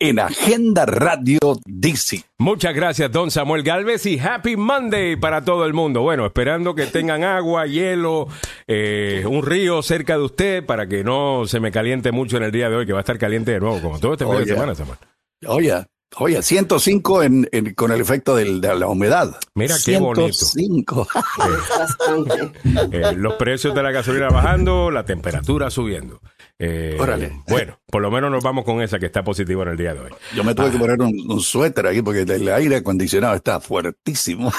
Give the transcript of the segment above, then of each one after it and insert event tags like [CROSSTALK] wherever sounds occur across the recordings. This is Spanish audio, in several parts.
en Agenda Radio DC. Muchas gracias, don Samuel Galvez, y Happy Monday para todo el mundo. Bueno, esperando que tengan agua, hielo, eh, un río cerca de usted para que no se me caliente mucho en el día de hoy, que va a estar caliente de nuevo, como todo este fin de semana, Samuel. Oye, Oye, 105 en, en, con el efecto del, de la humedad. Mira qué 105. bonito. [LAUGHS] Eh, los precios de la gasolina bajando, la temperatura subiendo. Eh, Órale. Bueno, por lo menos nos vamos con esa que está positiva en el día de hoy. Yo me tuve que poner un, un suéter aquí porque el aire acondicionado está fuertísimo.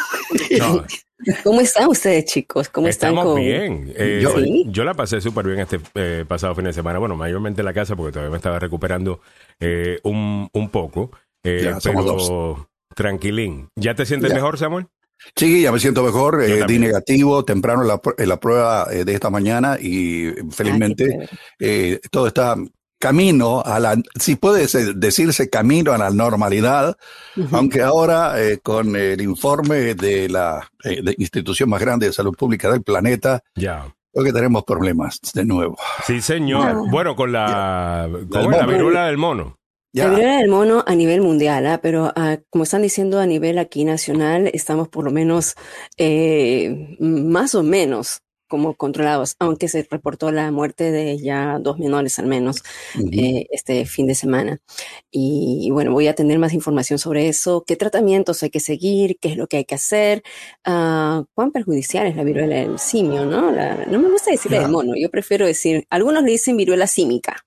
No, [LAUGHS] ¿Cómo están ustedes, chicos? ¿Cómo están? Estamos con- bien. Eh, Yo- Sí. Yo la pasé súper bien este eh, pasado fin de semana. Bueno, mayormente en la casa porque todavía me estaba recuperando eh, un, un poco. Eh, Ya, somos pero tranquilín. ¿Ya te sientes Ya. mejor, Samuel? Sí, ya me siento mejor. Eh, di negativo temprano en la, en la prueba eh, de esta mañana y eh, Ah, felizmente chévere. eh, todo está camino a la, si puede se- decirse camino a la normalidad, Ujú. aunque ahora eh, con el informe de la eh, de institución más grande de salud pública del planeta, Ya. creo que tenemos problemas de nuevo. Sí, señor. Ah. Bueno, con la, ¿cómo Del es? la mono. viruela del mono. Ya, La viruela del mono a nivel mundial, ¿ah? pero ah, como están diciendo a nivel aquí nacional, estamos por lo menos eh, más o menos como controlados, aunque se reportó la muerte de ya dos menores al menos ujú. eh, este fin de semana. Y, y bueno, voy a tener más información sobre eso, qué tratamientos hay que seguir, qué es lo que hay que hacer, ah, cuán perjudicial es la viruela del simio, ¿no? La- no me gusta decirle del mono, yo prefiero decir, algunos le dicen viruela símica.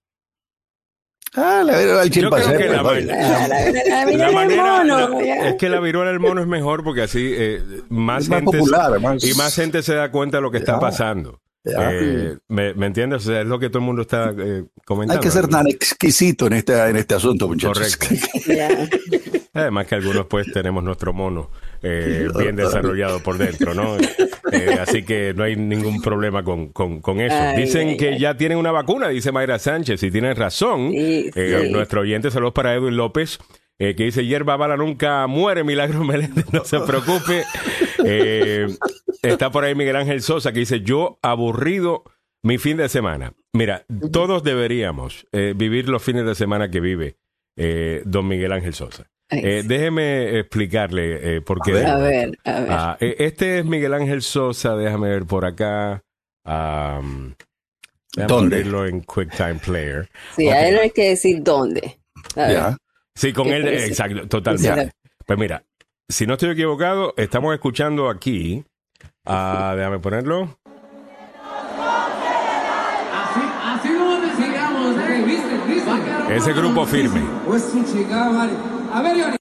Ah, la viruela del chimpancé. que la pues, La, la- manera, mono, es que la viruela del mono es mejor porque así eh, más gente popular, más, y más gente se da cuenta de lo que está Ya. pasando. ya. Eh, ¿me, me entiendes? O sea, es lo que todo el mundo está eh, comentando. Hay que ser tan exquisito en este, en este asunto, muchachos. Correcto. [LAUGHS] Además que algunos pues tenemos nuestro mono eh, [LAUGHS] bien desarrollado por dentro, ¿no? [LAUGHS] Eh, así que no hay ningún problema con, con, con eso. Ay, Dicen ay, que ay. ya tienen una vacuna, dice Mayra Sánchez, y tienen razón. Sí, Eh, sí. Nuestro oyente, saludos para Edwin López, eh, que dice, hierba bala nunca muere, Milagro Meléndez, no se preocupe. [LAUGHS] Eh, está por ahí Miguel Ángel Sosa, que dice, yo aburrido mi fin de semana. Mira, todos deberíamos eh, vivir los fines de semana que vive eh, don Miguel Ángel Sosa. Eh, déjeme explicarle eh, por qué. A ver. a ver, a ver. Ah, eh, este es Miguel Ángel Sosa, déjame ver por acá. Déjame ¿Dónde? ponerlo en QuickTime Player. sí, a él no hay que decir dónde. Ya. Sí, con ¿Qué él, parece? exacto, totalmente. Pues mira, si no estoy equivocado, estamos escuchando aquí. ah, déjame ponerlo. Así, así como te sigamos, ¿eh? Ese grupo firme. A ver, Johnny.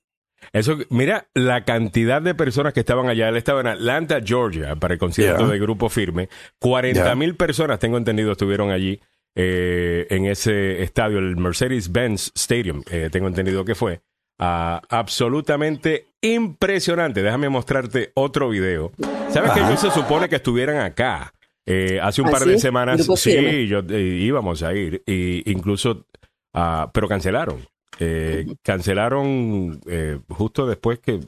Eso, mira la cantidad de personas que estaban allá. Él estaba en Atlanta, Georgia, para el concierto Ya. de Grupo Firme. 40 mil personas, tengo entendido, estuvieron allí eh, en ese estadio, el Mercedes-Benz Stadium, eh, tengo entendido que fue. Ah, absolutamente impresionante. Déjame mostrarte otro video. ¿Sabes que Ajá. ellos se supone que estuvieran acá? Eh, hace un ¿Ah, par sí? de semanas, sí, yo, eh, íbamos a ir, y incluso, ah, pero cancelaron. Eh, cancelaron eh, justo después que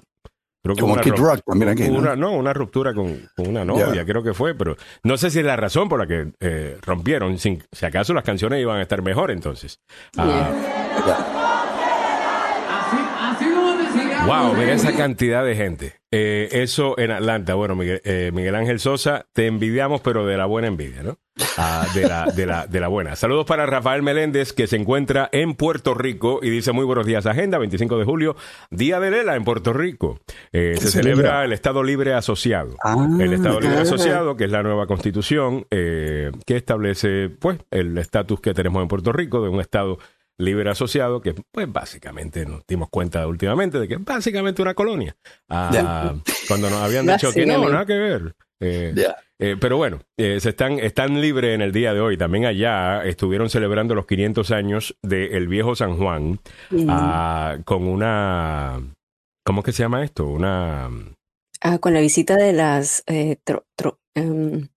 creo que Como una Kid ru- Rock también aquí, ¿no? una, no, una ruptura con, con una novia, Ya. creo que fue, pero no sé si es la razón por la que eh, rompieron. Sin, si acaso las canciones iban a estar mejor entonces. Ah, Así, así como te sigamos. Wow, ¿eh? mira esa cantidad de gente. Eh, eso en Atlanta. Bueno, Miguel, eh, Miguel Ángel Sosa, te envidiamos, pero de la buena envidia, ¿no? Ah, de, la, de, la, de la buena. Saludos para Rafael Meléndez, que se encuentra en Puerto Rico y dice muy buenos días, Agenda, 25 de julio, Día de Lela en Puerto Rico. Eh, se celebra el Estado Libre Asociado. Ah, el Estado Libre. Asociado, que es la nueva constitución eh, que establece pues el estatus que tenemos en Puerto Rico de un Estado libre asociado, que pues básicamente nos dimos cuenta últimamente de que es básicamente una colonia. Ah. Cuando nos habían dicho que no, nada que ver. Eh, eh, pero bueno, eh, se están, están libres en el día de hoy. También allá estuvieron celebrando los 500 años del viejo San Juan Mm. ah, con una... ¿Cómo es que se llama esto? Una... Ah, con la visita de las tro- tro- em,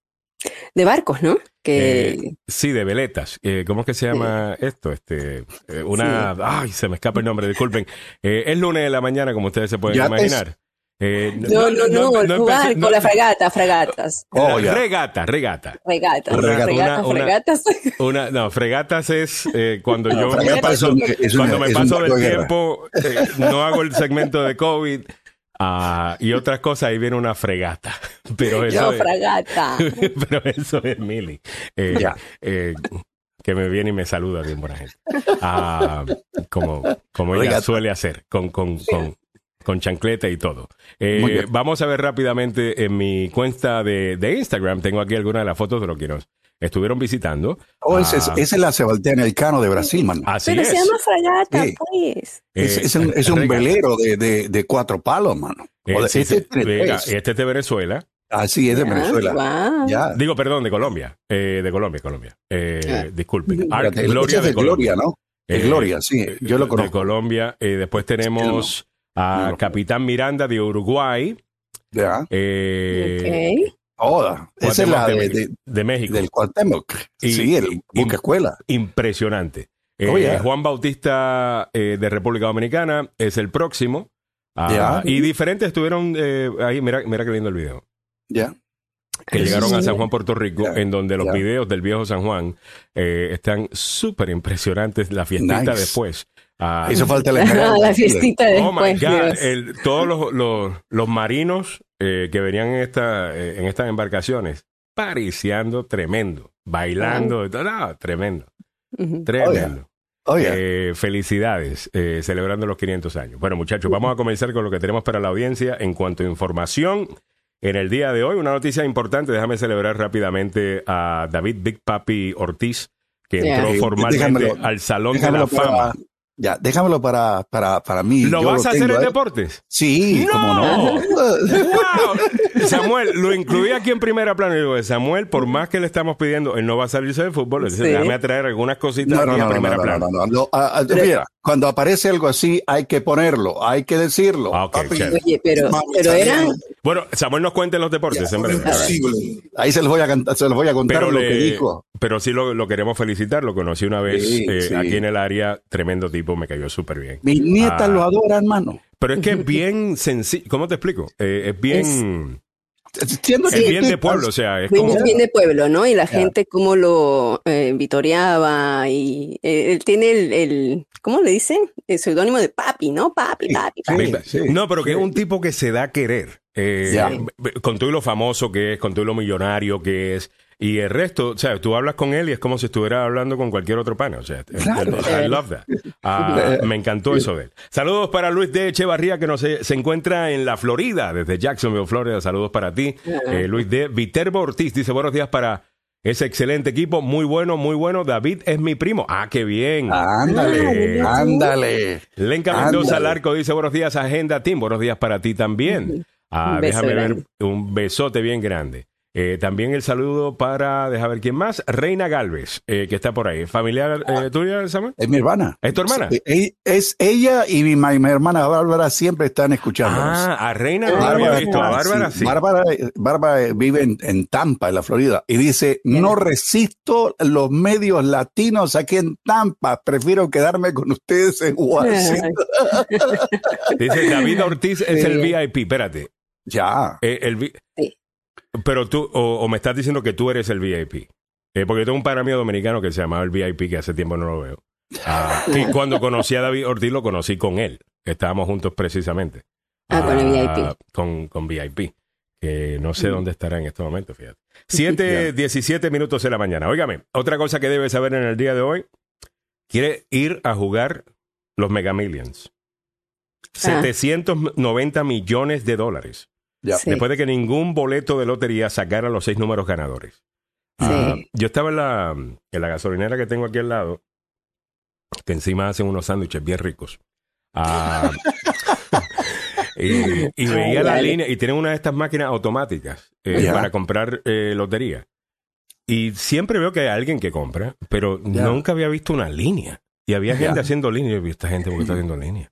de barcos, ¿no? Que Eh, sí, de veletas. Eh, ¿Cómo es que se llama esto? Este, eh, una, ay, se me escapa el nombre, disculpen. Eh, es lunes de la mañana, como ustedes se pueden imaginar. Eh, No, no, no, el empecé- barco, no- la fragata, fragatas. Oh, ya. Regata, regata. Regatas, Una- regatas, una- una- regatas. Una, no, fregatas es eh, cuando No, yo me paso, cuando me paso del tiempo, eh, no hago el segmento de COVID ah, y otras cosas, ahí viene una fregata. [LAUGHS] Pero eso, No, es, fragata. [LAUGHS] pero eso es Mili. Eh, Ya. eh, que me viene y me saluda bien buena gente. Ah, como, como ella suele hacer, con, con, con, con chancleta y todo. Eh, vamos a ver rápidamente en mi cuenta de, de Instagram. Tengo aquí algunas de las fotos de los que nos estuvieron visitando. Oh, ese, es, ese es la Sebastián Elcano de Brasil, mano. Así Pero es. se llama fragata, Sí. pues. es, Eh, es un, es un regata. velero de, de, de cuatro palos, mano. Eh, de- este venga, este es de Venezuela. Ah, sí, es de Ah, Venezuela. Ya. Digo, perdón, de Colombia. Eh, de Colombia, Colombia. Eh, Ah. Disculpen. Arc Gloria de de Colombia. Gloria, ¿no? De Eh, Gloria, sí. Yo lo De conozco. Colombia. Eh, después tenemos a No. Capitán Miranda de Uruguay. Ya. Eh, Hola. Esa es la de, de- de México. del Cuauhtémoc. Y- sí, el buque escuela. Impresionante. Eh, Oh, yeah. Juan Bautista eh, de República Dominicana es el próximo. Ah, Yeah. Y diferentes estuvieron eh, ahí. Mira, mira qué lindo el video. Ya. que llegaron a. San Juan, Puerto Rico, en donde los videos del viejo San Juan eh, están súper impresionantes. La fiestita Nice. después. Ah, Eso falta la [LAUGHS] fiestita oh my después. God, el- todos los, los, los marinos eh, que venían en, esta, eh, en estas embarcaciones, pariciando tremendo, bailando, no, tremendo, Ujú. tremendo. Oye, Eh, felicidades, eh, celebrando los 500 años. Bueno, muchachos, vamos a comenzar con lo que tenemos para la audiencia en cuanto a información. En el día de hoy, una noticia importante, déjame celebrar rápidamente a David Big Papi Ortiz, que entró formalmente déjamelo- al Salón de la Fama. Ya, déjamelo para, para, para mí. ¿Lo Yo vas a hacer en deportes? Sí, ¡No! cómo no. ¡Wow! Samuel, lo incluí aquí en primera plana y digo, Samuel, por más que le estamos pidiendo, él no va a salirse del fútbol, entonces Sí. déjame traer algunas cositas No, aquí no, no, a no, primera no, plana. no, no, no. Mira, cuando aparece algo así, hay que ponerlo, hay que decirlo. Ah, ok, Papi, chévere. Oye, pero, Mami, bien. Bueno, Samuel nos cuenta en los deportes, en breve. Ahí se los voy a, cantar, se los voy a contar Pero, lo le- que dijo. pero sí lo, lo queremos felicitar, lo conocí una vez Sí, eh, sí. aquí en el área, tremendo tipo, me cayó súper bien. Mis nietas Ah. lo adoran, mano. Pero es que es bien sencillo, ¿cómo te explico? Eh, es bien, Siendo es que- bien de pueblo, o sea, es bien, como... bien de pueblo, ¿no? Y la gente cómo lo eh, vitoreaba y eh, él tiene el, el, ¿cómo le dicen? El seudónimo de papi, ¿no? Papi, Sí, papi, sí. papi. sí, no, pero que sí. es un tipo que se da a querer. Eh, Ya. Con todo lo famoso que es, con todo lo millonario que es. Y el resto, o sea, tú hablas con él y es como si estuviera hablando con cualquier otro pana. O sea, Claro. I love that. Ah, me encantó eso de él. Saludos para Luis de Echevarría, que nos, se encuentra en la Florida, desde Jacksonville, Florida. Saludos para ti. Eh, Luis de Viterbo Ortiz dice buenos días para ese excelente equipo. Muy bueno, muy bueno. David es mi primo. Ah, qué bien. Ándale, Ah, ándale. Lenca Mendoza. Larco dice buenos días, Agenda Team. Buenos días para ti también. Ah, déjame grande. ver un besote bien grande. Eh, también el saludo para, déjame ver quién más, Reina Galvez, eh, que está por ahí. ¿Familiar eh, tuya, Samuel? Es mi hermana. ¿Es tu hermana? Sí, Es, es ella y mi, ma- mi hermana Bárbara siempre están escuchándonos. Ah, a Reina no había Bárbara, visto, a Bárbara sí. Bárbara, Bárbara vive en, en Tampa, en la Florida, y dice, no resisto los medios latinos aquí en Tampa, prefiero quedarme con ustedes en Washington. [LAUGHS] Dice David Ortiz es Sí. el VIP, espérate. Ya. Eh, el Sí. Pero tú, o, o me estás diciendo que tú eres el VIP. Eh, porque yo tengo un par mío dominicano que se llamaba el VIP, que hace tiempo no lo veo. Ah, [LAUGHS] y cuando conocí a David Ortiz, lo conocí con él. Estábamos juntos precisamente. Ah, con el VIP. Con, con VIP. Que no sé dónde estará en este momento, fíjate. [LAUGHS] 7, 17 minutos de la mañana. Óigame, otra cosa que debes saber en el día de hoy. Quiere ir a jugar los Mega Millions. Ah. 790 millones de dólares. Ya. Sí. Después de que ningún boleto de lotería sacara los seis números ganadores. Sí. Ah, yo estaba en la, en la gasolinera que tengo aquí al lado, que encima hacen unos sándwiches bien ricos. Ah, [LAUGHS] y, y veía la línea, y tienen una de estas máquinas automáticas eh, para comprar eh, lotería. Y siempre veo que hay alguien que compra, pero nunca había visto una línea. Y había gente haciendo línea. Y esta gente, ¿por qué está haciendo línea?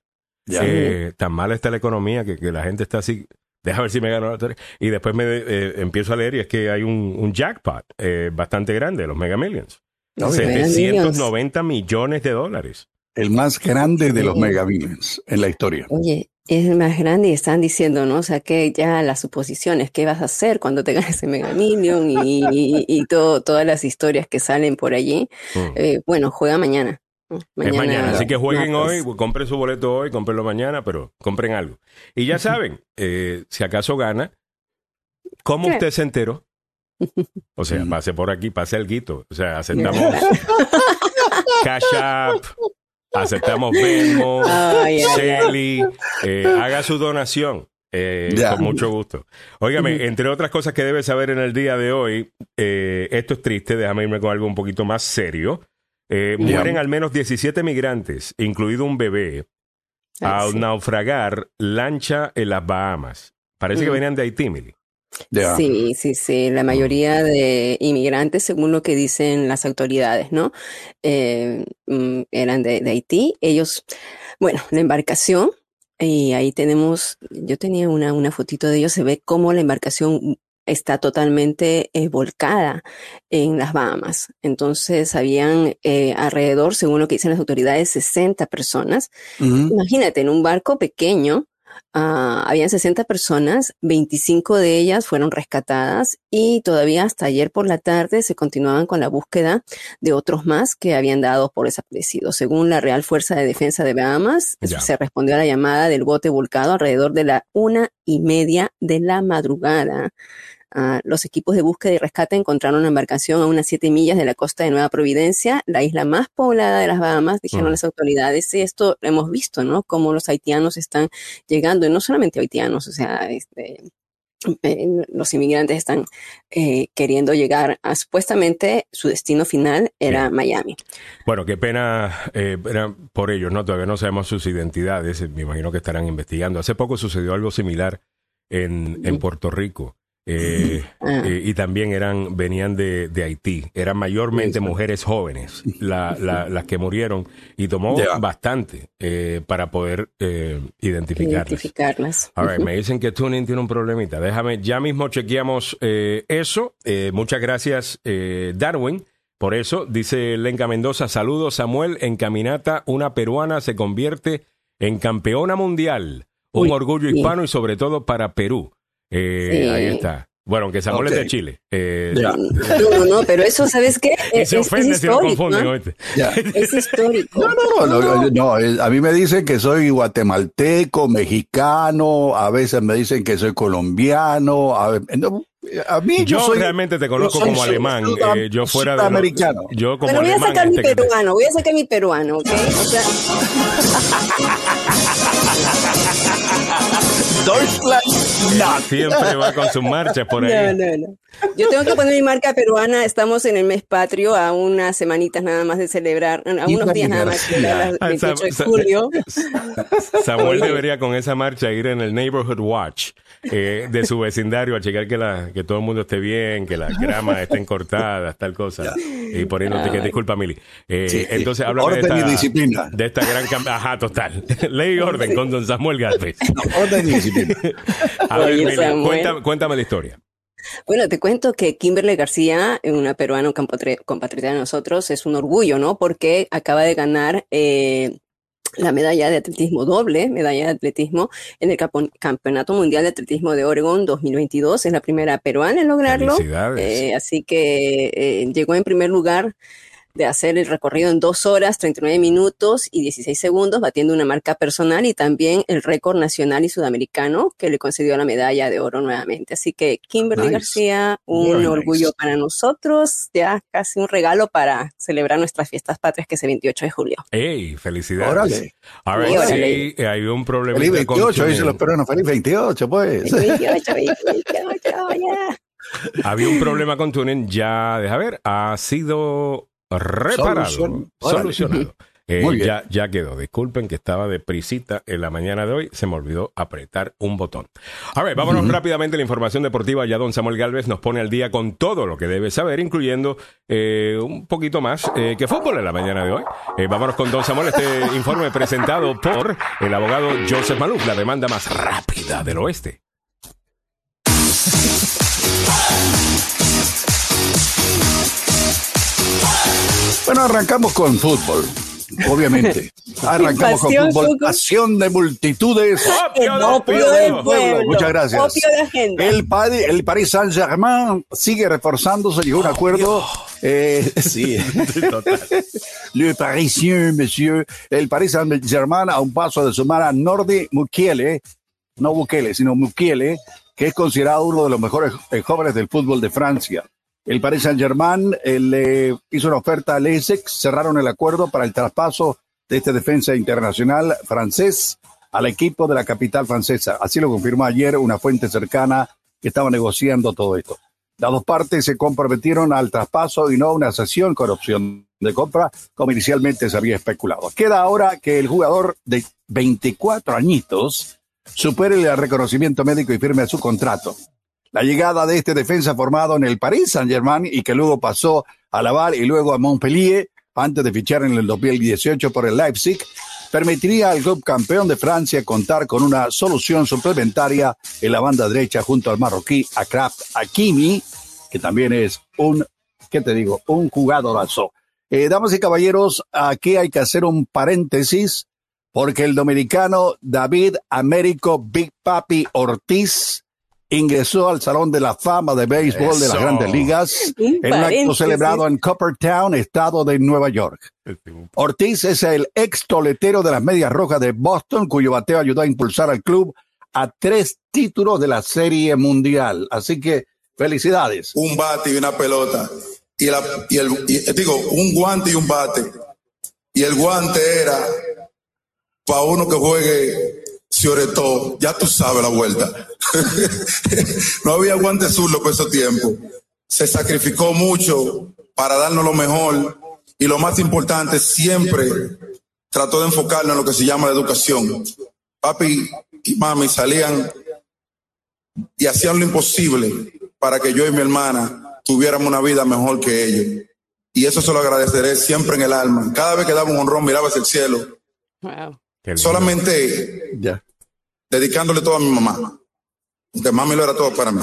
Eh, tan mala está la economía que, que la gente está así. Deja ver si me gano la lotería. Y después me eh, empiezo a leer y es que hay un, un jackpot eh, bastante grande, los Mega Millions. Los Oye, Mega 790 millones de dólares. El más grande de los. Mega Millions en la historia. Oye, Es el más grande y están diciendo, ¿no? O sea, que ya las suposiciones, qué vas a hacer cuando te ganes el Mega Million y, y, y todo, todas las historias que salen por allí. Mm. Eh, bueno, juega mañana. Es mañana, así que jueguen martes. hoy, compren su boleto hoy, comprenlo mañana, pero compren algo. Y ya saben, eh, si acaso gana, ¿cómo ¿Qué? usted se enteró? O sea, Mm. pase por aquí, pase el guito. O sea, aceptamos [LAUGHS] Cash App, aceptamos Venmo, eh, haga su donación. eh, Ya. Con mucho gusto. Óigame, entre otras cosas que debe saber en el día de hoy, eh, esto es triste, déjame irme con algo un poquito más serio. Eh, mueren al menos 17 migrantes, incluido un bebé, al sí. naufragar lancha en las Bahamas. Parece que Mm. venían de Haití, Mili. Sí, sí, sí. La mayoría de inmigrantes, según lo que dicen las autoridades, ¿no? Eh, mm, eran de, de Haití. Ellos, bueno, la embarcación, y ahí tenemos, yo tenía una, una fotito de ellos, se ve cómo la embarcación está totalmente eh, volcada en las Bahamas. Entonces, habían eh, alrededor, según lo que dicen las autoridades, 60 personas. Imagínate, en un barco pequeño, ah, habían 60 personas, 25 de ellas fueron rescatadas y todavía hasta ayer por la tarde se continuaban con la búsqueda de otros más que habían dado por desaparecidos. Según la Real Fuerza de Defensa de Bahamas, se respondió a la llamada del bote volcado alrededor de la una y media de la madrugada. Ah, los equipos de búsqueda y rescate encontraron una embarcación a unas siete millas de la costa de Nueva Providencia, la isla más poblada de las Bahamas, dijeron Mm. las autoridades. Y esto lo hemos visto, ¿no? Cómo los haitianos están llegando, y no solamente haitianos, o sea, este, eh, los inmigrantes están eh, queriendo llegar a supuestamente su destino final era. Miami. Bueno, qué pena eh, era por ellos, ¿no? Todavía no sabemos sus identidades, me imagino que estarán investigando. Hace poco sucedió algo similar en, en Puerto Rico. Eh, [LAUGHS] Ah. eh, y también eran venían de, de Haití. Eran mayormente mujeres jóvenes la- la- [LAUGHS] las que murieron y tomó bastante eh, para poder eh, identificarlas. Identificarlas. A ver, me dicen que Tuning tiene un problemita. Déjame, ya mismo chequeamos eh, eso. Eh, muchas gracias, eh, Darwin. Por eso, dice Lenca Mendoza, saludos Samuel, en caminata una peruana se convierte en campeona mundial. Un Uy, orgullo hispano y sobre todo para Perú. Eh, Sí. Ahí está. Bueno, aunque Samuel es Ok. de Chile. Eh, Ya. No, no, no, pero eso, ¿sabes qué? [LAUGHS] Y Es, se es- es ofende si lo confunden. ¿no? Es histórico. No, no, no, no, no, eh, a mí me dicen que soy guatemalteco, mexicano, a veces me dicen que soy colombiano, a, a mí yo, Yo soy realmente te conozco como alemán. eh, yo fuera de. lo- sudamericano. Yo como Bueno, voy a sacar mi este te- peruano, voy a sacar mi peruano, ¿ok? O sea, [LAUGHS] Deutschland, no. Siempre va con sus marchas por ahí. no, no, no. Yo tengo que poner mi marca peruana. Estamos en el mes patrio, a unas semanitas nada más de celebrar, a unos días nada más de celebrar el Ah, 28 de julio. Samuel debería con esa marcha ir en el Neighborhood Watch eh, de su vecindario a checar que, la, que todo el mundo esté bien, que las gramas estén cortadas, tal cosa. Y poniéndote que disculpa, Mili. Eh, Sí, sí. entonces, háblame de Orden y esta, disciplina. de esta gran cam- Ajá, total. [LAUGHS] Ley y orden con don Samuel Galvez. Orden y disciplina. [LAUGHS] A ver, Oye, Mili, cuéntame, cuéntame la historia. Bueno, te cuento que Kimberly García, una peruana compatri- compatriota de nosotros, es un orgullo, ¿no? Porque acaba de ganar eh, la medalla de atletismo doble, medalla de atletismo en el Campeonato Mundial de Atletismo de Oregon 2022. Es la primera peruana en lograrlo. Eh, así que eh, llegó en primer lugar de hacer el recorrido en 2 horas, 39 minutos y 16 segundos, batiendo una marca personal y también el récord nacional y sudamericano que le concedió la medalla de oro nuevamente. Así que Kimberly Nice. García, un Very orgullo nice. para nosotros, ya casi un regalo para celebrar nuestras fiestas patrias que es el 28 de julio. ¡Ey! Felicidades. Órale. A ver, Sí, órale. sí, hay un problema. Feliz 28, dicen los peruanos, feliz 28, pues. 28, 28, ya. Había un problema con Tunen, ya, deja ver, ha sido reparado, solucionado. [LAUGHS] Eh, Muy bien. ya, ya quedó. Disculpen que estaba de prisita en la mañana de hoy. Se me olvidó apretar un botón. A ver, vámonos rápidamente a la información deportiva. Ya don Samuel Galvez nos pone al día con todo lo que debe saber, incluyendo eh, un poquito más eh, que fútbol en la mañana de hoy. Eh, vámonos con don Samuel. Este [LAUGHS] informe presentado por el abogado Joseph Maluf, la demanda más rápida del oeste. Bueno, arrancamos con fútbol. Obviamente. [LAUGHS] Arrancamos con fútbol. Pasión de multitudes. Opio del opio del pueblo. pueblo. Muchas gracias. Opio de agenda. El, Pari- el Paris Saint-Germain sigue reforzándose, llegó a un acuerdo. eh, [LAUGHS] sí. [LAUGHS] Le Parisien, monsieur. El Paris Saint-Germain a un paso de sumar a Nordi Mukiele, no Bukele, sino Mukiele, que es considerado uno de los mejores eh, jóvenes del fútbol de Francia. El Paris Saint-Germain eh, le hizo una oferta al Essex, cerraron el acuerdo para el traspaso de este defensa internacional francés al equipo de la capital francesa. Así lo confirmó ayer una fuente cercana que estaba negociando todo esto. Las dos partes se comprometieron al traspaso y no a una sesión con opción de compra, como inicialmente se había especulado. Queda ahora que el jugador de 24 añitos supere el reconocimiento médico y firme su contrato. La llegada de este defensa formado en el Paris Saint-Germain y que luego pasó a Laval y luego a Montpellier antes de fichar en el 2018 por el Leipzig, permitiría al club campeón de Francia contar con una solución suplementaria en la banda derecha junto al marroquí Akraf Hakimi, que también es un, ¿qué te digo? Un jugadorazo. Eh, damas y caballeros, aquí hay que hacer un paréntesis porque el dominicano David Américo Big Papi Ortiz ingresó al Salón de la Fama de Béisbol de las. Grandes Ligas en un acto celebrado en Coppertown, estado de Nueva York. Ortiz es el ex toletero de las Medias Rojas de Boston, cuyo bateo ayudó a impulsar al club a tres títulos de la Serie Mundial. Así que felicidades. un bate y una pelota. Y, la, y el, y- digo, un guante y un bate. Y el guante era para uno que juegue sobre todo, ya tú sabes la vuelta. [LAUGHS] no había guante zurdo por ese tiempo. Se sacrificó mucho para darnos lo mejor y lo más importante, siempre trató de enfocarnos en lo que se llama la educación. Papi y mami salían y hacían lo imposible para que yo y mi hermana tuviéramos una vida mejor que ellos. Y eso se lo agradeceré siempre en el alma. Cada vez que daba un honrón, miraba hacia el cielo, Wow. Solamente Ya. Dedicándole todo a mi mamá. Porque mami lo era todo para mí.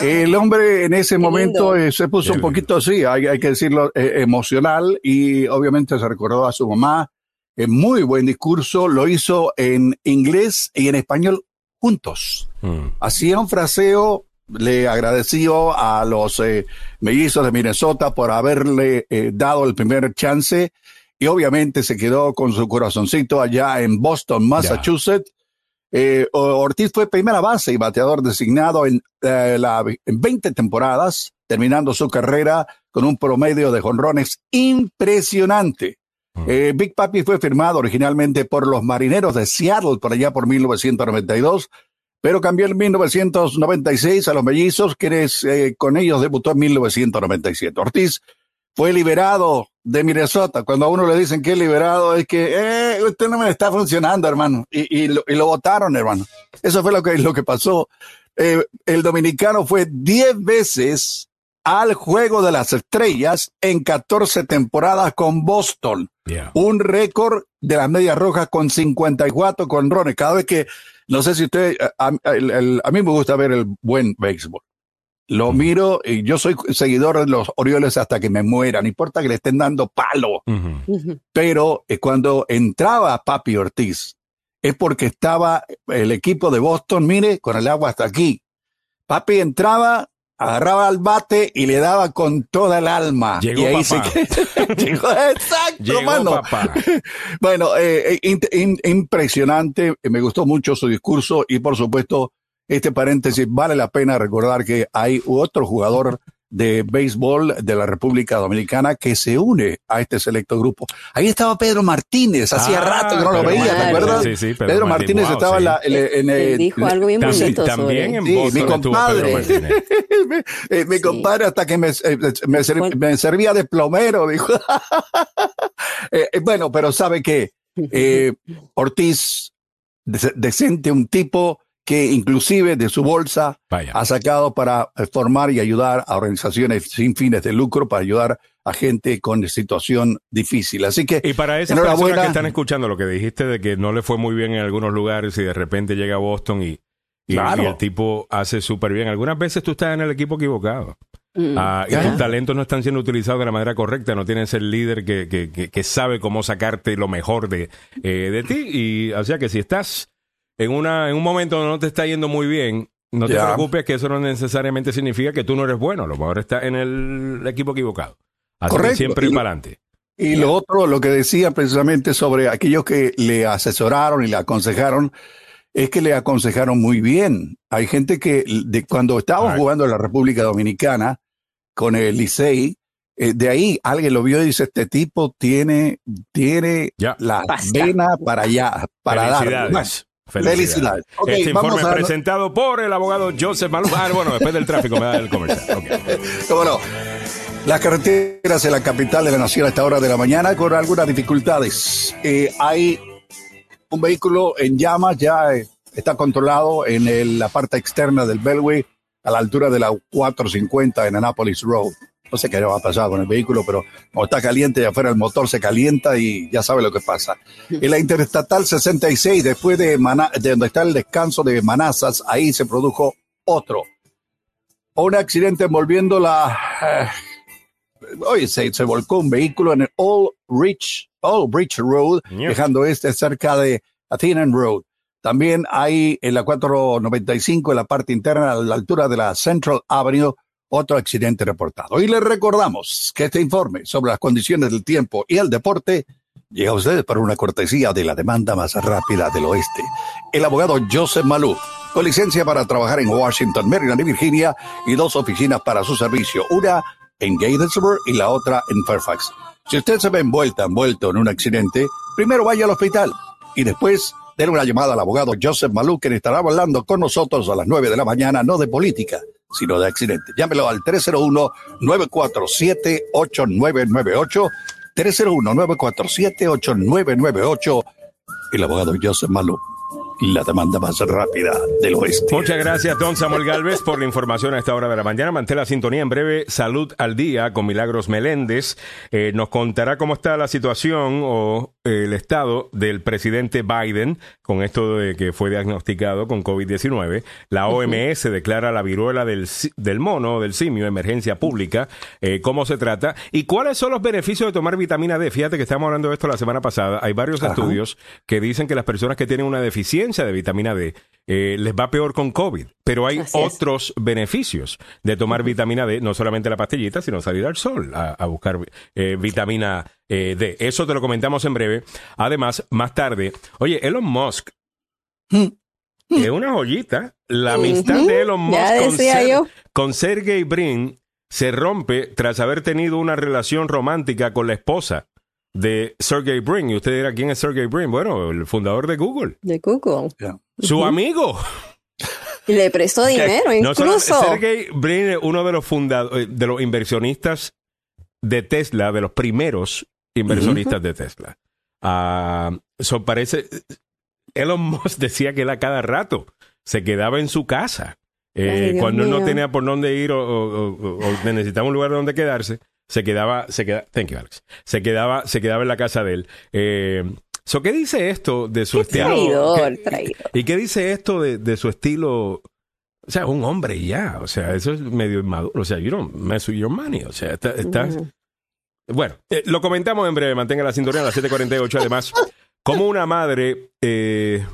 El hombre en ese Qué momento eh, se puso Qué un poquito así, hay, hay que decirlo, eh, emocional y obviamente se recordó a su mamá. Eh, muy buen discurso, lo hizo en inglés y en español juntos. Mm. Hacía un fraseo, le agradeció a los eh, mellizos de Minnesota por haberle eh, dado el primer chance y obviamente se quedó con su corazoncito allá en Boston, Massachusetts. Eh, Ortiz fue primera base y bateador designado en, eh, la, en 20 temporadas, terminando su carrera con un promedio de jonrones impresionante. Eh, Big Papi fue firmado originalmente por los Marineros de Seattle por allá por 1992, pero cambió en 1996 a los Mellizos, quienes eh, con ellos debutó en 1997. Ortiz fue liberado de Minnesota. Cuando a uno le dicen que es liberado, es que eh, usted no me está funcionando, hermano. Y, y lo, y lo votaron, hermano. Eso fue lo que, lo que pasó. Eh, el dominicano fue 10 veces al Juego de las Estrellas en 14 temporadas con Boston Yeah. un récord de las medias rojas con 54 conrones. Cada vez que, no sé si usted, a, a- a mí me gusta ver el buen béisbol. Lo miro y yo soy seguidor de los Orioles hasta que me muera, no importa que le estén dando palo. Pero eh, cuando entraba Papi Ortiz, es porque estaba el equipo de Boston, mire, con el agua hasta aquí. Papi entraba, agarraba al bate y le daba con toda el alma. Llegó y ahí papá. se Llegó, [LAUGHS] exacto, Llegó mano. papá. [LAUGHS] Bueno, eh, eh, in- in- impresionante, me gustó mucho su discurso y por supuesto, este paréntesis, vale la pena recordar que hay otro jugador de béisbol de la República Dominicana que se une a este selecto grupo. Ahí estaba Pedro Martínez, hacía Ah, rato que no lo veía, ¿te acuerdas? Sí, sí, Pedro Pedro, Martínez, Martínez wow, estaba en, sí. la, en, en- dijo algo bien También, bonito también sobre en Boston mi compadre. [LAUGHS] Eh, mi Sí. compadre hasta que me, eh, me ser- Bueno. me servía de plomero, dijo. [LAUGHS] Eh, eh, bueno, pero sabe que eh, [LAUGHS] Ortiz, de- decente, un tipo que inclusive de su bolsa Vaya. ha sacado para eh, formar y ayudar a organizaciones sin fines de lucro, para ayudar a gente con situación difícil. Así que Y para esas personas que están escuchando lo que dijiste de que no le fue muy bien en algunos lugares y de repente llega a Boston y, y- Claro. y el tipo hace súper bien. Algunas veces tú estás en el equipo equivocado. Mm. Ah, y tus talentos no están siendo utilizados de la manera correcta, no tienes el líder que, que, que, sabe cómo sacarte lo mejor de, eh, de ti. Y o sea que si estás en, una, en un momento donde no te está yendo muy bien, no te preocupes que eso no necesariamente significa que tú no eres bueno, a lo mejor estás en el equipo equivocado. Así Correcto. siempre y, para adelante. Y lo otro, lo que decía precisamente sobre aquellos que le asesoraron y le aconsejaron, es que le aconsejaron muy bien. Hay gente que de, cuando estábamos jugando en la República Dominicana con el Licey, eh, de ahí alguien lo vio y dice, este tipo tiene, tiene la vena para allá, para dar. Felicidades. este informe presentado por el abogado Joseph Maluf. Ah, bueno, después del tráfico me da el comercial. [LAUGHS] ¿Cómo no? Las carreteras en la capital de la nación a esta hora de la mañana con algunas dificultades. Eh, hay un vehículo en llamas, ya eh, está controlado en la parte externa del Beltway a la altura de la 450 en Annapolis Road. No sé qué va a pasar con el vehículo, pero como está caliente y afuera el motor se calienta y ya sabe lo que pasa. En la Interestatal 66, después de, de donde está el descanso de Manazas, ahí se produjo otro. Un accidente envolviendo la... hoy eh, se, se, volcó un vehículo en el Old Rich, Old Bridge Road, dejando este cerca de Athenian Road. También hay en la 495, en la parte interna, a la altura de la Central Avenue, otro accidente reportado. Y les recordamos que este informe sobre las condiciones del tiempo y el deporte llega a ustedes por una cortesía de la demanda más rápida del oeste. El abogado Joseph Malou, con licencia para trabajar en Washington, Maryland y Virginia, y dos oficinas para su servicio, una en Gatesburg y la otra en Fairfax. Si usted se ve envuelta, envuelto en un accidente, primero vaya al hospital y después denle una llamada al abogado Joseph Malou, quien estará hablando con nosotros a las 9 de la mañana, no de política, sino de accidente. Llámelo al 301-947-8998. 301-947-8998. El abogado Joseph Malou la demanda más rápida del oeste. Muchas gracias, don Samuel Galvez, por la información a esta hora de la mañana. Mantén la sintonía en breve. Salud al día con Milagros Meléndez. Eh, nos contará cómo está la situación o eh, el estado del presidente Biden con esto de que fue diagnosticado con COVID-19. La OMS declara la viruela del, del mono, del simio, emergencia pública. Eh, ¿Cómo se trata? ¿Y cuáles son los beneficios de tomar vitamina D? Fíjate que estamos hablando de esto la semana pasada. Hay varios estudios que dicen que las personas que tienen una deficiencia de vitamina D eh, les va peor con COVID. Pero hay otros beneficios de tomar vitamina D, no solamente la pastillita, sino salir al sol a, buscar eh, vitamina eh, D. Eso te lo comentamos en breve. Además, más tarde, oye, Elon Musk. Mm. Es una joyita. La amistad de Elon Musk con, Sergey Brin se rompe tras haber tenido una relación romántica con la esposa de Sergey Brin. Y usted dirá, ¿quién es Sergey Brin? Bueno, el fundador de Google. De Google. Su amigo. Y le prestó dinero, incluso. Sergey Brin es uno de los fundadores, eh, de los inversionistas de Tesla, de los primeros inversionistas de Tesla. Uh, parece, Elon Musk decía que él a cada rato se quedaba en su casa. Eh, cuando él no tenía por dónde ir o necesitaba un lugar donde quedarse, se quedaba, se quedaba, thank you, Alex, se quedaba, se quedaba en la casa de él. Eh, ¿Qué dice esto de su estilo? Traidor, traidor. ¿Y qué dice esto de, su estilo? O sea, un hombre ya, o sea, eso es medio inmaduro. O sea, you don't mess with your money. O sea, está, Bueno, eh, lo comentamos en breve, mantenga la cinturón a las 7.48. Además, como una madre, eh,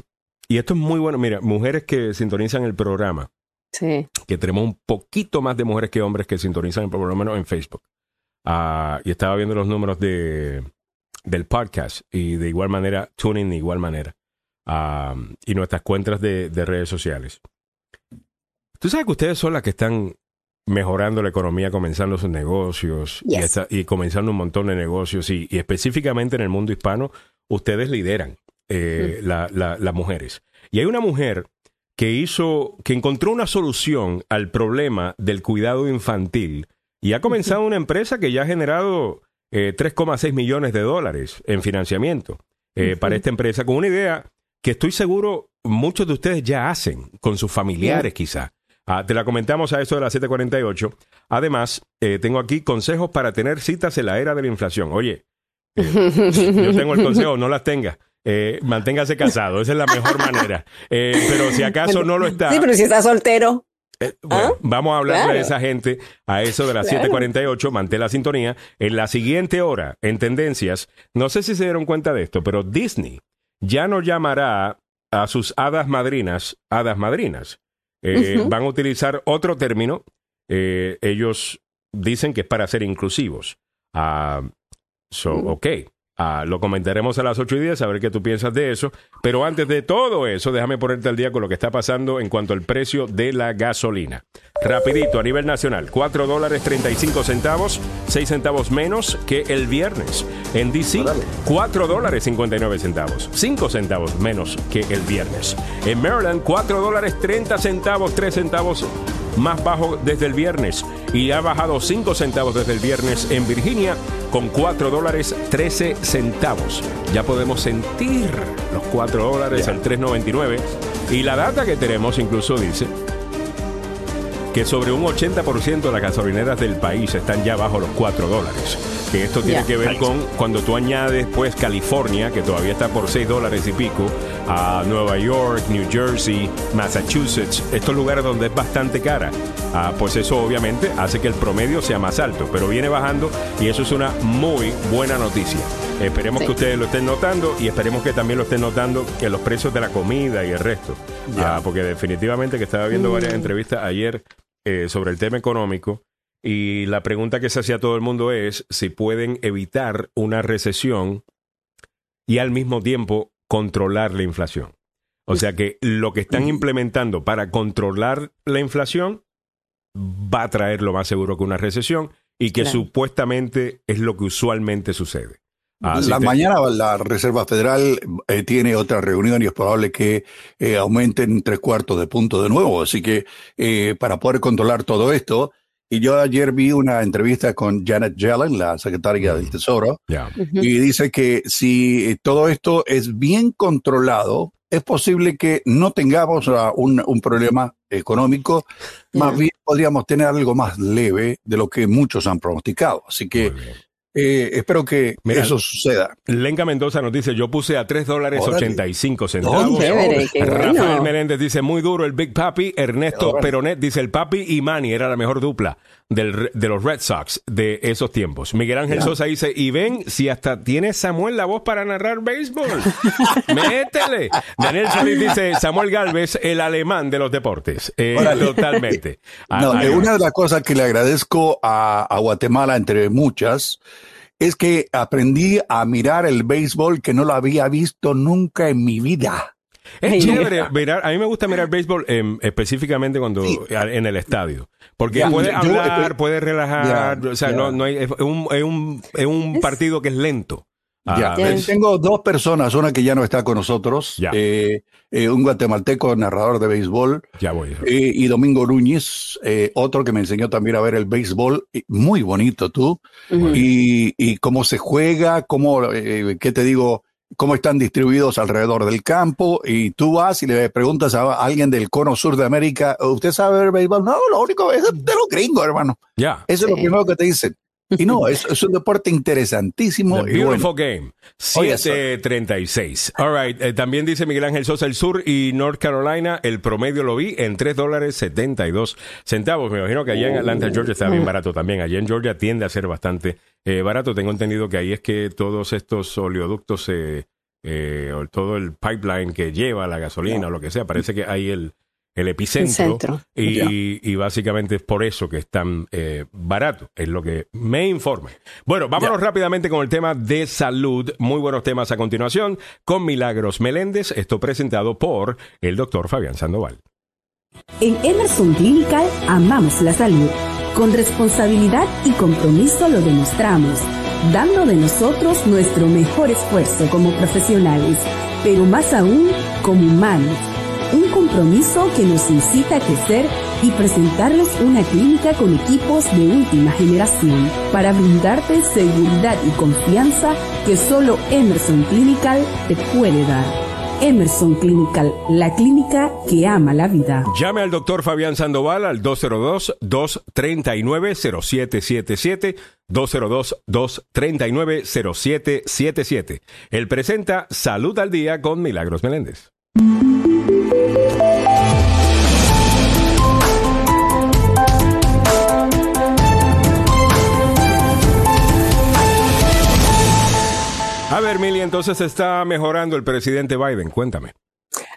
y esto es muy bueno, mira, mujeres que sintonizan el programa. Sí. Que tenemos un poquito más de mujeres que hombres que sintonizan el programa, en Facebook. Ah, y estaba viendo los números de, del podcast y de igual manera, tuning de igual manera. Ah, y nuestras cuentas de, redes sociales. Tú sabes que ustedes son las que están mejorando la economía, comenzando sus negocios y, comenzando un montón de negocios y, específicamente en el mundo hispano, ustedes lideran eh, las mujeres. Y hay una mujer que hizo, que encontró una solución al problema del cuidado infantil y ha comenzado una empresa que ya ha generado 3,6 eh, millones de dólares en financiamiento eh, para esta empresa, con una idea que estoy seguro muchos de ustedes ya hacen con sus familiares quizá. Ah, te la comentamos a eso de las 7:48. Además, eh, tengo aquí consejos para tener citas en la era de la inflación. Oye, yo tengo el consejo, no las tenga. manténgase casado, esa es la mejor manera. pero si acaso no lo está. Sí, pero si está soltero. Eh, bueno, vamos a hablar de esa gente a eso de las 7:48. Mantén la sintonía. En la siguiente hora, en tendencias, no sé si se dieron cuenta de esto, pero Disney ya no llamará a sus hadas madrinas hadas madrinas. Eh, van a utilizar otro término. Eh, ellos dicen que es para ser inclusivos. Ah, so, ok. Ah, lo comentaremos a las 8 y 10, a ver qué tú piensas de eso. Pero antes de todo eso, déjame ponerte al día con lo que está pasando en cuanto al precio de la gasolina. Rapidito, a nivel nacional, 4 dólares 35 centavos, 6 centavos menos que el viernes. En DC, 4 dólares 59 centavos, 5 centavos menos que el viernes. En Maryland, 4 dólares 30 centavos, 3 centavos más bajo desde el viernes y ha bajado 5 centavos desde el viernes en Virginia con 4 dólares 13 centavos. Ya podemos sentir los 4 dólares al 3.99 y la data que tenemos incluso dice que sobre un 80% de las gasolineras del país están ya bajo los 4 dólares. Que esto tiene que ver con cuando tú añades pues California, que todavía está por 6 dólares y pico, a Nueva York, New Jersey, Massachusetts, estos lugares donde es bastante cara, ah, pues eso obviamente hace que el promedio sea más alto, pero viene bajando y eso es una muy buena noticia. Esperemos que ustedes lo estén notando y esperemos que también lo estén notando que los precios de la comida y el resto. Ah, porque definitivamente que estaba viendo varias mm. entrevistas ayer eh, sobre el tema económico y la pregunta que se hacía todo el mundo es si pueden evitar una recesión y al mismo tiempo controlar la inflación. O sea que lo que están implementando para controlar la inflación va a traer lo más seguro que una recesión y que supuestamente es lo que usualmente sucede. La mañana la Reserva Federal eh, tiene otra reunión y es probable que eh, aumenten tres cuartos de punto de nuevo. Así que eh, para poder controlar todo esto, y yo ayer vi una entrevista con Janet Yellen, la secretaria del Tesoro, y dice que si todo esto es bien controlado, es posible que no tengamos un, un problema económico, más bien podríamos tener algo más leve de lo que muchos han pronosticado. Así que eh, espero que eso suceda. Lenca Mendoza nos dice, yo puse a 3 dólares 85 centavos. Rafael Menéndez dice, muy duro el Big Papi. Ernesto Peronet dice, el Papi y Manny era la mejor dupla del, de los Red Sox de esos tiempos. Miguel Ángel Sosa dice, y ven, si hasta tiene Samuel la voz para narrar béisbol. [LAUGHS] Métele. Daniel Solís dice, Samuel Galvez, el alemán de los deportes. Eh, totalmente. una de las cosas que le agradezco a, a Guatemala, entre muchas, es que aprendí a mirar el béisbol que no lo había visto nunca en mi vida. Es chévere mirar, a mí me gusta mirar béisbol em, específicamente cuando en el estadio, porque puede hablar, puede relajar, o sea, no, no hay, es un, es un, es un partido que es lento. Ya, tengo dos personas, una que ya no está con nosotros, eh, eh, un guatemalteco narrador de béisbol, ya voy, eh, y Domingo Núñez, otro que me enseñó también a ver el béisbol, muy bonito tú, y, y, cómo se juega, cómo, ¿qué te digo? cómo están distribuidos alrededor del campo y tú vas y le preguntas a alguien del cono sur de América, ¿usted sabe ver béisbol? No, lo único es de los gringos, hermano. Ya. Eso es lo primero que te dicen. Y no, es, es un deporte interesantísimo. The beautiful game. 736. All right. Eh, también dice Miguel Ángel Sosa, el sur y North Carolina, el promedio lo vi en 3 dólares 72 centavos. Me imagino que allá en Atlanta, Georgia, está bien barato también. Allá en Georgia tiende a ser bastante eh, barato. Tengo entendido que ahí es que todos estos oleoductos, eh, eh, todo el pipeline que lleva la gasolina o lo que sea, parece que hay el, el epicentro. Y, básicamente es por eso que es tan eh, barato, es lo que me informa. Bueno, vámonos rápidamente con el tema de salud. Muy buenos temas a continuación con Milagros Meléndez. Esto presentado por el doctor Fabián Sandoval. En Emerson Clinical amamos la salud. Con responsabilidad y compromiso lo demostramos, dando de nosotros nuestro mejor esfuerzo como profesionales, pero más aún como humanos un compromiso que nos incita a crecer y presentarles una clínica con equipos de última generación para brindarte seguridad y confianza que solo Emerson Clinical te puede dar. Emerson Clinical, la clínica que ama la vida. Llame al doctor Fabián Sandoval al 202-239-0777, 202-239-0777. Él presenta Salud al Día con Milagros Meléndez. A ver, Mili, entonces está mejorando el presidente Biden. Cuéntame.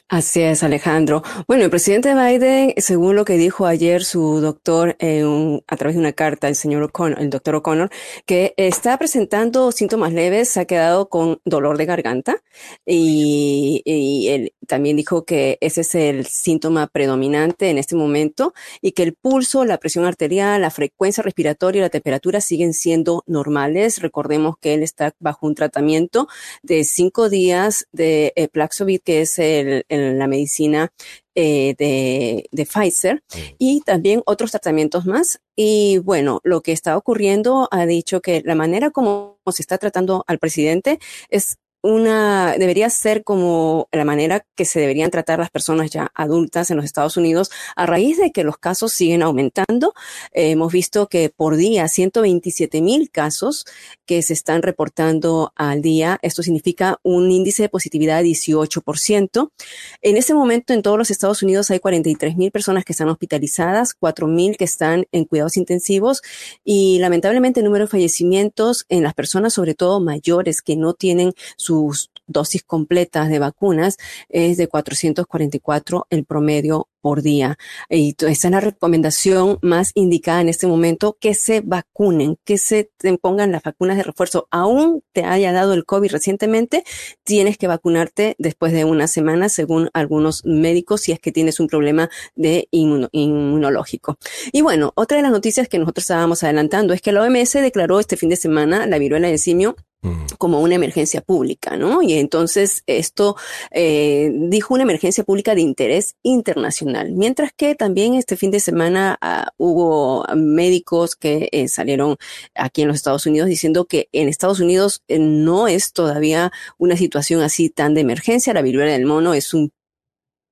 Así es, Alejandro. Bueno, el presidente Biden, según lo que dijo ayer su doctor a través de una carta, el señor O'Connor, el doctor O'Connor, que está presentando síntomas leves, se ha quedado con dolor de garganta y, él también dijo que ese es el síntoma predominante en este momento y que el pulso, la presión arterial, la frecuencia respiratoria y la temperatura siguen siendo normales. Recordemos que él está bajo un tratamiento de cinco días de eh, Plaxovit, que es el en la medicina eh, de, de, Pfizer y también otros tratamientos más. Y bueno, lo que está ocurriendo ha dicho que la manera como se está tratando al presidente es una, debería ser como la manera que se deberían tratar las personas ya adultas en los Estados Unidos a raíz de que los casos siguen aumentando. Eh, hemos visto que por día 127 mil casos que se están reportando al día. Esto significa un índice de positividad de 18%. En este momento en todos los Estados Unidos hay 43 mil personas que están hospitalizadas, 4 mil que están en cuidados intensivos y lamentablemente el número de fallecimientos en las personas, sobre todo mayores, que no tienen su sus dosis completas de vacunas es de 444 el promedio por día. Y esa es la recomendación más indicada en este momento, que se vacunen, que se pongan las vacunas de refuerzo. Aún te haya dado el COVID recientemente, tienes que vacunarte después de una semana, según algunos médicos, si es que tienes un problema de inmunológico. Y bueno, otra de las noticias que nosotros estábamos adelantando es que la OMS declaró este fin de semana la viruela del simio como una emergencia pública, ¿no? Y entonces esto eh, dijo una emergencia pública de interés internacional, mientras que también este fin de semana ah, hubo médicos que eh, salieron aquí en los Estados Unidos diciendo que en Estados Unidos eh, no es todavía una situación así tan de emergencia, la viruela del mono es un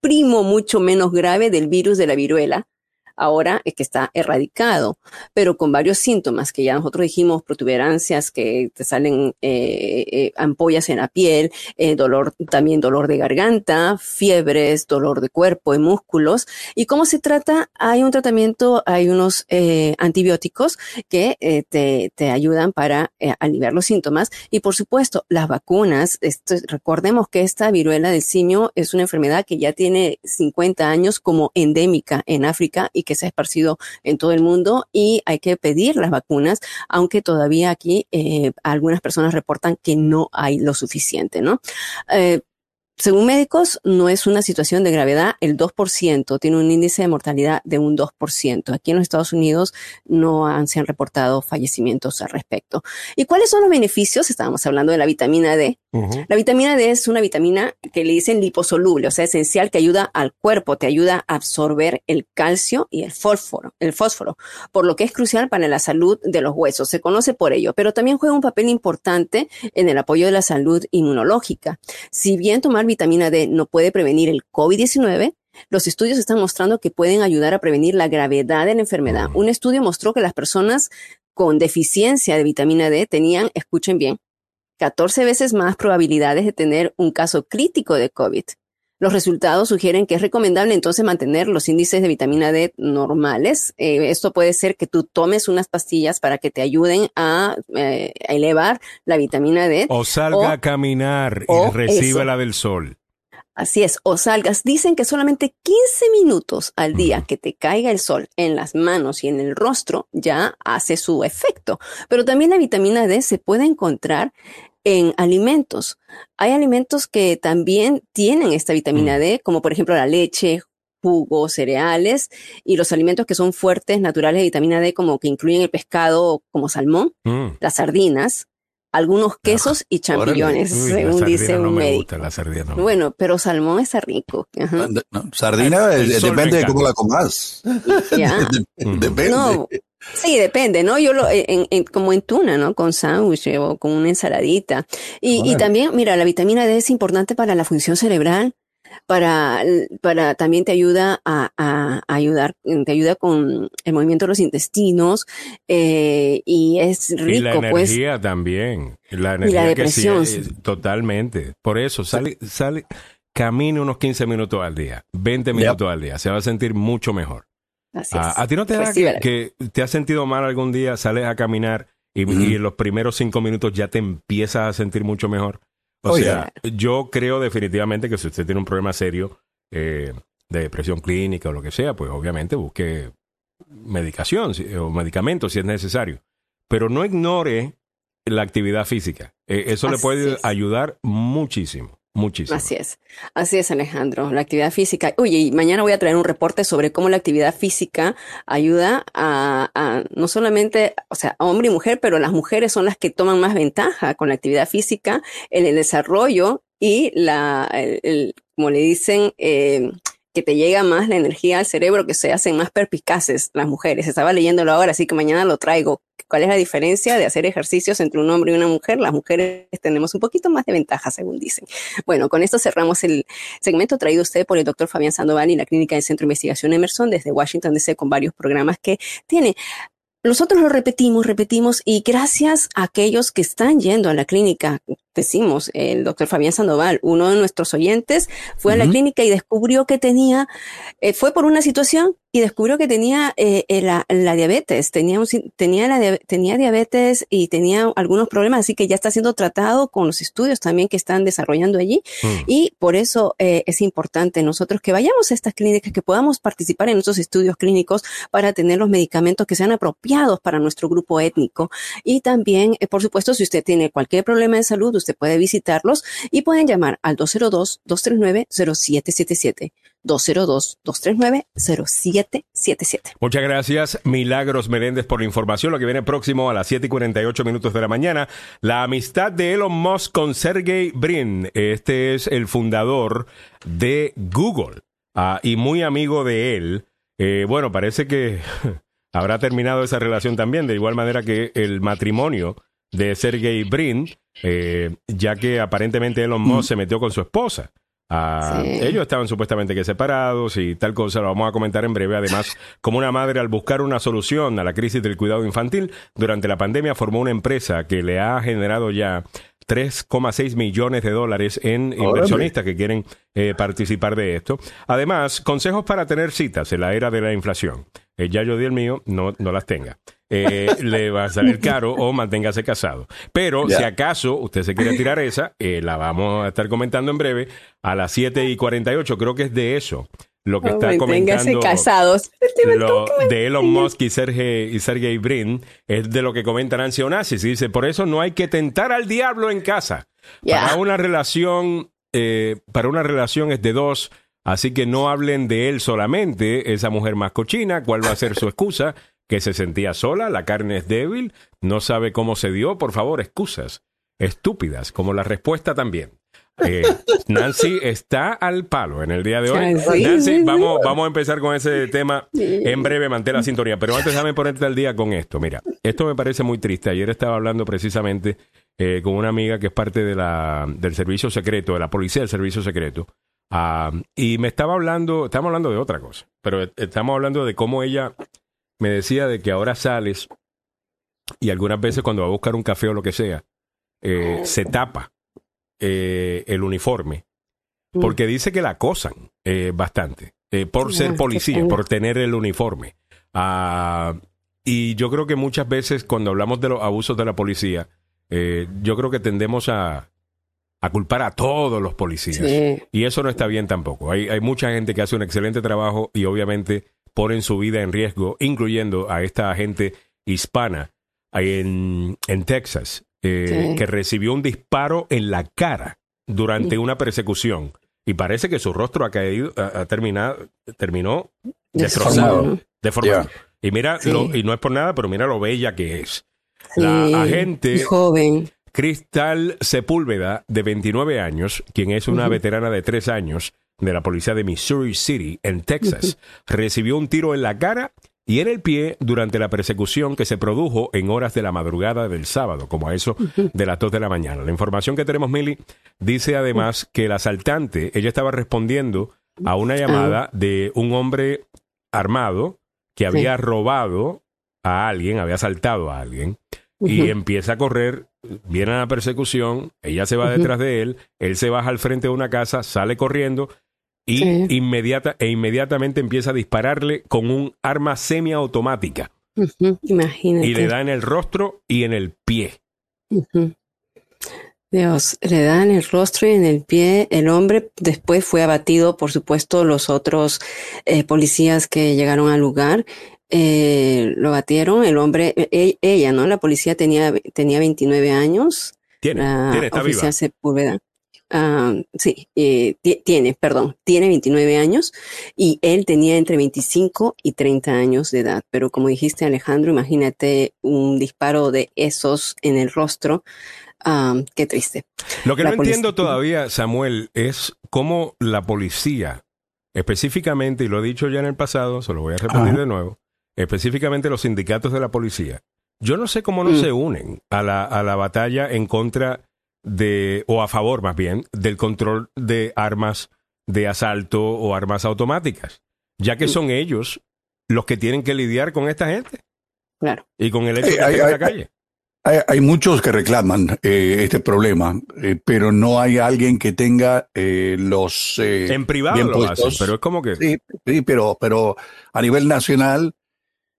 primo mucho menos grave del virus de la viruela ahora es que está erradicado, pero con varios síntomas que ya nosotros dijimos, protuberancias, que te salen eh, eh, ampollas en la piel, eh, dolor, también dolor de garganta, fiebres, dolor de cuerpo y músculos. ¿Y cómo se trata? Hay un tratamiento, hay unos antibióticos que te, te, ayudan para aliviar los síntomas y por supuesto las vacunas. Recordemos que esta viruela del simio es una enfermedad que ya tiene 50 años como endémica en África y que se ha esparcido en todo el mundo y hay que pedir las vacunas, aunque todavía aquí eh, algunas personas reportan que no hay lo suficiente, ¿no? Eh, según médicos, no es una situación de gravedad. El 2% tiene un índice de mortalidad de un 2%. Aquí en los Estados Unidos no se han reportado fallecimientos al respecto. ¿Y cuáles son los beneficios? Estábamos hablando de la vitamina D. La vitamina D es una vitamina que le dicen liposoluble, o sea, esencial que ayuda al cuerpo, te ayuda a absorber el calcio y el fósforo, el fósforo, por lo que es crucial para la salud de los huesos. Se conoce por ello, pero también juega un papel importante en el apoyo de la salud inmunológica. Si bien tomar vitamina D no puede prevenir el COVID-19, los estudios están mostrando que pueden ayudar a prevenir la gravedad de la enfermedad. Un estudio mostró que las personas con deficiencia de vitamina D tenían, escuchen bien, 14 veces más probabilidades de tener un caso crítico de COVID. Los resultados sugieren que es recomendable entonces mantener los índices de vitamina D normales. Eh, esto puede ser que tú tomes unas pastillas para que te ayuden a, eh, elevar la vitamina D. O salga a caminar y reciba la del sol. Así es, o salgas. Dicen que solamente 15 minutos al día que te caiga el sol en las manos y en el rostro ya hace su efecto. Pero también la vitamina D se puede encontrar en alimentos. Hay alimentos que también tienen esta vitamina mm. D, como por ejemplo la leche, jugos, cereales y los alimentos que son fuertes, naturales de vitamina D, como que incluyen el pescado como salmón, mm. las sardinas, algunos quesos y [LAUGHS] champiñones, según dice un médico. Bueno, pero salmón está rico. sardina depende de cómo la comas. [LAUGHS] depende. Sí, depende, ¿no? Yo lo, en, como en tuna, ¿no? Con sándwich o con una ensaladita. Y, y también, mira, la vitamina D es importante para la función cerebral, para, para también te ayuda a, a, ayudar, te ayuda con el movimiento de los intestinos eh, y es rico. Y la pues. energía también. La energía y la depresión. Que totalmente. Por eso, sale, sale, camine unos 15 minutos al día, 20 minutos al día. Se va a sentir mucho mejor. Ah, ¿A ti no te da pues que, te has sentido mal algún día, sales a caminar y, en los primeros cinco minutos ya te empiezas a sentir mucho mejor? O sea, yo creo definitivamente que si usted tiene un problema serio eh, de depresión clínica o lo que sea, pues obviamente busque medicación o medicamentos si es necesario. Pero no ignore la actividad física. Eh, eso le puede ayudar muchísimo. Muchísimo. Así es, así es Alejandro, la actividad física. Oye, y mañana voy a traer un reporte sobre cómo la actividad física ayuda a, no solamente, o sea, a hombre y mujer, pero las mujeres son las que toman más ventaja con la actividad física en el desarrollo y la, el, como le dicen, eh, que te llega más la energía al cerebro, que se hacen más perpicaces las mujeres. Estaba leyéndolo ahora, así que mañana lo traigo. ¿Cuál es la diferencia de hacer ejercicios entre un hombre y una mujer? Las mujeres tenemos un poquito más de ventaja, según dicen. Bueno, con esto cerramos el segmento traído usted por el doctor Fabián Sandoval y la Clínica del Centro de Investigación Emerson desde Washington DC con varios programas que tiene nosotros lo repetimos, repetimos, y gracias a aquellos que están yendo a la clínica, decimos, el doctor Fabián Sandoval, uno de nuestros oyentes, fue a la clínica y descubrió que tenía, eh, fue por una situación y descubrió que tenía eh, eh la, la, diabetes, tenía, un, tenía, la, tenía diabetes y tenía algunos problemas, así que ya está siendo tratado con los estudios también que están desarrollando allí. Mm. Y por eso eh, es importante nosotros que vayamos a estas clínicas, que podamos participar en estos estudios clínicos para tener los medicamentos que sean apropiados para nuestro grupo étnico. Y también, por supuesto, si usted tiene cualquier problema de salud, usted puede visitarlos y pueden llamar al 202-239-0777. 202-239-0777. Muchas gracias, Milagros Meléndez, por la información. Lo que viene próximo a las 7 y 48 minutos de la mañana, la amistad de Elon Musk con Sergey Brin. Este es el fundador de Google uh, y muy amigo de él. Eh, bueno, parece que [LAUGHS] habrá terminado esa relación también, de igual manera que el matrimonio de Sergey Brin, eh, ya que aparentemente Elon Musk se metió con su esposa. Ah, ellos estaban supuestamente que separados y tal cosa, lo vamos a comentar en breve. Además, como una madre al buscar una solución a la crisis del cuidado infantil, durante la pandemia formó una empresa que le ha generado ya 3,6 millones de dólares en inversionistas que quieren eh, participar de esto. Además, consejos para tener citas en la era de la inflación. Eh, ya yo di el mío, no, no las tenga. Eh, [LAUGHS] le va a salir caro o manténgase casado. Pero si acaso usted se quiere tirar esa, eh, la vamos a estar comentando en breve a las 7 y 48. Creo que es de eso lo que está comentando casados. Lo de Elon Musk y Sergey, y Sergey Brin es de lo que comenta Nancy Onassis. Dice, por eso no hay que tentar al diablo en casa. Para una relación, eh, para una relación es de dos, así que no hablen de él solamente, esa mujer más cochina, cuál va a ser su excusa [LAUGHS] que se sentía sola, la carne es débil, no sabe cómo se dio, por favor, excusas estúpidas, como la respuesta también. Eh, [LAUGHS] Nancy está al palo en el día de hoy. Nancy, vamos, vamos a empezar con ese tema en breve, mantén la sintonía. Pero antes déjame ponerte al día con esto. Mira, esto me parece muy triste. Ayer estaba hablando precisamente eh, con una amiga que es parte de la, del servicio secreto, de la policía del servicio secreto. Ah, y me estaba hablando, estamos hablando de otra cosa, pero estamos hablando de cómo ella me decía de que ahora sales y algunas veces cuando va a buscar un café o lo que sea, eh, se tapa eh, el uniforme mm. porque dice que la acosan eh, bastante por ser policía, por tener el uniforme. Ah, y yo creo que muchas veces cuando hablamos de los abusos de la policía, yo creo que tendemos a, a culpar a todos los policías. Y eso no está bien tampoco. Hay, hay mucha gente que hace un excelente trabajo y obviamente ponen su vida en riesgo, incluyendo a esta gente hispana en, en Texas, eh, que recibió un disparo en la cara durante una persecución. Y parece que su rostro ha caído, ha, terminado, terminó destrozado, deformado. Y mira, y no es por nada, pero mira lo bella que es. La agente joven. Cristal Sepúlveda, de 29 años, quien es una veterana de 3 años, de la policía de Missouri City, en Texas, recibió un tiro en la cara y en el pie durante la persecución que se produjo en horas de la madrugada del sábado, como a eso de las 2 de la mañana. La información que tenemos, Millie, dice además que el asaltante, ella estaba respondiendo a una llamada de un hombre armado que había robado a alguien, había asaltado a alguien, y empieza a correr, viene a la persecución, ella se va detrás de él, él se baja al frente de una casa, sale corriendo, y inmediata, e inmediatamente empieza a dispararle con un arma semiautomática. Imagínate. Y le da en el rostro y en el pie. Dios, le dan el rostro y en el pie. El hombre después fue abatido, por supuesto, los otros eh, policías que llegaron al lugar. Eh, lo batieron, el hombre, e, ella, ¿no? La policía tenía, tenía 29 años. Tiene, la tiene, está viva. Sepúlveda. Ah, sí, eh, ti- tiene, perdón, tiene 29 años y él tenía entre 25 y 30 años de edad. Pero como dijiste, Alejandro, imagínate un disparo de esos en el rostro. Ah, qué triste. Lo que La no entiendo todavía, Samuel, es cómo la policía, específicamente, y lo he dicho ya en el pasado, se lo voy a repetir de nuevo, específicamente los sindicatos de la policía, yo no sé cómo no Mm. se unen a la, a la batalla en contra de, o a favor más bien, del control de armas de asalto o armas automáticas, ya que Mm. son ellos los que tienen que lidiar con esta gente Claro. y con el hecho de que hay- en la calle. Hay, hay muchos que reclaman eh, este problema, eh, pero no hay alguien que tenga eh, los... eh, En privado bien lo hacen, puestos. pero es como que... Sí, sí, pero, pero a nivel nacional,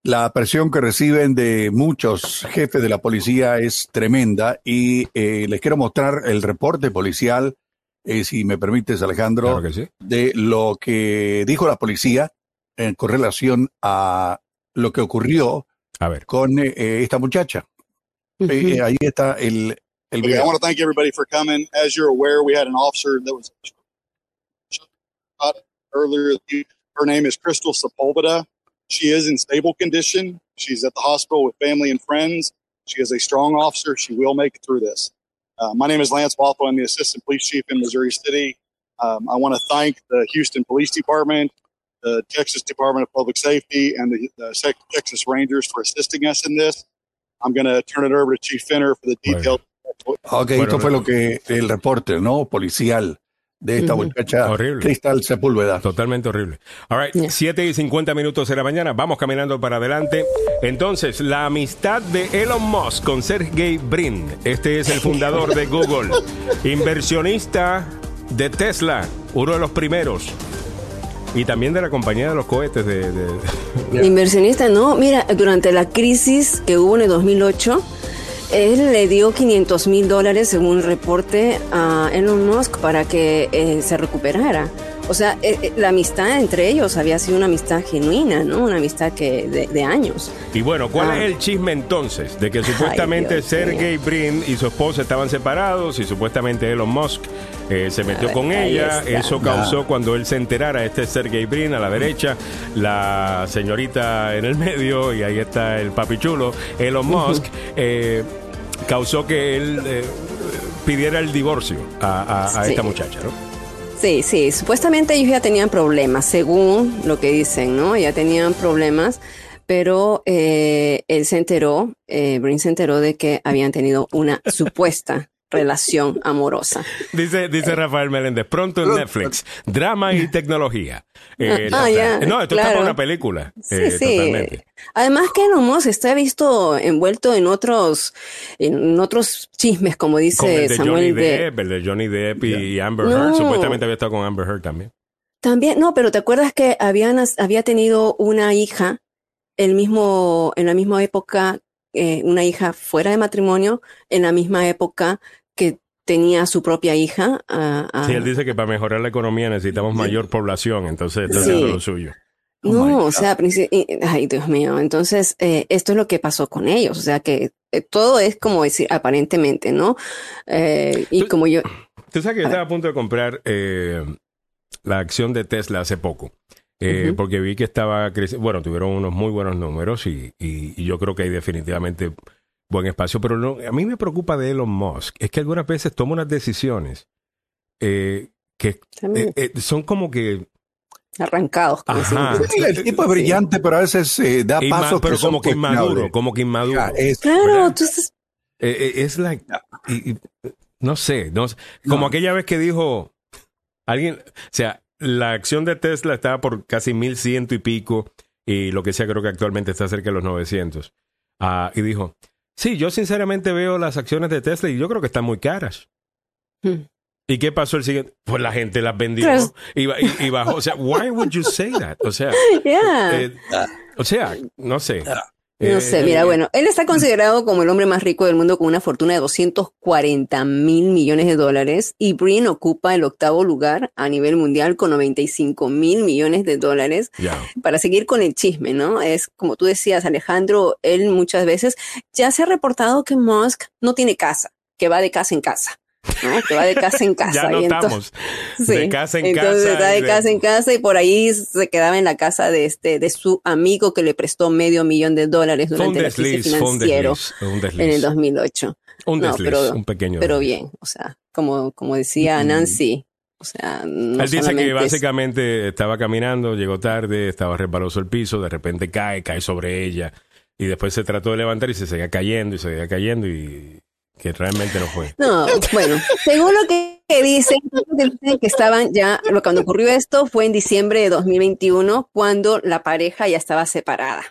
la presión que reciben de muchos jefes de la policía es tremenda y eh, les quiero mostrar el reporte policial, eh, si me permites, Alejandro, Claro que sí. de lo que dijo la policía en con relación a lo que ocurrió A ver. con eh, eh, esta muchacha. Ahí está el, el Okay, I video. want to thank everybody for coming. As you're aware, we had an officer that was shot earlier. Her name is Crystal Sepulveda. She is in stable condition. She's at the hospital with family and friends. She is a strong officer. She will make it through this. Uh, my name is Lance Waffle. I'm the assistant police chief in Missouri City. Um, I want to thank the Houston Police Department, the Texas Department of Public Safety, and the, the Texas Rangers for assisting us in this. I'm going to turn it over to Chief Finner for the detailed. Ok, Bueno, esto fue lo que el reporte, ¿no? Policial de esta muchacha, Horrible. Cristal Sepúlveda. Totalmente horrible. All right, Yeah. 7 y 50 minutos de la mañana. Vamos caminando para adelante. Entonces, la amistad de Elon Musk con Sergey Brin. Este es el fundador de Google. [LAUGHS] Inversionista de Tesla. Uno de los primeros. Y también de la compañía de los cohetes de... de- Inversionista, no, mira, durante la crisis que hubo en el 2008, él le dio 500 mil dólares, según un reporte, a Elon Musk para que eh, se recuperara. O sea, eh, eh, la amistad entre ellos había sido una amistad genuina, ¿no? Una amistad que de, de años. Y bueno, ¿cuál Ah. es el chisme entonces? De que supuestamente Dios Sergey Brin y su esposa estaban separados y supuestamente Elon Musk eh, se metió Ay, con ella. está. Eso causó cuando él se enterara, este es Sergey Brin a la derecha, la señorita en el medio y ahí está el papi chulo, Elon Musk, eh, causó que él eh, pidiera el divorcio a, a- a Sí. esta muchacha, ¿no? Sí, sí, supuestamente ellos ya tenían problemas, según lo que dicen, ¿no? Ya tenían problemas, pero eh, él se enteró, eh, Brin se enteró de que habían tenido una supuesta relación amorosa. Dice, dice Rafael Meléndez, pronto en Netflix, drama y tecnología. Eh, Ah, no, esto está claro. para una película. Sí, eh, sí. Totalmente. Además que Elon Musk está visto envuelto en otros, en otros chismes, como Como el dice de Johnny Samuel. de- Depp, el de Johnny Depp y Amber No. Heard. Supuestamente había estado con Amber Heard también. También, no, pero ¿te acuerdas que habían, había tenido una hija el mismo, en la misma época, eh, una hija fuera de matrimonio, en la misma época que tenía su propia hija? Sí, él dice que para mejorar la economía necesitamos mayor población, entonces está Sí. haciendo lo suyo. Oh No, o sea, ay Dios mío, entonces eh, esto es lo que pasó con ellos, o sea que eh, todo es como decir, aparentemente, ¿no? Eh, y como yo, Tú sabes que yo estaba a punto de comprar la acción de Tesla hace poco. eh. Porque vi que estaba creciendo. Bueno, tuvieron unos muy buenos números y, y- y yo creo que hay definitivamente buen espacio. Pero no, a mí me preocupa de Elon Musk. Es que algunas veces toma unas decisiones eh, que eh, eh, son como que. arrancados. como. Sí, el tipo es brillante, pero a veces eh, da inma- pasos pero que son como que inmaduro, como que inmaduro. Ya, es- Claro, ¿verdad? entonces, Eh, eh, es like, y- y- no sé, no como No. aquella vez que dijo alguien, o sea, la acción de Tesla estaba por casi mil ciento y pico y lo que sea creo que actualmente está cerca de los 900. Ah, y dijo, sí, yo sinceramente veo las acciones de Tesla y yo creo que están muy caras. Hmm. ¿Y qué pasó el siguiente? Pues la gente las vendió y, ba- y- y bajó. O sea, why would you say that? O sea, [LAUGHS] yeah. eh, o sea, no sé. No sé, mira, Eh, bueno, él está considerado como el hombre más rico del mundo con una fortuna de 240 mil millones de dólares y Brin ocupa el octavo lugar a nivel mundial con 95 mil millones de dólares. Para seguir con el chisme, ¿no? Es como tú decías, Alejandro, él muchas veces ya se ha reportado que Musk no tiene casa, que va de casa en casa. ¿No? Que va de casa en [LAUGHS] casa. Ya y entonces- notamos. [LAUGHS] De casa en entonces casa está de casa en casa y por ahí se quedaba en la casa de este de su amigo que le prestó medio millón de dólares durante crisis un financiero desliz. Un desliz. en el 2008. Un No, desliz, pero- un pequeño Pero bien, o sea, como, como decía Mm. Nancy, o sea, no Él dice que es- básicamente estaba caminando, llegó tarde, estaba resbaloso el piso, de repente cae, cae sobre ella y después se trató de levantar y se seguía cayendo y se seguía cayendo y que realmente no fue. No, bueno, según lo que dicen, que estaban ya, lo cuando ocurrió esto fue en diciembre de 2021, cuando la pareja ya estaba separada.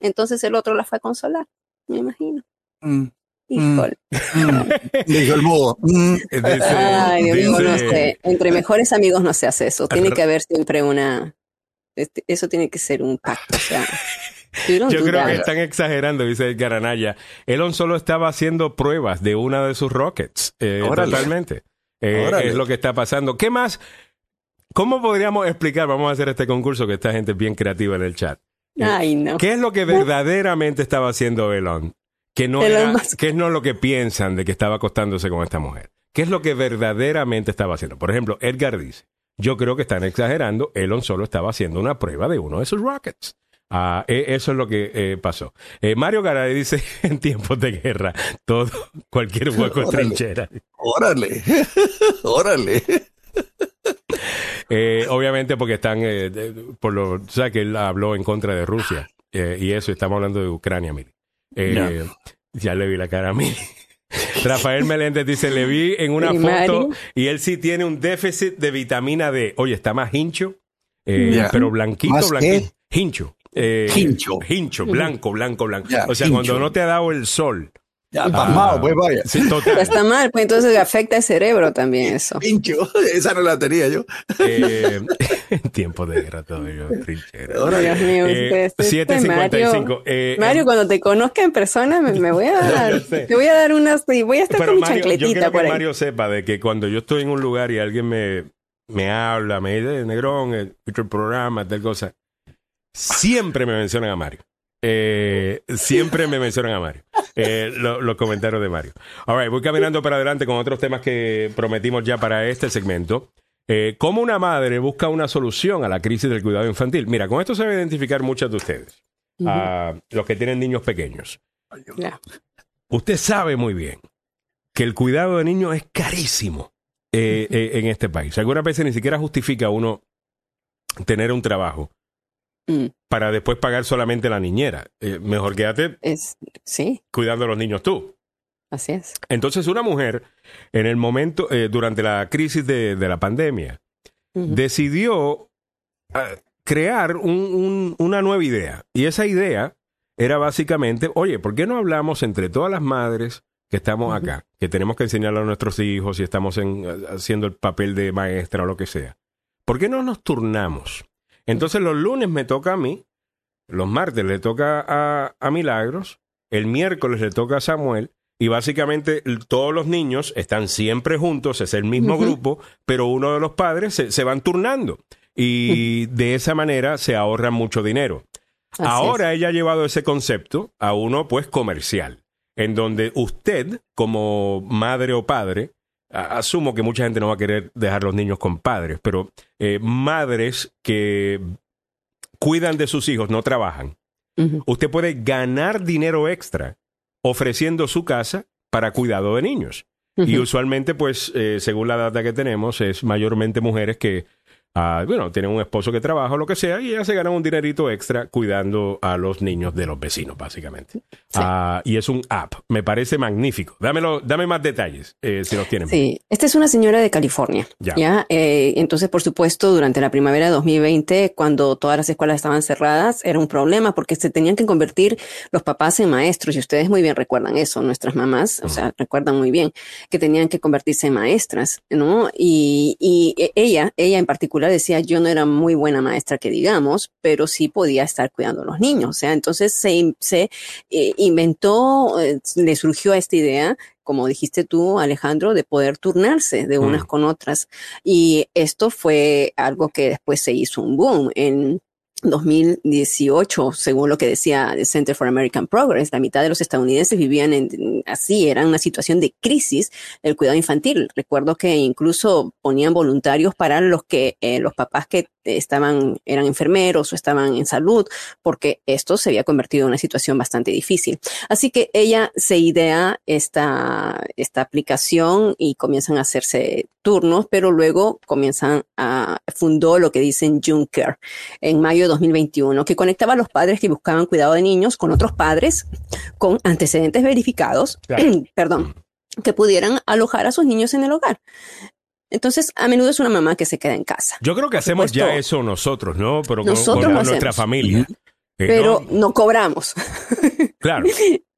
Entonces el otro la fue a consolar, me imagino. Mm, Híjole. mm. Dijo el mudo. Mm. Dice- Ay, Dios mío, no sé. Entre mejores amigos no se hace eso. Tiene que haber siempre una. este, eso tiene que ser un pacto. O sea, Yo creo que están exagerando, dice Edgar Anaya. Elon solo estaba haciendo pruebas de una de sus rockets. eh, totalmente. Eh, es lo que está pasando. ¿Qué más? ¿Cómo podríamos explicar? Vamos a hacer este concurso que esta gente es bien creativa en el chat. Ay, no. ¿Qué es lo que verdaderamente estaba haciendo Elon? Que no, Elon era, que no lo que piensan de que estaba acostándose con esta mujer. ¿Qué es lo que verdaderamente estaba haciendo? Por ejemplo, Edgar dice, yo creo que están exagerando, Elon solo estaba haciendo una prueba de uno de sus rockets. Ah, e- eso es lo que eh, pasó. Eh, Mario Garay dice, [LAUGHS] en tiempos de guerra, todo, cualquier hueco es trinchera. Órale. [LAUGHS] Órale. Eh, obviamente porque están, eh, de- por lo, o sea, que él habló en contra de Rusia eh, y eso, estamos hablando de Ucrania, Mili. Eh, Ya le vi la cara a mí. [LAUGHS] Rafael Meléndez dice, le vi en una ¿Y foto Mario? y él sí tiene un déficit de vitamina D. Oye, está más hincho, eh, pero blanquito, ¿Más blanquito. Hincho. Eh, Hincho. Hincho, blanco, blanco, blanco. Ya, o sea, hincho. cuando no te ha dado el sol. Ya, pasmado, pues vaya. Sí, total. Está mal, pues entonces afecta el cerebro también eso. Pincho. [LAUGHS] Esa no la tenía yo. Eh, [LAUGHS] en tiempos de guerra todavía, [LAUGHS] trinchera. Dios mío, Eh, este- este 7.55. Mario, Eh, Mario, cuando te conozca en persona, me, me voy a dar, te voy a dar unas, y voy a estar Pero con mi yo chancletita quiero por que ahí. Mario sepa de que cuando yo estoy en un lugar y alguien me, me habla, me dice, Negrón, eh, escucho el programa, tal cosa, siempre me mencionan a Mario. Eh, siempre me mencionan a Mario. Eh, lo- los comentarios de Mario. All right, voy caminando para adelante con otros temas que prometimos ya para este segmento. Eh, ¿Cómo una madre busca una solución a la crisis del cuidado infantil? Mira, con esto se va a identificar muchas de ustedes, Ujú. a los que tienen niños pequeños. Usted sabe muy bien que el cuidado de niños es carísimo eh, en este país. Algunas veces ni siquiera justifica uno tener un trabajo Mm, para después pagar solamente la niñera. Eh, mejor quédate es, sí, cuidando a los niños tú. así es. Entonces una mujer, en el momento, eh, durante la crisis de, de la pandemia, decidió ah, crear un- un- una nueva idea. Y esa idea era básicamente, oye, ¿por qué no hablamos entre todas las madres que estamos acá, que tenemos que enseñarle a nuestros hijos y estamos en- haciendo el papel de maestra o lo que sea? ¿Por qué no nos turnamos? Entonces los lunes me toca a mí, los martes le toca a, a Milagros, el miércoles le toca a Samuel, y básicamente todos los niños están siempre juntos, es el mismo grupo, pero uno de los padres se, se van turnando. Y de esa manera se ahorra mucho dinero. Así Ahora ella ha llevado ese concepto a uno pues comercial, en donde usted como madre o padre, asumo que mucha gente no va a querer dejar los niños con padres, pero eh, madres que cuidan de sus hijos, no trabajan, usted puede ganar dinero extra ofreciendo su casa para cuidado de niños. Y usualmente, pues, eh, según la data que tenemos, es mayormente mujeres que, bueno, tienen un esposo que trabaja o lo que sea, y ellas se ganan un dinerito extra cuidando a los niños de los vecinos, básicamente. Ah, y es un app. Me parece magnífico. Dámelo, dame más detalles, eh, si los tienen. Sí, esta es una señora de California. Ya. Ya, Eh, entonces, por supuesto, durante la primavera de 2020, cuando todas las escuelas estaban cerradas, era un problema porque se tenían que convertir los papás en maestros. Y ustedes muy bien recuerdan eso, nuestras mamás, o sea, recuerdan muy bien que tenían que convertirse en maestras, ¿no? Y, y e- ella, ella en particular Decía, yo no era muy buena maestra, que digamos, pero sí podía estar cuidando a los niños. O sea, entonces se, se eh, inventó, eh, le surgió esta idea como dijiste tú, Alejandro, de poder turnarse de unas Mm. con otras. Y esto fue algo que después se hizo un boom en 2018, según lo que decía el Center for American Progress, la mitad de los estadounidenses vivían en, así, era una situación de crisis el cuidado infantil. Recuerdo que incluso ponían voluntarios para los que eh, los papás que estaban eran enfermeros o estaban en salud, porque esto se había convertido en una situación bastante difícil. Así que ella se idea esta, esta aplicación y comienzan a hacerse turnos, pero luego comienzan a fundó lo que dicen Juncker en mayo de 2021, que conectaba a los padres que buscaban cuidado de niños con otros padres con antecedentes verificados, Claro. [CLEARS THROAT] perdón, que pudieran alojar a sus niños en el hogar. Entonces, a menudo es una mamá que se queda en casa. Yo creo que hacemos supuesto. ya eso nosotros, ¿no? Pero con, Nosotros con nuestra familia. Pero no, no cobramos. [LAUGHS] claro.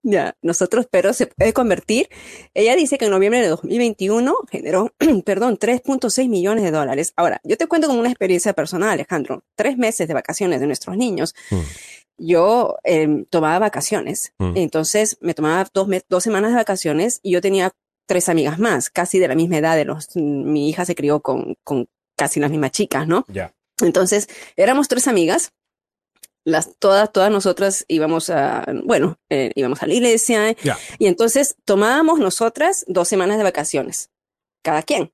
Ya, nosotros, pero se puede convertir. Ella dice que en noviembre de 2021 generó, [CLEARS THROAT] perdón, 3.6 millones de dólares. Ahora, yo te cuento como una experiencia personal, Alejandro. Tres meses de vacaciones de nuestros niños. Mm. Yo eh, tomaba vacaciones. Mm. Entonces, me tomaba dos, dos semanas de vacaciones y yo tenía tres amigas más, casi de la misma edad de los, mi hija se crió con, con casi las mismas chicas, ¿no? Ya. Entonces, éramos tres amigas. Las, todas, todas nosotras íbamos a, bueno, eh, íbamos a la iglesia y entonces tomábamos nosotras dos semanas de vacaciones, cada quien.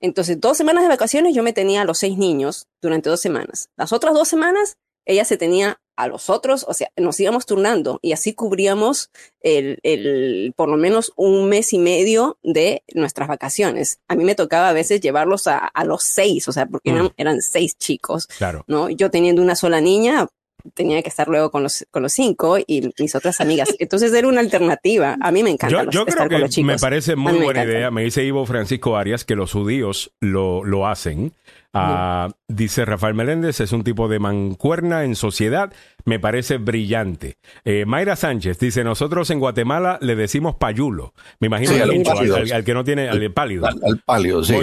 Entonces, dos semanas de vacaciones yo me tenía a los seis niños durante dos semanas. Las otras dos semanas ella se tenía a los otros, o sea, nos íbamos turnando y así cubríamos el, el, por lo menos un mes y medio de nuestras vacaciones. A mí me tocaba a veces llevarlos a, a los seis, o sea, porque Mm. eran, eran seis chicos, Claro. ¿no? Yo teniendo una sola niña, tenía que estar luego con los, con los cinco y mis otras amigas. Entonces era una alternativa. A mí me encanta Yo, los- yo estar creo con los que chicos. me parece muy me buena encanta. idea. Me dice Ivo Francisco Arias que los judíos lo, lo hacen. Ah, dice Rafael Meléndez, es un tipo de mancuerna en sociedad. Me parece brillante. Eh, Mayra Sánchez dice, nosotros en Guatemala le decimos payulo. Me imagino Sí, al, al- al que no tiene, al pálido. Al, al palio, sí.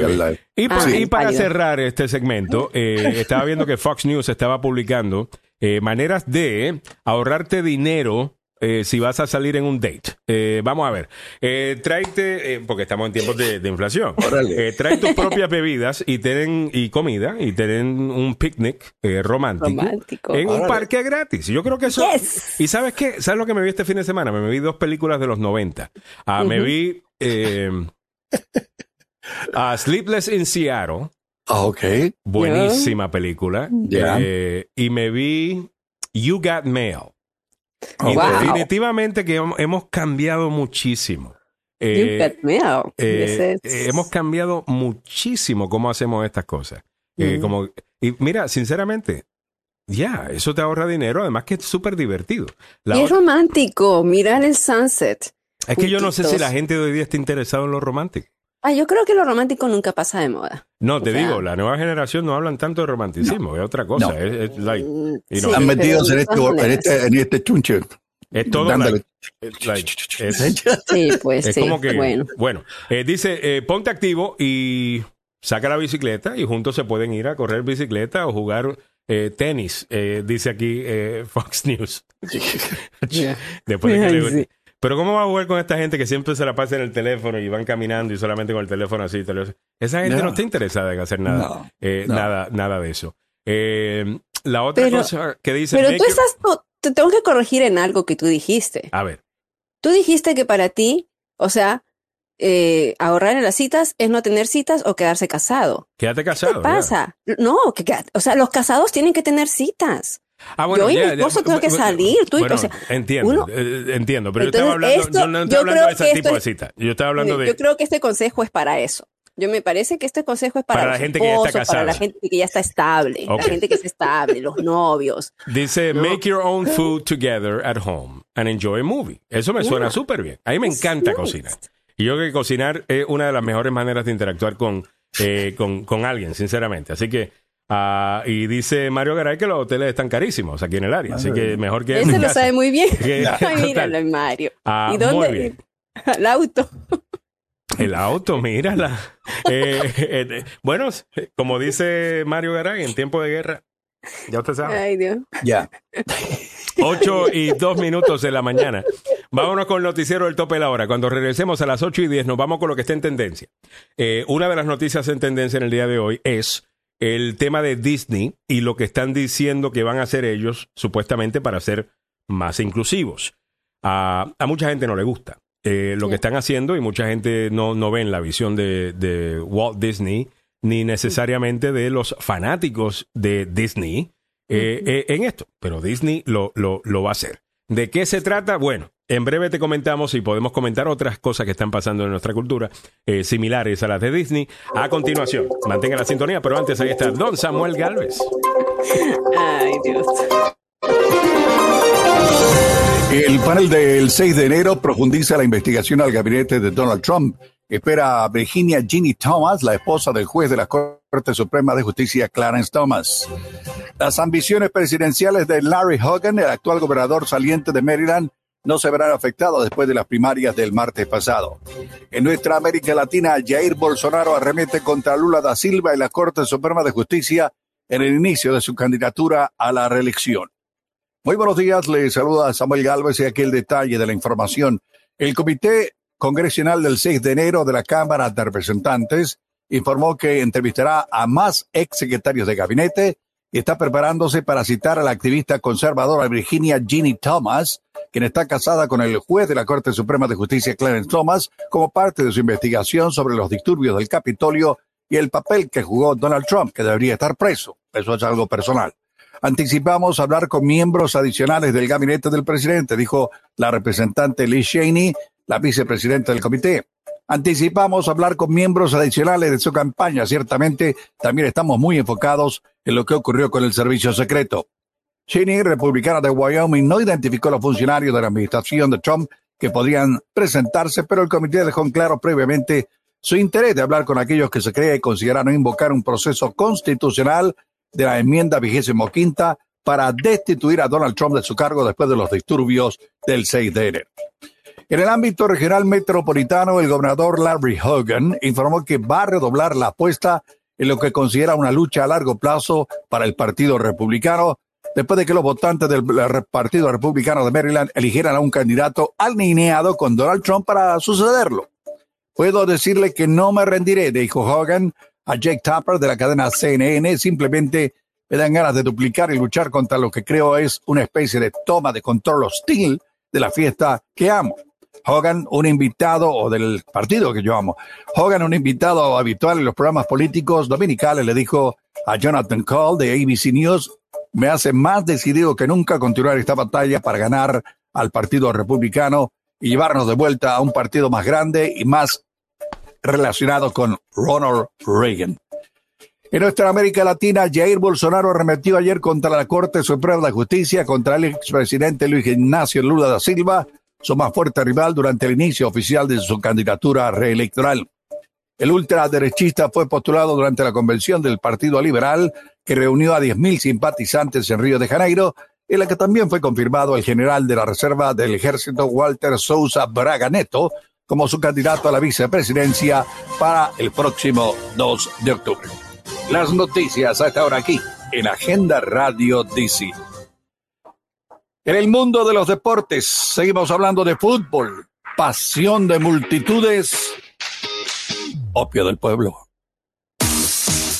Y, Ah, y para pálido. cerrar este segmento, eh, estaba viendo que Fox News estaba publicando eh, maneras de ahorrarte dinero eh, si vas a salir en un date. Eh, vamos a ver. Eh, tráete, eh, porque estamos en tiempos de, de inflación. Eh, trae tus propias bebidas y tienen y comida y tienen un picnic eh, romántico, Romántico. en un parque gratis. Yo creo que eso. Yes. ¿Y sabes qué? ¿Sabes lo que me vi este fin de semana? Me vi dos películas de los 90. Ah, Me vi eh, a Sleepless in Seattle. Ah, ok. Buenísima película. Eh, y me vi You Got Mail. Y Wow. definitivamente que hem- hemos cambiado muchísimo. You Eh, got mail. eh, hemos cambiado muchísimo cómo hacemos estas cosas. Como, y mira, sinceramente, ya, eso te ahorra dinero, además que es súper divertido. La y es romántico, mirar el sunset. es que yo no sé si la gente de hoy día está interesada en lo romántico. Ah, yo creo que lo romántico nunca pasa de moda. No, te O sea- digo, la nueva generación no hablan tanto de romanticismo, es otra cosa. No. Es, es like, sí, Están metidos en este, en este, en este chunche. es todo dándole. like, it's like, es, [LAUGHS] Sí, pues es sí. como que, Bueno. bueno, eh, dice, eh, ponte activo y saca la bicicleta y juntos se pueden ir a correr bicicleta o jugar eh, tenis, eh, dice aquí eh, Fox News. [LAUGHS] Después de que Ay, le guste. sí. Pero ¿cómo va a jugar con esta gente que siempre se la pasa en el teléfono y van caminando y solamente con el teléfono así? teléfono? Esa gente no, No. está interesada en hacer nada, No, eh, no. nada, nada de eso. Eh, la otra Pero- cosa que dice... Pero tú estás, no, te tengo que corregir en algo que tú dijiste. A ver, Tú dijiste que para ti, o sea, eh, ahorrar en las citas es no tener citas o quedarse casado. quédate ¿Qué casado. te pasa? No, que, que- o sea, los casados tienen que tener citas. Ah, bueno, Yo y mi ya, ya. esposo tengo que salir, tú y- bueno, o sea, entiendo, uno- eh, entiendo, pero yo estaba hablando, esto- yo no estaba hablando de ese tipo esto de es- cita. Yo estaba hablando de... Yo creo que este consejo es para eso. Yo me parece que este consejo es para, Para la gente que ya está esposos, para la casada. gente que ya está estable, Ok. la gente que está estable, los novios. Dice, No. make your own food together at home and enjoy a movie. Eso me suena Yeah. súper bien. A mí me It's encanta nice. cocinar. Y yo creo que cocinar es una de las mejores maneras de interactuar con, eh, con, con alguien, sinceramente. Así que, ah, y dice Mario Garay que los hoteles están carísimos aquí en el área. Así que mejor que... Ese lo casa. sabe muy bien. [LAUGHS] Que- [LAUGHS] Ay, total. míralo, Mario. Ah, ¿Y dónde? muy bien. [LAUGHS] Al auto. El auto, mírala. Eh, eh, bueno, como dice Mario Garay, en tiempo de guerra, ya usted sabe. Ay, Dios. Ya. 8 y 2 minutos de la mañana. Vámonos con el noticiero del tope de la hora. Cuando regresemos a las 8 y 10 nos vamos con lo que está en tendencia. Eh, una de las noticias en tendencia en el día de hoy es el tema de Disney y lo que están diciendo que van a hacer ellos supuestamente para ser más inclusivos. A, a mucha gente no le gusta eh, lo que están haciendo y mucha gente no, no ve en la visión de, de Walt Disney ni necesariamente de los fanáticos de Disney eh, eh, en esto, pero Disney lo, lo, lo va a hacer. ¿De qué se trata? Bueno, en breve te comentamos y podemos comentar otras cosas que están pasando en nuestra cultura, eh, similares a las de Disney. A continuación, mantenga la sintonía, pero antes ahí está Don Samuel Galvez. Ay, Dios. El panel del 6 de enero profundiza la investigación al gabinete de Donald Trump. Espera a Virginia Ginny Thomas, la esposa del juez de la Corte Suprema de Justicia Clarence Thomas. Las ambiciones presidenciales de Larry Hogan, el actual gobernador saliente de Maryland, no se verán afectadas después de las primarias del martes pasado. En nuestra América Latina, Jair Bolsonaro arremete contra Lula da Silva y la Corte Suprema de Justicia en el inicio de su candidatura a la reelección. Muy buenos días, le saluda Samuel Galvez y aquí el detalle de la información. El Comité Congresional del 6 de enero de la Cámara de Representantes informó que entrevistará a más ex secretarios de gabinete y está preparándose para citar a la activista conservadora Virginia Ginny Thomas, quien está casada con el juez de la Corte Suprema de Justicia Clarence Thomas, como parte de su investigación sobre los disturbios del Capitolio y el papel que jugó Donald Trump, que debería estar preso. Eso es algo personal. Anticipamos hablar con miembros adicionales del gabinete del presidente, dijo la representante Liz Cheney, la vicepresidenta del comité. Anticipamos hablar con miembros adicionales de su campaña. Ciertamente, también estamos muy enfocados en lo que ocurrió con el servicio secreto. Cheney, republicana de Wyoming, no identificó a los funcionarios de la administración de Trump que podrían presentarse, pero el comité dejó en claro previamente su interés de hablar con aquellos que se cree y consideraron invocar un proceso constitucional de la enmienda vigésimo quinta para destituir a Donald Trump de su cargo después de los disturbios del 6 de enero. En el ámbito regional metropolitano, el gobernador Larry Hogan informó que va a redoblar la apuesta en lo que considera una lucha a largo plazo para el Partido Republicano, después de que los votantes del Partido Republicano de Maryland eligieran a un candidato alineado con Donald Trump para sucederlo. Puedo decirle que no me rendiré, dijo Hogan a Jake Tapper de la cadena CNN. Simplemente me dan ganas de duplicar y luchar contra lo que creo es una especie de toma de control hostil de la fiesta que amo. Hogan, un invitado, o del partido que yo amo, Hogan, un invitado habitual en los programas políticos dominicales, le dijo a Jonathan Cole de ABC News, me hace más decidido que nunca continuar esta batalla para ganar al Partido Republicano y llevarnos de vuelta a un partido más grande y más relacionado con Ronald Reagan. En nuestra América Latina, Jair Bolsonaro arremetió ayer contra la Corte Suprema de Justicia contra el expresidente Luis Ignacio Lula da Silva, su más fuerte rival durante el inicio oficial de su candidatura reelectoral. El ultraderechista fue postulado durante la convención del Partido Liberal, que reunió a 10.000 simpatizantes en Río de Janeiro, en la que también fue confirmado el general de la Reserva del Ejército Walter Sousa Braga Neto como su candidato a la vicepresidencia para el próximo 2 de octubre. Las noticias hasta ahora aquí en Agenda Radio DC. En el mundo de los deportes, seguimos hablando de fútbol, pasión de multitudes, opio del pueblo.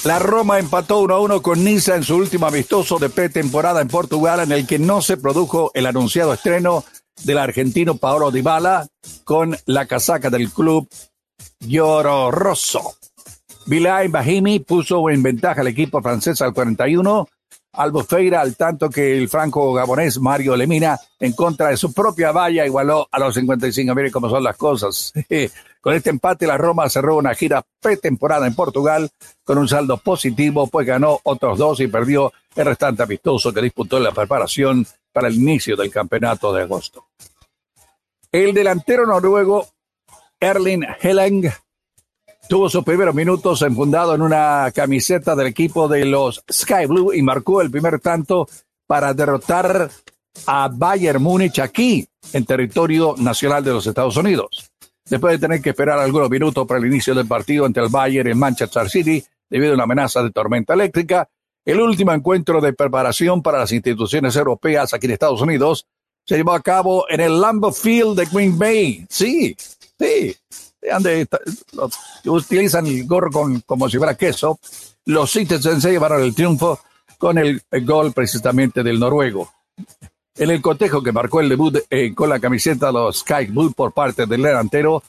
La Roma empató 1 a 1 con Niza en su último amistoso de pretemporada en Portugal, en el que no se produjo el anunciado estreno del argentino Paolo Dybala con la casaca del club Lloro Rosso. Bahimi puso en ventaja al equipo francés al 41 Albufeira, al tanto que el franco gabonés Mario Lemina, en contra de su propia valla, igualó a los 55. Miren cómo son las cosas. [LAUGHS] con este empate, la Roma cerró una gira pretemporada en Portugal con un saldo positivo, pues ganó otros dos y perdió el restante amistoso que disputó en la preparación para el inicio del campeonato de agosto. El delantero noruego Erling Helling tuvo sus primeros minutos enfundado en una camiseta del equipo de los Sky Blue y marcó el primer tanto para derrotar a Bayern Múnich aquí en territorio nacional de los Estados Unidos. Después de tener que esperar algunos minutos para el inicio del partido entre el Bayern y el Manchester City debido a una amenaza de tormenta eléctrica. El último encuentro de preparación para las instituciones europeas aquí en Estados Unidos se llevó a cabo en el Lambeau Field de Green Bay. Sí, sí. Donde utilizan el gorro con, como si fuera queso. Los Citizens se llevaron el triunfo con el, gol precisamente del noruego. En el cotejo que marcó el debut eh, con la camiseta de los Sky Blue por parte del delantero,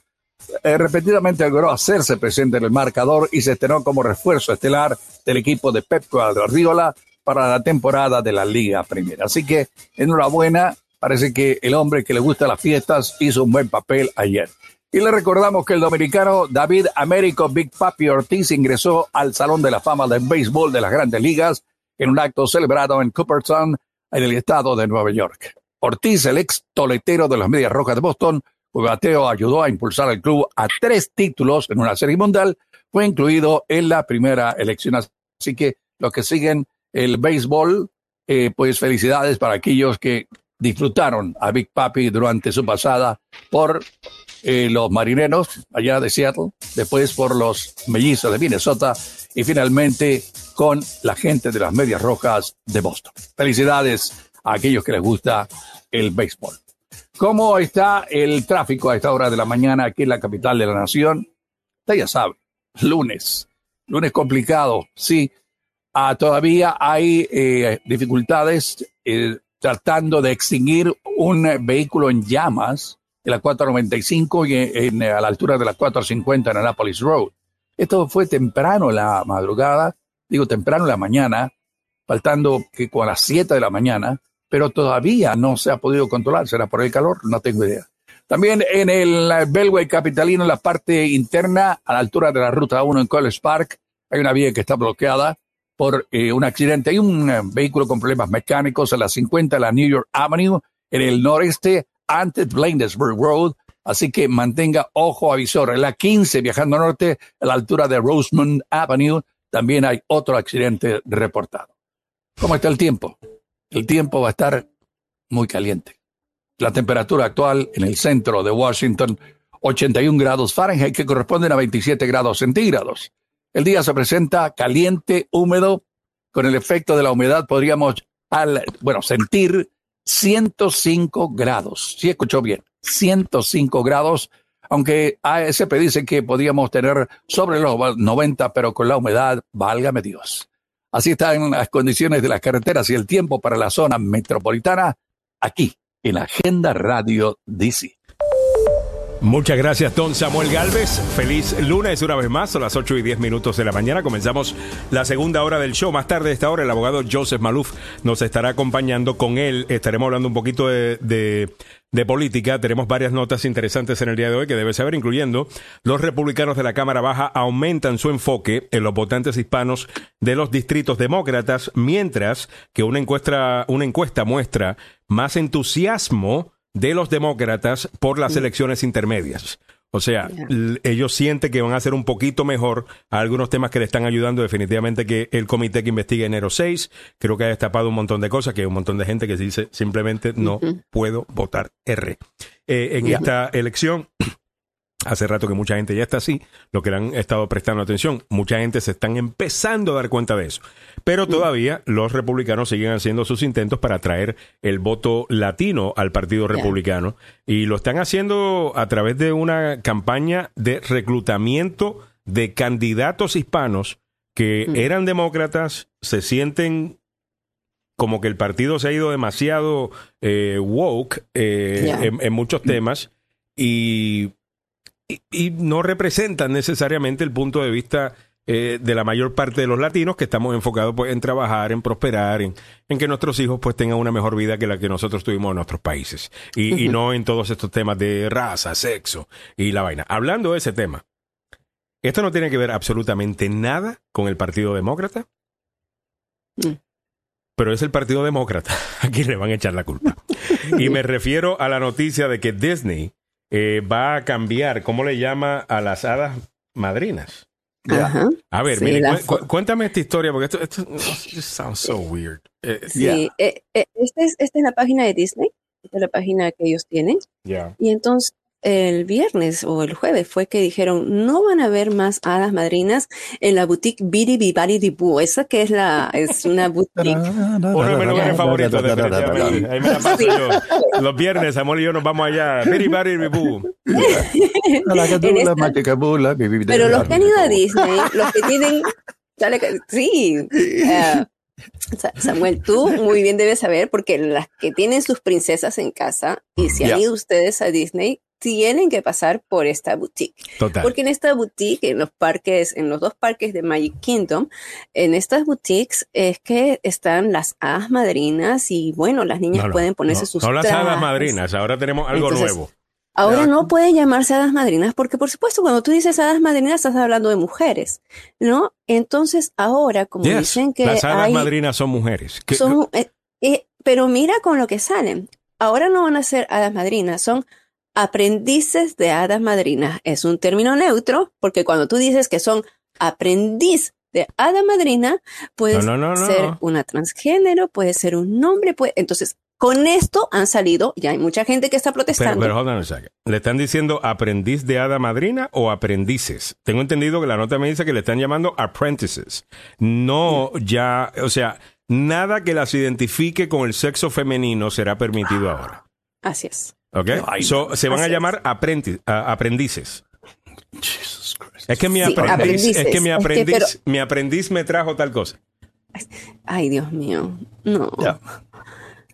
eh, repetidamente logró hacerse presente en el marcador y se estrenó como refuerzo estelar del equipo de Pep Guardiola para la temporada de la Liga Primera. Así que, enhorabuena, parece que el hombre que le gusta las fiestas hizo un buen papel ayer. Y le recordamos que el dominicano David Américo Big Papi Ortiz ingresó al Salón de la Fama del Béisbol de las Grandes Ligas en un acto celebrado en Cooperstown, en el estado de Nueva York. Ortiz, el ex toletero de las Medias Rojas de Boston, cuyo bateo ayudó a impulsar al club a tres títulos en una serie mundial, fue incluido en la primera elección. Así que los que siguen el béisbol, eh, pues felicidades para aquellos que disfrutaron a Big Papi durante su pasada por eh, los marineros allá de Seattle, después por los mellizos de Minnesota y finalmente con la gente de las Medias Rojas de Boston. Felicidades a aquellos que les gusta el béisbol. ¿Cómo está el tráfico a esta hora de la mañana aquí en la capital de la nación? Usted ya sabe, lunes, lunes complicado, sí. Ah, todavía hay eh, dificultades eh, tratando de extinguir un vehículo en llamas en la 495 y en, a la altura de la 450 en Annapolis Road. Esto fue temprano en la madrugada, digo temprano en la mañana, faltando que con las 7 de la mañana, pero todavía no se ha podido controlar. ¿Será por el calor? No tengo idea. También en el Belway Capitalino, en la parte interna, a la altura de la Ruta 1 en College Park, hay una vía que está bloqueada por eh, un accidente. Hay un eh, vehículo con problemas mecánicos a las 50 de la New York Avenue, en el noreste, antes Bladensburg Road, Así que mantenga ojo avisor. En la 15, viajando norte, a la altura de Rosemont Avenue, también hay otro accidente reportado. ¿Cómo está el tiempo? El tiempo va a estar muy caliente. La temperatura actual en el centro de Washington, 81 grados Fahrenheit, que corresponden a 27 grados centígrados. El día se presenta caliente, húmedo, con el efecto de la humedad podríamos, al, bueno, sentir 105 grados. ¿Sí escuchó bien? 105 grados, aunque ASP dice que podíamos tener sobre los 90, pero con la humedad, válgame Dios. Así están las condiciones de las carreteras y el tiempo para la zona metropolitana aquí en Agenda Radio DC. Muchas gracias, don Samuel Galvez. Feliz lunes una vez más, son las 8 y 10 minutos de la mañana. Comenzamos la segunda hora del show. Más tarde de esta hora, el abogado Joseph Maluf nos estará acompañando. Con él estaremos hablando un poquito de, de, política. Tenemos varias notas interesantes en el día de hoy que debe saber, incluyendo los republicanos de la Cámara Baja aumentan su enfoque en los votantes hispanos de los distritos demócratas, mientras que una encuesta, una encuesta muestra más entusiasmo de los demócratas por las elecciones intermedias. O sea, ellos sienten que van a hacer un poquito mejor a algunos temas que le están ayudando. Definitivamente que el comité que investiga enero 6, creo que ha destapado un montón de cosas, que hay un montón de gente que dice simplemente no puedo votar R. Eh, en esta elección Hace rato que mucha gente ya está así, lo que le han estado prestando atención. Mucha gente se están empezando a dar cuenta de eso. Pero todavía los republicanos siguen haciendo sus intentos para atraer el voto latino al Partido Republicano. Y lo están haciendo a través de una campaña de reclutamiento de candidatos hispanos que eran demócratas, se sienten como que el partido se ha ido demasiado eh, woke eh, en, en muchos temas y y, no representan necesariamente el punto de vista eh, de la mayor parte de los latinos que estamos enfocados pues, en trabajar, en prosperar, en, que nuestros hijos pues tengan una mejor vida que la que nosotros tuvimos en nuestros países. Y, no en todos estos temas de raza, sexo y la vaina. Hablando de ese tema, esto no tiene que ver absolutamente nada con el Partido Demócrata. Mm. Pero es el Partido Demócrata [LAUGHS] a quien le van a echar la culpa. [LAUGHS] y me refiero a la noticia de que Disney eh, va a cambiar, ¿cómo le llama a las hadas madrinas? A ver, cuéntame esta historia porque esto, esto, sounds so weird. Eh, sí, eh, esta, es, esta es la página de Disney, esta es la página que ellos tienen. Y entonces el viernes o el jueves fue que dijeron no van a haber más hadas madrinas en la boutique Bidi Bibari di Boo. Esa que es la es una boutique. Uno de mis lugares favoritos, definitivamente. Ahí me la paso yo. Los viernes, amor y yo nos vamos allá. Bari Pero los que han ido a Disney, los que tienen dale que- sí. eh, Sa- Samuel, tú muy bien debes saber porque las que tienen sus princesas en casa y si han ido ustedes a Disney, tienen que pasar por esta boutique. Total. Porque en esta boutique, en los parques, en los dos parques de Magic Kingdom, en estas boutiques es que están las hadas madrinas y bueno, las niñas No, pueden ponerse no, sus No las hadas madrinas, ahora tenemos algo Entonces, nuevo. Ahora no pueden llamarse hadas madrinas porque, por supuesto, cuando tú dices hadas madrinas estás hablando de mujeres, ¿no? Entonces, ahora, como Yes, dicen que las hadas hay, madrinas son mujeres. ¿Qué- son, eh, eh, pero mira con lo que salen. Ahora no van a ser hadas madrinas, son aprendices de hadas madrinas. Es un término neutro porque cuando tú dices que son aprendiz de hada madrina, puede No, no, no, no. ser una transgénero, puede ser un nombre, puede... entonces con esto han salido, ya hay mucha gente que está Pero, protestando. pero hold on a second. ¿Le están diciendo aprendiz de hada madrina o aprendices? Tengo entendido que la nota me dice que le están llamando apprentices. No ya, o sea, nada que las identifique con el sexo femenino será permitido ahora. Así es. ¿Ok? Ay, So, se van a llamar apprenti- a- aprendices. Jesus Christ. Es que mi Sí, aprendiz, aprendices. es que mi Es que, aprendiz, pero- mi aprendiz me trajo tal cosa. Ay, Dios mío. No. Ya.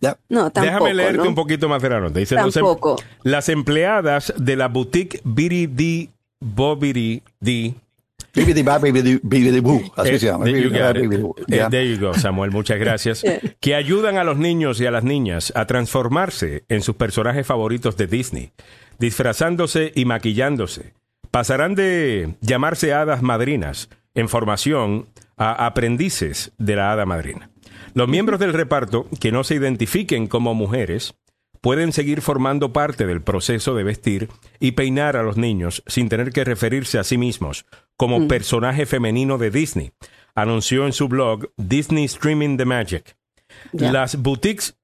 Ya. No, tampoco. Déjame leerte ¿no? un poquito más de la nota. Dice, los em- Tampoco. las empleadas de la boutique Biri Di Bobiri Di Bibidi ba, bibidi- bibidi boo, Así Eh, se llama. Eh, Ya. there you go, Samuel, muchas gracias. [LAUGHS] Que ayudan a los niños y a las niñas a transformarse en sus personajes favoritos de Disney, disfrazándose y maquillándose. Pasarán de llamarse hadas madrinas en formación a aprendices de la hada madrina. Los miembros del reparto que no se identifiquen como mujeres pueden seguir formando parte del proceso de vestir y peinar a los niños sin tener que referirse a sí mismos como personaje femenino de Disney, anunció en su blog Disney Streaming the Magic. Las boutiques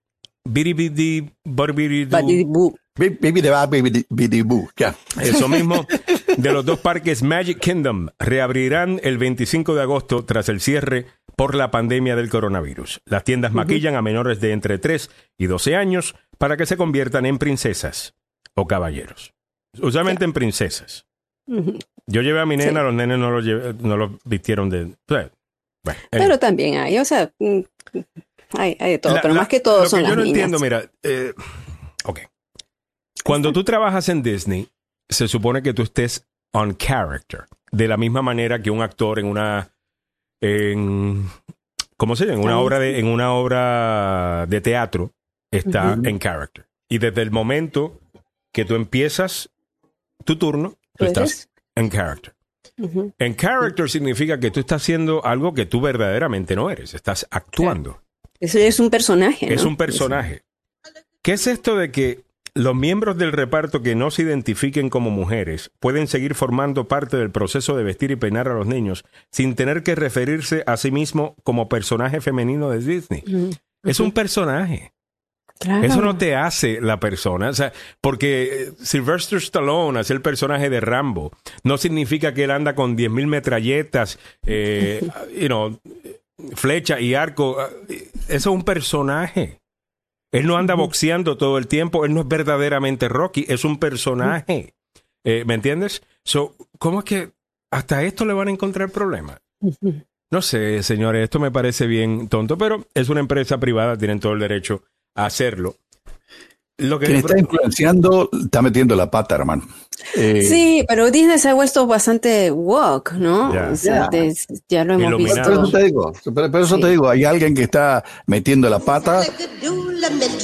Biribidi Borbiridu, Badibú. Bi- Bibidi ba, bibidi- bibidi boo. Ya. eso mismo, [LAUGHS] de los dos parques Magic Kingdom reabrirán el 25 de agosto tras el cierre por la pandemia del coronavirus. Las tiendas maquillan a menores de entre 3 y 12 años para que se conviertan en princesas o caballeros. Usualmente en princesas. Yo llevé a mi nena, Sí. los nenes no los, llevé- no los vistieron de... Bueno, Pero también hay, o sea, mm, hay, hay de todo, La- pero la- más que todo lo son que las yo no niñas. entiendo, mira, eh, ok. Cuando tú trabajas en Disney, se supone que tú estés on character, de la misma manera que un actor en una, en, ¿cómo se llama? En una obra de, en una obra de teatro está en character. Y desde el momento que tú empiezas tu turno, tú ¿Tú estás en character. En character significa que tú estás haciendo algo que tú verdaderamente no eres, estás actuando. Eso es un personaje. Es un personaje. ¿Qué es esto de que los miembros del reparto que no se identifiquen como mujeres pueden seguir formando parte del proceso de vestir y peinar a los niños sin tener que referirse a sí mismo como personaje femenino de Disney? Es un personaje. Claro. Eso no te hace la persona. O sea, porque eh, Sylvester Stallone hace el personaje de Rambo. No significa que él anda con 10.000 metralletas, eh, [LAUGHS] you know, flecha y arco. Eso es un personaje. Él no anda boxeando todo el tiempo. Él no es verdaderamente Rocky. Es un personaje. Eh, ¿Me entiendes? So, ¿Cómo es que hasta esto le van a encontrar problemas? No sé, señores, esto me parece bien tonto, pero es una empresa privada, tienen todo el derecho a hacerlo. Lo que Quien está influenciando está metiendo la pata, hermano. Eh, Sí, pero Disney se ha vuelto bastante woke, ¿no? Ya. O sea, Ya. de- ya lo hemos Iluminado. Por eso visto. te digo, por por eso Sí. te digo, hay alguien que está metiendo la pata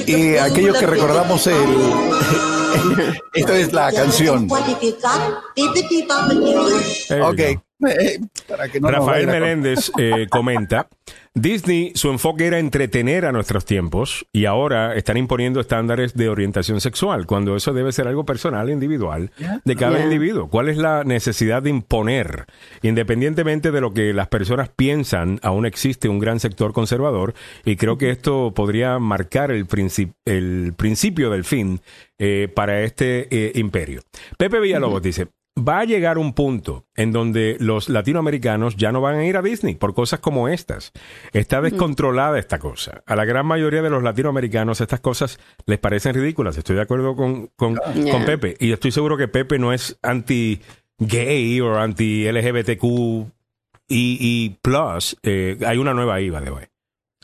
y aquellos que recordamos el... [LAUGHS] Esta es la canción. Ok. Eh, [LAUGHS] para que no nos Rafael Meléndez [LAUGHS] eh, comenta, Disney, su enfoque era entretener a nuestros tiempos y ahora están imponiendo estándares de orientación sexual, cuando eso debe ser algo personal, individual, de cada Yeah. individuo. ¿Cuál es la necesidad de imponer? Independientemente de lo que las personas piensan, aún existe un gran sector conservador y creo que esto podría marcar el, princip- el principio del fin eh, para este eh, imperio. Pepe Villalobos dice, va a llegar un punto en donde los latinoamericanos ya no van a ir a Disney por cosas como estas. Está descontrolada esta cosa. A la gran mayoría de los latinoamericanos estas cosas les parecen ridículas. Estoy de acuerdo con, con, Pepe. Y estoy seguro que Pepe no es anti-gay o anti-LGBTQ y, y plus. Eh, hay una nueva ahí, by the way.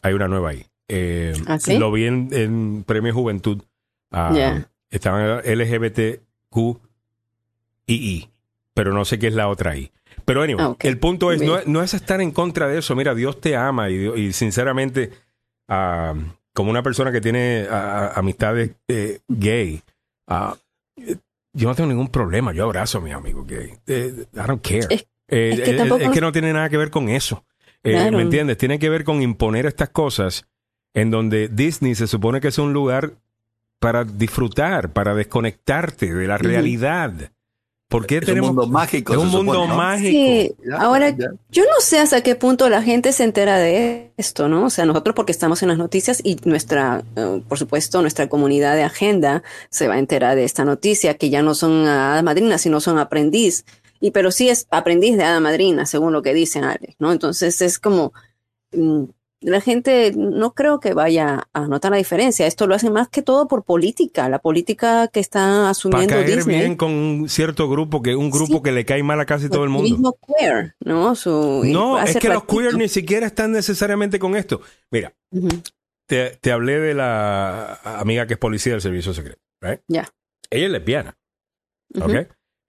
Hay una nueva ahí. Eh, ¿Ah, sí? Lo vi en, en Premio Juventud. Ah. Estaban LGBTQ y pero no sé qué es la otra I. Pero anyway, Ah, el punto es, no, no es estar en contra de eso. Mira, Dios te ama y, y sinceramente, ah, como una persona que tiene amistades eh, gay, ah, yo no tengo ningún problema. Yo abrazo a mis amigos gay. Eh, I don't care. Es- Eh, es que eh, tampoco es que nos- no tiene nada que ver con eso. Claro. ¿Me entiendes? Tiene que ver con imponer estas cosas en donde Disney se supone que es un lugar para disfrutar, para desconectarte de la realidad. ¿Por qué Es un mundo mágico. es un mundo mágico? Sí, ahora ya. yo no sé hasta qué punto la gente se entera de esto, ¿no? O sea, nosotros porque estamos en las noticias y nuestra, eh, por supuesto, nuestra comunidad de agenda se va a enterar de esta noticia, que ya no son hada madrina, sino son aprendiz. Y pero sí es aprendiz de hada madrina, según lo que dicen, Alex, ¿no? Entonces es como, mm, la gente no creo que vaya a notar la diferencia. Esto lo hacen más que todo por política, la política que está Para asumiendo caer Disney. bien con un cierto grupo, que un grupo Sí. que le cae mal a casi todo el mundo. activismo queer, ¿no? Su, No, hace es que los queer ni siquiera están necesariamente con esto. Mira, te, te hablé de la amiga que es policía del servicio secreto. right? Ya. Ella es lesbiana.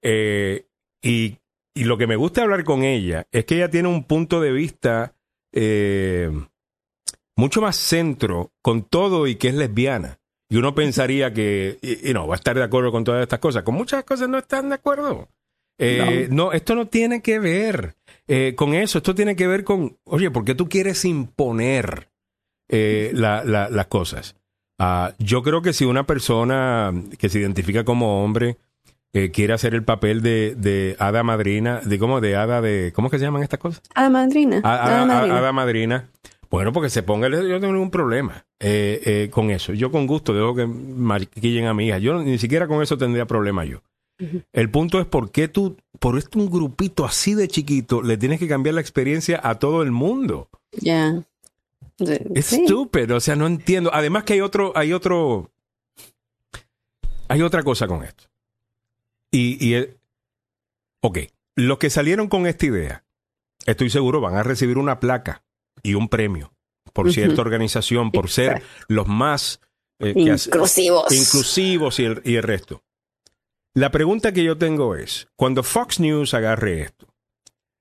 Eh, y, y lo que me gusta hablar con ella es que ella tiene un punto de vista eh, mucho más centro con todo y que es lesbiana. Y uno pensaría que, y, y no, va a estar de acuerdo con todas estas cosas. Con muchas cosas no están de acuerdo. Eh, no. esto no tiene que ver eh, con eso. Esto tiene que ver con, oye, ¿por qué tú quieres imponer eh, la- la- las cosas? Ah, yo creo que si una persona que se identifica como hombre eh, quiere hacer el papel de, de hada madrina, de cómo, de hada de, ¿cómo es que se llaman estas cosas? Hada madrina. A- hada a- a- madrina. hada madrina. Bueno, porque se ponga, yo no tengo ningún problema eh, eh, con eso. Yo con gusto dejo que maquillen a mi hija. Yo ni siquiera con eso tendría problema yo. El punto es por qué tú, por esto un grupito así de chiquito, le tienes que cambiar la experiencia a todo el mundo. Ya. De- Es sí. estúpido, o sea, no entiendo. Además que hay otro, hay otro, hay otra cosa con esto. Y, y el- ok, los que salieron con esta idea, estoy seguro van a recibir una placa y un premio por cierta organización, por ser los más eh, hace- Inclusivos. inclusivos y el, y el resto. La pregunta que yo tengo es, cuando Fox News agarre esto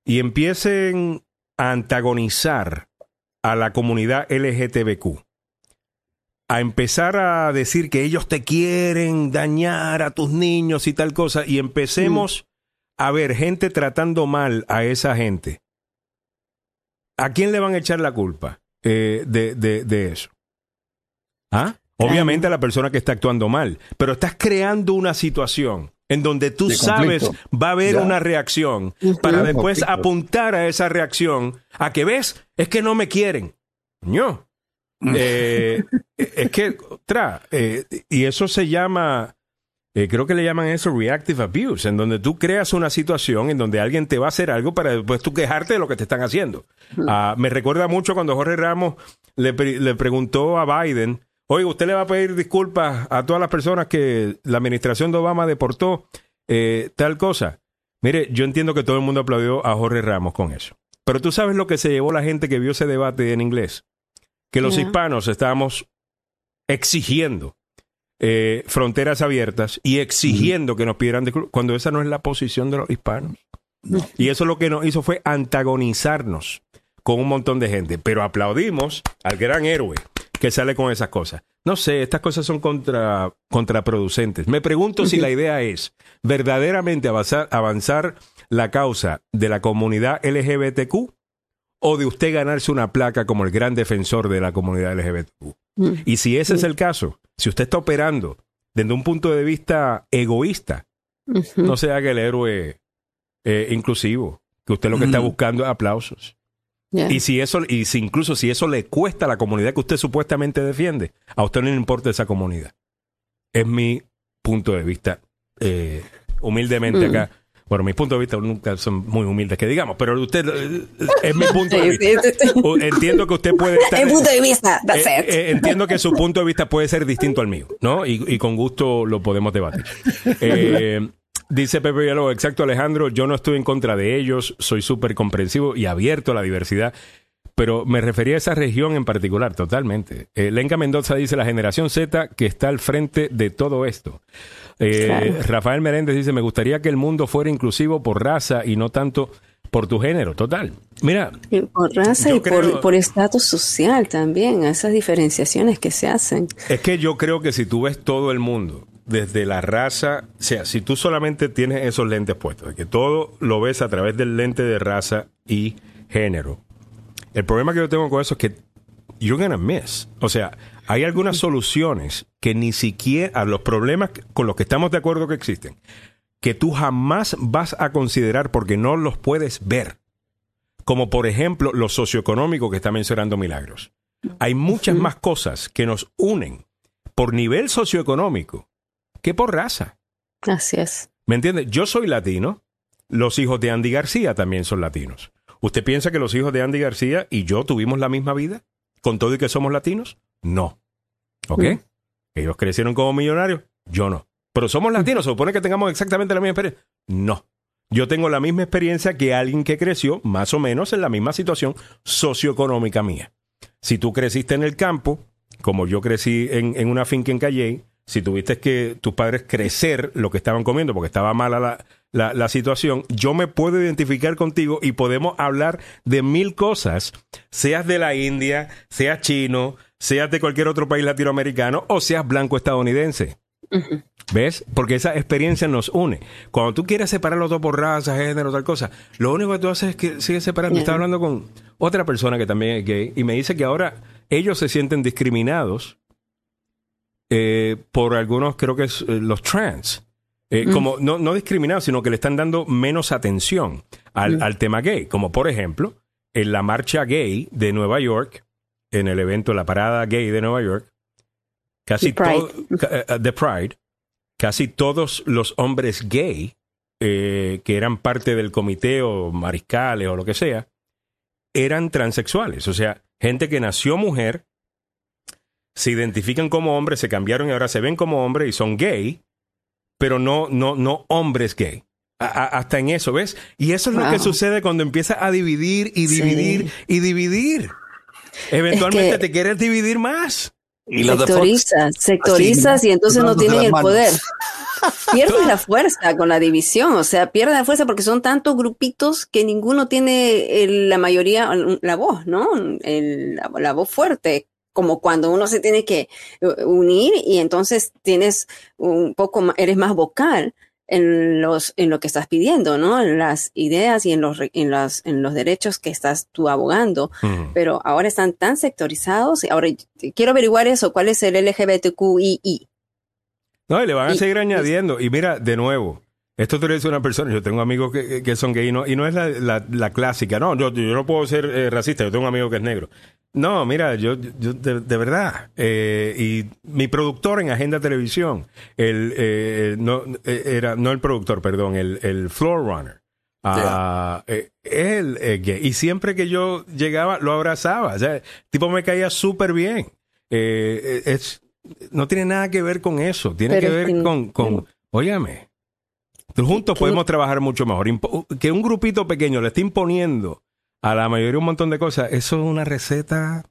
y empiecen a antagonizar a la comunidad LGTBQ, a empezar a decir que ellos te quieren dañar a tus niños y tal cosa, y empecemos a ver gente tratando mal a esa gente, ¿a quién le van a echar la culpa eh, de, de- de eso? ¿Ah? Obviamente a la persona que está actuando mal, pero estás creando una situación en donde tú sabes va a haber Ya. una reacción para De después conflicto. apuntar a esa reacción a que ves, es que no me quieren. No. [LAUGHS] Eh, es que, otra, eh, y eso se llama, eh, creo que le llaman eso reactive abuse, en donde tú creas una situación en donde alguien te va a hacer algo para después tú quejarte de lo que te están haciendo. Ah, me recuerda mucho cuando Jorge Ramos le, pre- le preguntó a Biden, oye, usted le va a pedir disculpas a todas las personas que la administración de Obama deportó, eh, tal cosa. Mire, yo entiendo que todo el mundo aplaudió a Jorge Ramos con eso. Pero tú sabes lo que se llevó la gente que vio ese debate en inglés. Que los hispanos estábamos exigiendo eh, fronteras abiertas y exigiendo que nos pidieran disculpas, cuando esa no es la posición de los hispanos. Y eso lo que nos hizo fue antagonizarnos con un montón de gente. Pero aplaudimos al gran héroe que sale con esas cosas. no sé, estas cosas son contra, contraproducentes. Me pregunto si la idea es verdaderamente avanzar, avanzar la causa de la comunidad LGBTQ o de usted ganarse una placa como el gran defensor de la comunidad LGBTQ. Mm. Y si ese es el caso, si usted está operando desde un punto de vista egoísta, no se haga el héroe eh, inclusivo, que usted lo que está buscando es aplausos. Y si eso, y si incluso si eso le cuesta a la comunidad que usted supuestamente defiende, a usted no le importa esa comunidad. Es mi punto de vista, eh, humildemente Mm. acá. Bueno, mis puntos de vista nunca son muy humildes, que digamos, pero usted eh, es mi [LAUGHS] punto de vista. Entiendo que usted puede estar. [LAUGHS] El punto de vista, that's Eh, it. eh, entiendo que su punto de vista puede ser distinto al mío, ¿no? Y, y con gusto lo podemos debatir. Eh, dice Pepe Villalobos, exacto Alejandro, yo no estoy en contra de ellos, soy súper comprensivo y abierto a la diversidad, pero me refería a esa región en particular, totalmente. Eh, Lenca Mendoza dice, la generación Z que está al frente de todo esto. Eh, Claro. Rafael Meréndez dice, me gustaría que el mundo fuera inclusivo por raza y no tanto por tu género, total. Mira, Y por raza y creo- por, por estatus social también, esas diferenciaciones que se hacen. Es que yo creo que si tú ves todo el mundo, desde la raza, o sea, si tú solamente tienes esos lentes puestos, que todo lo ves a través del lente de raza y género, el problema que yo tengo con eso es que you're gonna miss. O sea, hay algunas soluciones que ni siquiera a los problemas con los que estamos de acuerdo que existen, que tú jamás vas a considerar porque no los puedes ver. Como por ejemplo lo socioeconómico que está mencionando Milagros. Hay muchas más cosas que nos unen por nivel socioeconómico que por raza. Así es. ¿Me entiendes? Yo soy latino, los hijos de Andy García también son latinos. ¿Usted piensa que los hijos de Andy García y yo tuvimos la misma vida? ¿Con todo y que somos latinos? No. ¿Ok? Mm. Ellos crecieron como millonarios, yo no. Pero somos latinos, ¿se supone que tengamos exactamente la misma experiencia? No. Yo tengo la misma experiencia que alguien que creció más o menos en la misma situación socioeconómica mía. Si tú creciste en el campo, como yo crecí en, en una finca en Calley, si tuviste que tus padres crecer lo que estaban comiendo porque estaba mala la, la- la situación, yo me puedo identificar contigo y podemos hablar de mil cosas, seas de la India, seas chino, seas de cualquier otro país latinoamericano o seas blanco estadounidense. ¿Ves? Porque esa experiencia nos une. Cuando tú quieres separarlo todo por raza, género, tal cosa, lo único que tú haces es que sigues separando. Yeah. Estaba hablando con otra persona que también es gay y me dice que ahora ellos se sienten discriminados eh, por algunos, creo que es eh, los trans. Eh, Mm. Como no, no discriminados, sino que le están dando menos atención al, Mm. al tema gay. Como por ejemplo, en la marcha gay de Nueva York, en el evento, la parada gay de Nueva York, casi todo, eh, The Pride, casi todos los hombres gay eh, que eran parte del comité o mariscales o lo que sea, eran transexuales. O sea, gente que nació mujer, se identifican como hombres, se cambiaron y ahora se ven como hombres y son gay, pero no, no, no hombres gay. A- a- hasta en eso, ¿ves? Y eso es lo que sucede cuando empiezas a dividir y Sí. dividir y dividir. Eventualmente que- te quieres dividir más. Y sectorizas, sectorizas y entonces no tienen el poder. [LAUGHS] Pierdes la fuerza con la división, o sea, pierdes la fuerza porque son tantos grupitos que ninguno tiene el- la mayoría, la voz, ¿no? El- la, la voz fuerte, como cuando uno se tiene que eh, unir y entonces tienes un poco, eres más vocal en los en lo que estás pidiendo, ¿no? En las ideas y en los re- en las en los derechos que estás tú abogando pero ahora están tan sectorizados. Ahora quiero averiguar eso, ¿cuál es el LGBTQII? No, y le van a Y- seguir añadiendo. Y mira, de nuevo, esto te lo dice una persona. Yo tengo amigos que, que son gay y no, y no es la, la- la clásica. No, yo, yo no puedo ser eh, racista. Yo tengo un amigo que es negro. No, mira, yo, yo de, de verdad. eh, y mi productor en Agenda Televisión, el, eh, no, eh, era, no el productor, perdón, el, el floor runner. ah, eh, él es gay. Y siempre que yo llegaba, lo abrazaba. O sea, el tipo me caía súper bien. Es, no tiene nada que ver con eso. Tiene Pero que ver con, con óyame, juntos que- podemos trabajar mucho mejor. Impo- que un grupito pequeño le esté imponiendo a la mayoría un montón de cosas, eso es una receta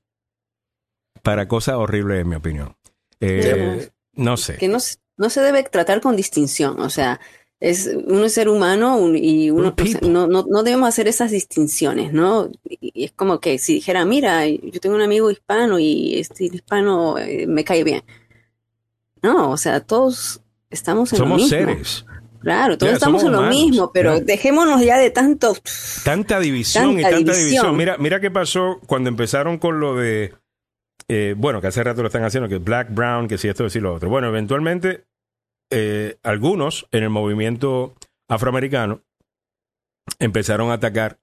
para cosas horribles, en mi opinión. Eh, no sé. Que no, se- no se debe tratar con distinción, o sea, es uno es ser humano un- y uno no, no, no debemos hacer esas distinciones, ¿no? Y y es como que si dijera, mira, yo tengo un amigo hispano y este hispano eh, me cae bien. No, o sea, todos estamos en lo Somos mismo. seres. Claro, todos Ya, estamos en lo humanos, mismo, pero dejémonos ya de tanto. Tanta división y Tanta tanta división. división. Mira, mira qué pasó cuando empezaron con lo de. eh, bueno, que hace rato lo están haciendo, que black, brown, que si esto, que si lo otro. Bueno, eventualmente, eh, algunos en el movimiento afroamericano empezaron a atacar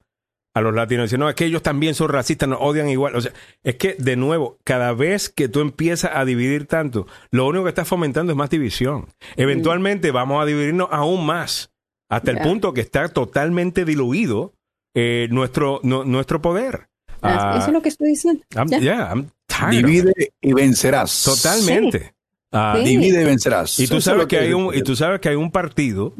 a los latinos. Diciendo, no, es que ellos también son racistas, nos odian igual. O sea, es que, de nuevo, cada vez que tú empiezas a dividir tanto, lo único que estás fomentando es más división. Eventualmente vamos a dividirnos aún más, hasta el punto que está totalmente diluido eh, nuestro, nu- nuestro poder. Ah, Eso es lo que estoy diciendo. I'm- Ya. yeah, I'm. Divide y vencerás. Totalmente. Ah, Sí. Divide y vencerás. y tú sabes que hay un, y tú sabes que hay un partido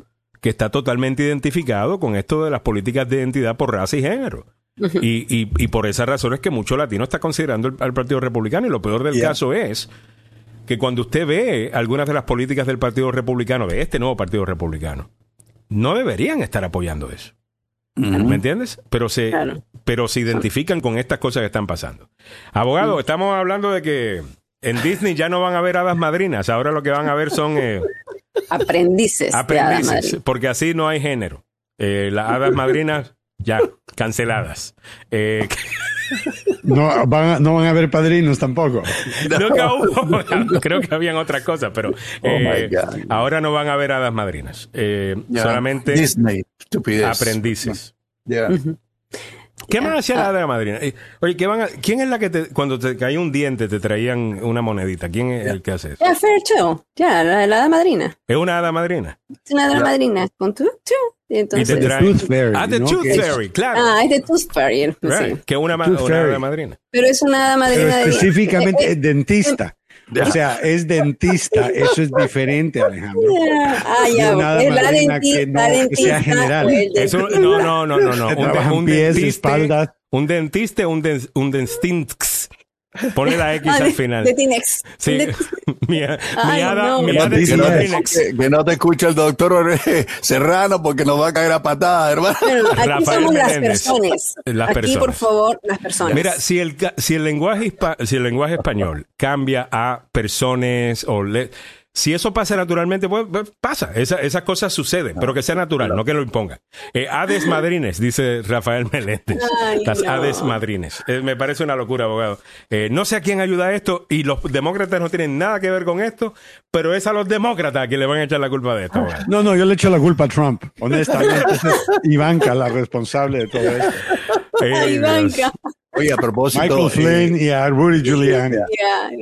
que está totalmente identificado con esto de las políticas de identidad por raza y género. y, y- y por esa razón es que mucho latino está considerando el- al Partido Republicano. Y lo peor del Yeah. caso es que cuando usted ve algunas de las políticas del Partido Republicano, de este nuevo Partido Republicano, no deberían estar apoyando eso. ¿Me entiendes? Pero se, Claro. pero se identifican con estas cosas que están pasando. Abogado, estamos hablando de que en Disney ya no van a ver hadas madrinas. Ahora lo que van a ver son eh, Aprendices. porque así no hay género. Eh, las hadas madrinas ya canceladas. Eh, No van, a, no van a haber padrinos tampoco. nunca hubo. [LAUGHS] Creo que habían otras cosas, pero eh, my God. ahora no van a ver hadas madrinas. Eh. Solamente Disney, aprendices. ¿Qué más hacía Ah. la hada madrina? Eh, Oye, ¿qué van a- ¿quién es la que te, cuando te caía un diente te traían una monedita? ¿Quién es el que hace eso? Ya, Fairchild. Ya, la, la hada madrina. ¿Es una hada madrina? Es una hada madrina. Con tu, tu. Y Y te entonces. trae- Tooth Fairy, Ah, The ¿no? Tooth Que es- Fairy, claro. Ah, es de Tooth Fairy. sí. Right, Que es una, una hada madrina. Pero es una hada Pero madrina de. específicamente Eh, es dentista. O sea, es dentista. Eso es diferente, Alejandro. Ah, ya, No nada es la madrina denti- que no- la que sea dentista general. Eso, dentista. no, no, no, no, Un, de- trabajan un pies, dentiste, espaldas. un dentiste, un, den, un dentistix. Ponle la X [LAUGHS] Ah, al final. de Tinex. Sí, De- [LAUGHS] mi, no. Que no, te, que no te- Tinex. que- que no te escuche el doctor [LAUGHS] Serrano porque nos va a caer a patada, hermano. Aquí Rafael somos las personas. Las aquí, personas. por favor, las personas. Mira, si el, si el lenguaje si el lenguaje español cambia a personas o le- si eso pasa naturalmente, pues, pues, pasa. Esa- esas cosas suceden, pero que sea natural, no que lo imponga. Eh, hades madrines, dice Rafael Meléndez. [LAUGHS] Ay, Las no. hades madrines. Eh, me parece una locura, abogado. Eh, no sé a quién ayuda a esto y los demócratas no tienen nada que ver con esto, pero es a los demócratas a quien le van a echar la culpa de esto. abogado. No, no, yo le echo la culpa a Trump. Honestamente, [LAUGHS] es Ivanka la responsable de todo esto. Ay, Dios. Oye, a propósito. Michael eh, Flynn y a Rudy Giuliani.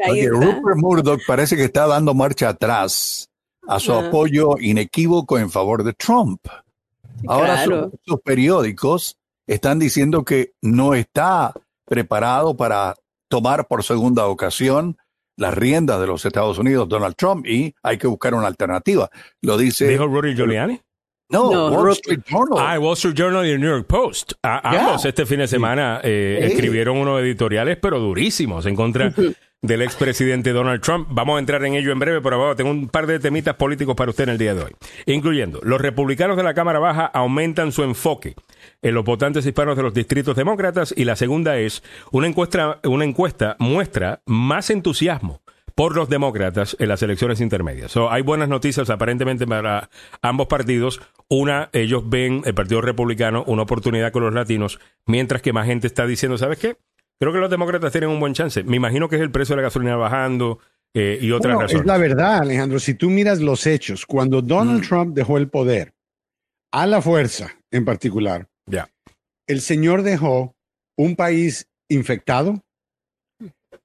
Oye. Rupert Murdoch parece que está dando marcha atrás a su Ah. apoyo inequívoco en favor de Trump. Ahora Claro. sus, sus periódicos están diciendo que no está preparado para tomar por segunda ocasión las riendas de los Estados Unidos Donald Trump y hay que buscar una alternativa. Lo dice ¿Dijo Rudy Giuliani? No, No, Wall. Street Journal. Ah, el Wall Street Journal y el New York Post. A-. Ambos este fin de semana eh, escribieron unos editoriales, pero durísimos, en contra [LAUGHS] del expresidente Donald Trump. Vamos a entrar en ello en breve, pero bueno, tengo un par de temitas políticos para usted en el día de hoy. Incluyendo, los republicanos de la Cámara Baja aumentan su enfoque en los votantes hispanos de los distritos demócratas y la segunda es, una encuesta, una encuesta muestra más entusiasmo por los demócratas en las elecciones intermedias. So, hay buenas noticias aparentemente para ambos partidos. Una, ellos ven el Partido Republicano una oportunidad con los latinos, mientras que más gente está diciendo, ¿sabes qué? Creo que los demócratas tienen un buen chance. Me imagino que es el precio de la gasolina bajando eh, y otras Bueno, razones. es la verdad, Alejandro. Si tú miras los hechos, cuando Donald Mm. Trump dejó el poder, a la fuerza en particular, Ya. el señor dejó un país infectado,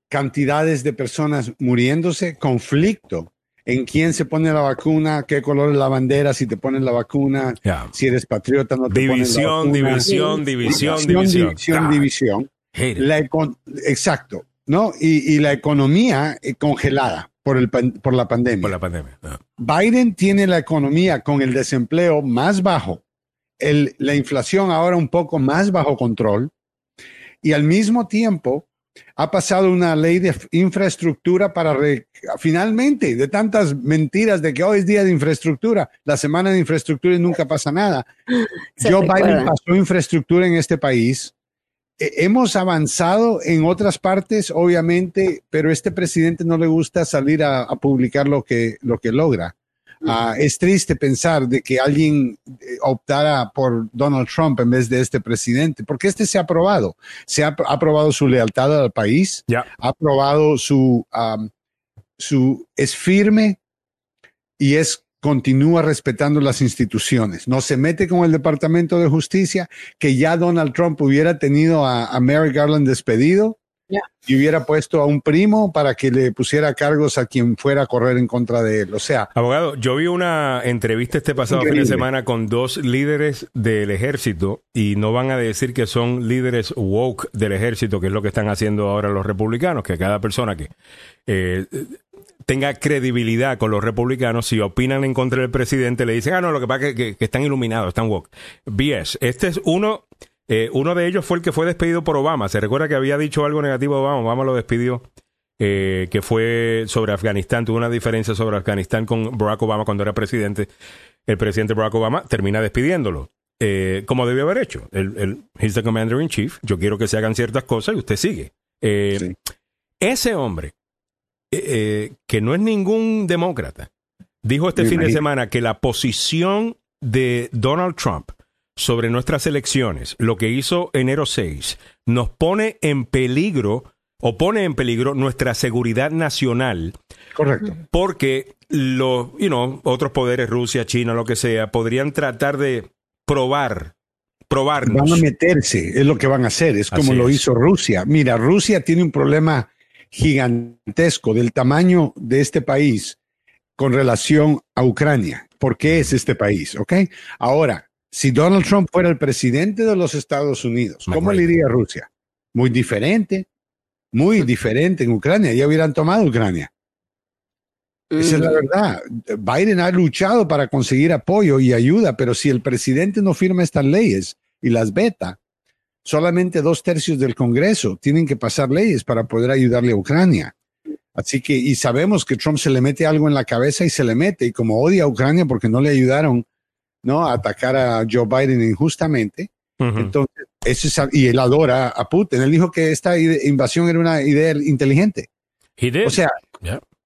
cantidades de personas muriéndose, conflicto en quién se pone la vacuna, qué color es la bandera, si te ponen la vacuna, Ya. si eres patriota, no te ponen la División, vacuna. división, división, división, división. división, división. La exacto, ¿no? Y, y la economía eh, congelada por, el, por la pandemia. Por la pandemia. Ah. Biden tiene la economía con el desempleo más bajo, el- la inflación ahora un poco más bajo control y al mismo tiempo ha pasado una ley de infraestructura para finalmente, de tantas mentiras de que hoy es día de infraestructura, la semana de infraestructura y nunca pasa nada. [LAUGHS] Joe Biden pasó infraestructura en este país. hemos avanzado en otras partes, obviamente, pero este presidente no le gusta salir a, a publicar lo que, lo que logra. Ah, es triste pensar de que alguien eh, optara por Donald Trump en vez de este presidente, porque este se ha probado. Se ha, aprobado su lealtad al país, ha probado su, su, es firme y es continúa respetando las instituciones. No se mete con el Departamento de Justicia, que ya Donald Trump hubiera tenido a, a Mary Garland despedido y hubiera puesto a un primo para que le pusiera cargos a quien fuera a correr en contra de él. O sea. Abogado, yo vi una entrevista este pasado fin de semana con dos líderes del ejército y no van a decir que son líderes woke del ejército, que es lo que están haciendo ahora los republicanos, que cada persona que eh, tenga credibilidad con los republicanos, si opinan en contra del presidente, le dicen, ah, no, lo que pasa es que, que están iluminados, están woke. BS. Este es uno eh, uno de ellos fue el que fue despedido por Obama. Se recuerda que había dicho algo negativo de Obama. Obama lo despidió. Eh, que fue sobre Afganistán. Tuvo una diferencia sobre Afganistán con Barack Obama cuando era presidente. El presidente Barack Obama termina despidiéndolo. Eh, como debió haber hecho. El, el, he's the commander in chief. Yo quiero que se hagan ciertas cosas y usted sigue. Ese hombre, que no es ningún demócrata, dijo este fin de semana que la posición de Donald Trump sobre nuestras elecciones, lo que hizo enero 6, nos pone en peligro o pone en peligro nuestra seguridad nacional. Correcto. Porque los, you know, otros poderes, Rusia, China, lo que sea, podrían tratar de probar, probarnos. Van a meterse, es lo que van a hacer, es como lo hizo Rusia. Mira, Rusia tiene un problema gigantesco del tamaño de este país con relación a Ucrania. ¿Por qué es este país? ¿Ok? Ahora, si Donald Trump fuera el presidente de los Estados Unidos, ¿cómo le iría a Rusia? Muy diferente, muy diferente en Ucrania. Ya hubieran tomado Ucrania. Esa es la verdad. Biden ha luchado para conseguir apoyo y ayuda, pero si el presidente no firma estas leyes y las veta, solamente dos tercios del Congreso tienen que pasar leyes para poder ayudarle a Ucrania. Así que, y sabemos que Trump se le mete algo en la cabeza y se le mete, y como odia a Ucrania porque no le ayudaron ¿no? atacar a Joe Biden injustamente. Entonces, y él adora a Putin. Él dijo que esta invasión era una idea inteligente. O sea,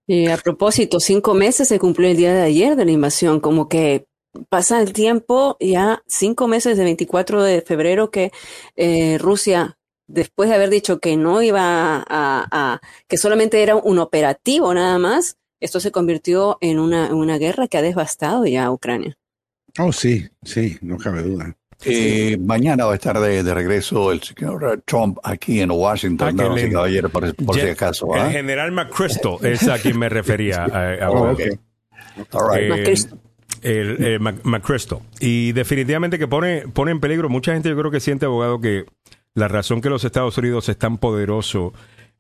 y a propósito, cinco meses se cumplió el día de ayer de la invasión, como que pasa el tiempo, ya cinco meses de 24 de febrero que eh, Rusia, después de haber dicho que no iba a, a, que solamente era un operativo nada más, esto se convirtió en una, una guerra que ha devastado ya a Ucrania. Oh, sí, sí, no cabe duda. Eh, mañana va a estar de, regreso el señor Trump aquí en Washington, ah, no, por, por si acaso. El general McChrystal es a quien me refería. [LAUGHS] A, oh, el, McChrystal. Y definitivamente que pone, pone en peligro, mucha gente yo creo que siente, abogado, que la razón que los Estados Unidos es tan poderoso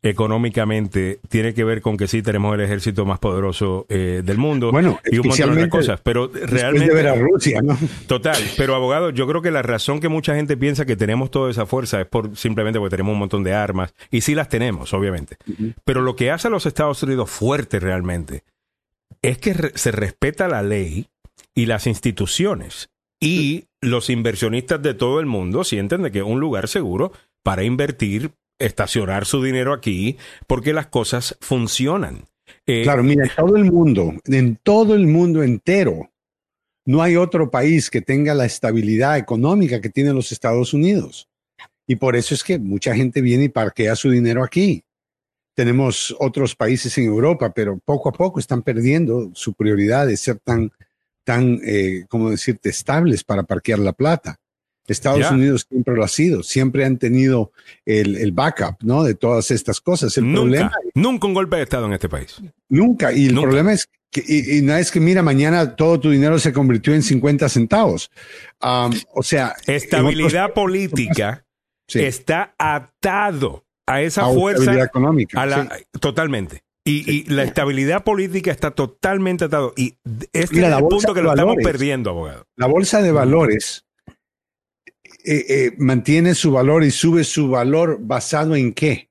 económicamente tiene que ver con que sí tenemos el ejército más poderoso eh, del mundo bueno, y un montón de cosas, pero realmente ver a Rusia, ¿no? Total, pero abogado, yo creo que la razón que mucha gente piensa que tenemos toda esa fuerza es por simplemente porque tenemos un montón de armas y sí las tenemos, obviamente. Pero lo que hace a los Estados Unidos fuerte realmente es que se respeta la ley y las instituciones y los inversionistas de todo el mundo sienten de que es un lugar seguro para invertir estacionar su dinero aquí porque las cosas funcionan. Eh, claro, mira, en todo el mundo, en todo el mundo entero, no hay otro país que tenga la estabilidad económica que tienen los Estados Unidos. Y por eso es que mucha gente viene y parquea su dinero aquí. Tenemos otros países en Europa, pero poco a poco están perdiendo su prioridad de ser tan, tan, eh, como decirte, estables para parquear la plata. Estados Unidos siempre lo ha sido, siempre han tenido el, backup, ¿no? De todas estas cosas. El nunca, problema, nunca un golpe de Estado en este país. Nunca. Y el problema es que, y, no es que, mira, mañana todo tu dinero se convirtió en 50 centavos. o sea. Estabilidad política [LAUGHS] está atado a esa fuerza. económica. Totalmente. Y, la estabilidad política está totalmente atado. Y este es el punto que lo estamos perdiendo, abogado. La bolsa de valores eh, eh, mantiene su valor y sube su valor basado en qué?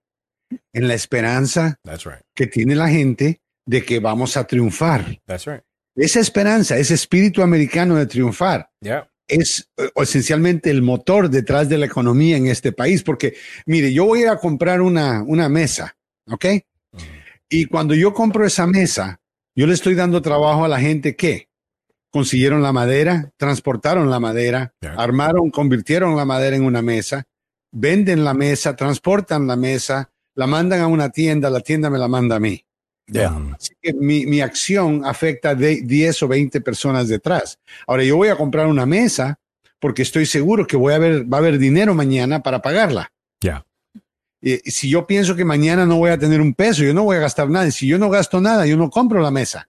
en la esperanza right. que tiene la gente de que vamos a triunfar. That's right. Esa esperanza, ese espíritu americano de triunfar Yeah. es eh, esencialmente el motor detrás de la economía en este país. Porque, mire, yo voy a comprar una, una mesa, ¿ok? Y cuando yo compro esa mesa, yo le estoy dando trabajo a la gente que consiguieron la madera, transportaron la madera, Ya. armaron, convirtieron la madera en una mesa, venden la mesa, transportan la mesa, la mandan a una tienda, la tienda me la manda a mí. Yeah. Así que mi, mi acción afecta de 10 o 20 personas detrás. Ahora, yo voy a comprar una mesa porque estoy seguro que voy a ver, va a haber dinero mañana para pagarla. Yeah. Y, y si yo pienso que mañana no voy a tener un peso, yo no voy a gastar nada. Si yo no gasto nada, yo no compro la mesa.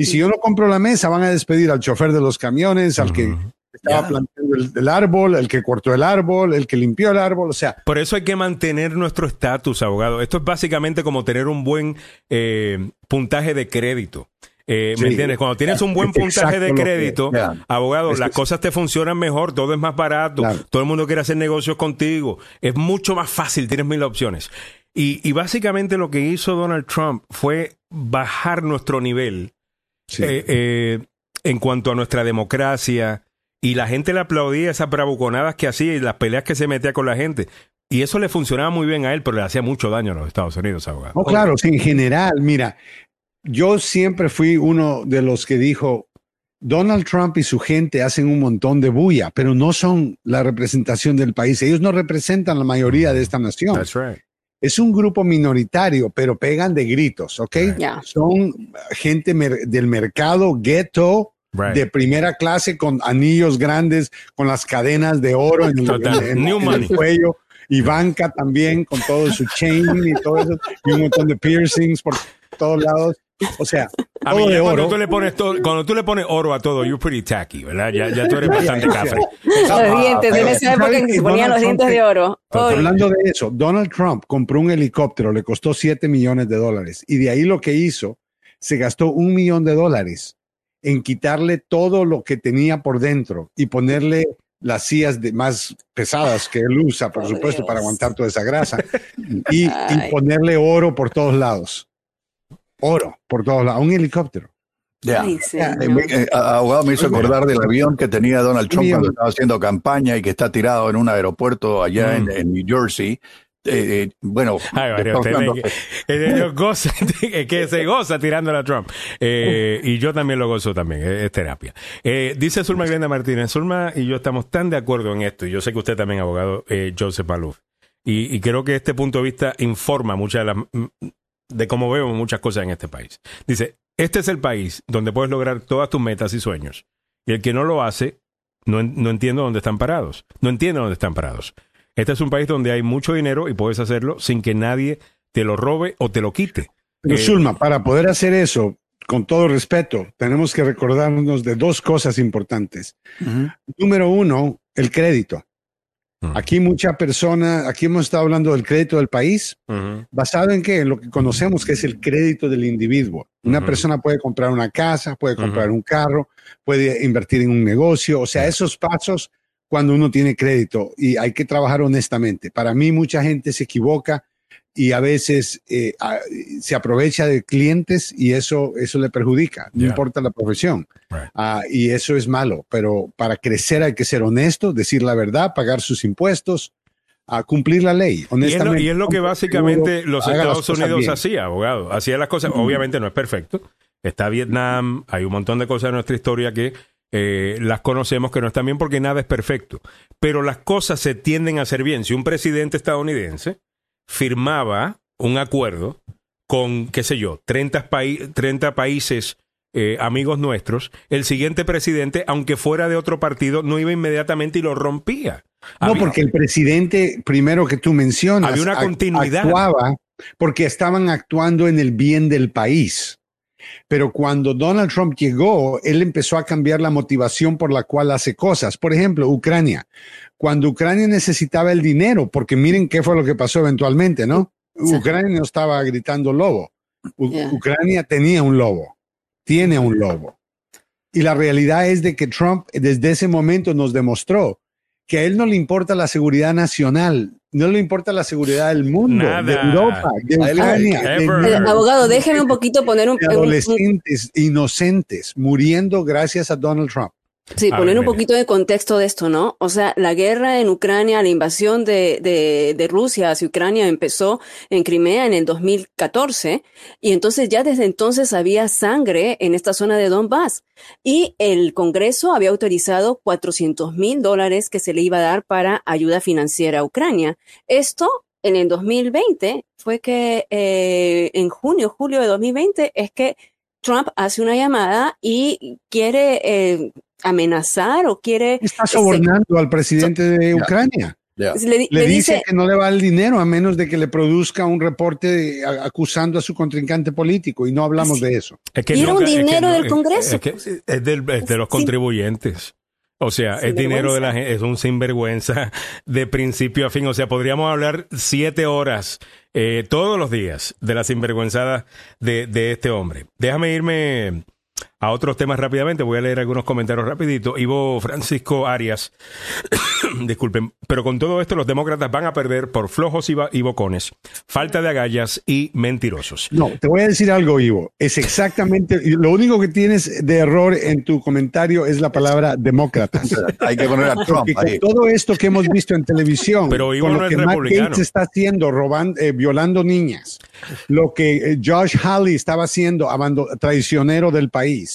Y si yo no compro la mesa, van a despedir al chofer de los camiones, al que estaba Ya. plantando el, el árbol, el que cortó el árbol, el que limpió el árbol. O sea, Por eso hay que mantener nuestro estatus, abogado. Esto es básicamente como tener un buen eh, puntaje de crédito. Eh, ¿Me Sí. entiendes? Cuando tienes un buen puntaje de que- crédito, abogado, Es las cosas te funcionan mejor, todo es más barato, Claro. todo el mundo quiere hacer negocios contigo, es mucho más fácil, tienes mil opciones. Y, y básicamente lo que hizo Donald Trump fue bajar nuestro nivel sí. eh, eh, en cuanto a nuestra democracia y la gente le aplaudía esas bravuconadas que hacía y las peleas que se metía con la gente. Y eso le funcionaba muy bien a él, pero le hacía mucho daño a los Estados Unidos, abogado. No, claro, en general, mira, yo siempre fui uno de los que dijo, Donald Trump y su gente hacen un montón de bulla, pero no son la representación del país. Ellos no representan la mayoría de esta nación. That's right. Es un grupo minoritario, pero pegan de gritos, ¿ok? Ya. Son gente mer- del mercado, ghetto, Right. de primera clase, con anillos grandes, con las cadenas de oro en el, en- en- New en money. el cuello. Ivanka también, con todo su chain y todo eso, y un montón de piercings por todos lados. O sea, A mí, de ya cuando oro. tú, le pones todo- cuando tú le pones oro a todo, you're pretty tacky, ¿verdad? Ya, ya tú eres [LAUGHS] bastante cafre. Los dientes, en esa época en que se ponían los dientes de oro. Hablando de eso, Donald Trump compró un helicóptero, le costó 7 millones de dólares y de ahí lo que hizo, se gastó un millón de dólares en quitarle todo lo que tenía por dentro y ponerle las sillas de, más pesadas que él usa, por Oh, supuesto, Dios. para aguantar toda esa grasa y, y [LAUGHS] ponerle oro por todos lados. Oro por todos lados, un helicóptero. Ya. Eh, eh, abogado me hizo acordar del avión que tenía Donald Trump cuando estaba haciendo campaña y que está tirado en un aeropuerto allá Mm. en, en New Jersey. Eh, eh, bueno, Ay, le- eh, eh, goza, [LAUGHS] es que se goza tirando a Trump. Eh, y yo también lo gozo también, es, es terapia. Eh, dice Zulma Glenda Martínez, Zulma y yo estamos tan de acuerdo en esto, y yo sé que usted también, abogado eh, Joseph Maluf, y, y creo que este punto de vista informa muchas de las mm, de cómo vemos muchas cosas en este país. Dice, este es el país donde puedes lograr todas tus metas y sueños. Y el que no lo hace, no, no entiende dónde están parados. No entiende dónde están parados. Este es un país donde hay mucho dinero y puedes hacerlo sin que nadie te lo robe o te lo quite. Pero Eh, Zulma, para poder hacer eso, con todo respeto, tenemos que recordarnos de dos cosas importantes. Número uno, el crédito. Aquí mucha persona, aquí hemos estado hablando del crédito del país, basado en qué? En lo que conocemos que es el crédito del individuo. Una persona puede comprar una casa, puede comprar un carro, puede invertir en un negocio, o sea, esos pasos cuando uno tiene crédito y hay que trabajar honestamente. Para mí mucha gente se equivoca y a veces eh, a- se aprovecha de clientes y eso, eso le perjudica, no Yeah. importa la profesión. Right. Ah, y eso es malo, pero para crecer hay que ser honesto, decir la verdad, pagar sus impuestos, a cumplir la ley. Y es, lo, Honestamente, y es lo que básicamente los Estados Unidos hacía, abogado. Hacía las cosas, obviamente no es perfecto. Está Vietnam, hay un montón de cosas en nuestra historia que eh, las conocemos que no están bien porque nada es perfecto. Pero las cosas se tienden a hacer bien. Si un presidente estadounidense firmaba un acuerdo con, qué sé yo, 30, paí- 30 países eh, amigos nuestros, el siguiente presidente, aunque fuera de otro partido, no iba inmediatamente y lo rompía. No, porque el presidente, primero que tú mencionas, Había una continuidad. actuaba porque estaban actuando en el bien del país. Pero cuando Donald Trump llegó, él empezó a cambiar la motivación por la cual hace cosas. Por ejemplo, Ucrania. Cuando Ucrania necesitaba el dinero, porque miren qué fue lo que pasó eventualmente, ¿no? Sí. Ucrania no estaba gritando lobo. U- Yeah. Ucrania tenía un lobo, tiene un lobo. Y la realidad es de que Trump desde ese momento nos demostró que a él no le importa la seguridad nacional no le importa la seguridad del mundo, Nada. de Europa, de Ucrania, de abogado, déjeme un poquito poner un, de adolescentes inocentes muriendo gracias a Donald Trump. Sí, A poner ver, un poquito de contexto de esto, ¿no? O sea, la guerra en Ucrania, la invasión de, de, de Rusia hacia Ucrania empezó en Crimea en el 2014 y entonces ya desde entonces había sangre en esta zona de Donbass y el Congreso había autorizado 400 mil dólares que se le iba a dar para ayuda financiera a Ucrania. Esto en el 2020 fue que eh, en junio, julio de 2020 es que Trump hace una llamada y quiere eh, amenazar o quiere... Está este, sobornando al presidente de. Ucrania. Le, di- Le le dice, dice, que no le va el dinero a menos de que le produzca un reporte de- a- acusando a su contrincante político y no hablamos de eso. Es que era un es que dinero no- del es- Congreso, Es, que es del- es de los contribuyentes. O sea, es dinero de la gente, es un sinvergüenza de principio a fin. O sea, podríamos hablar siete horas eh, todos los días de la sinvergüenzada de, de este hombre. Déjame irme a otros temas rápidamente. Voy a leer algunos comentarios rapidito. Ivo Francisco Arias, [COUGHS] disculpen, pero con todo esto los demócratas van a perder por flojos y, y bocones, falta de agallas y mentirosos. No, te voy a decir algo, Ivo. Es exactamente, lo único que tienes de error en tu comentario es la palabra demócratas. [LAUGHS] Hay que poner a Trump Porque con ahí. todo esto que hemos visto en televisión, Pero Ivo con no lo es que Matt republicano. Gaetz está haciendo, robando, eh, violando niñas, lo que eh, Josh Hawley estaba haciendo, abando- traicionero del país.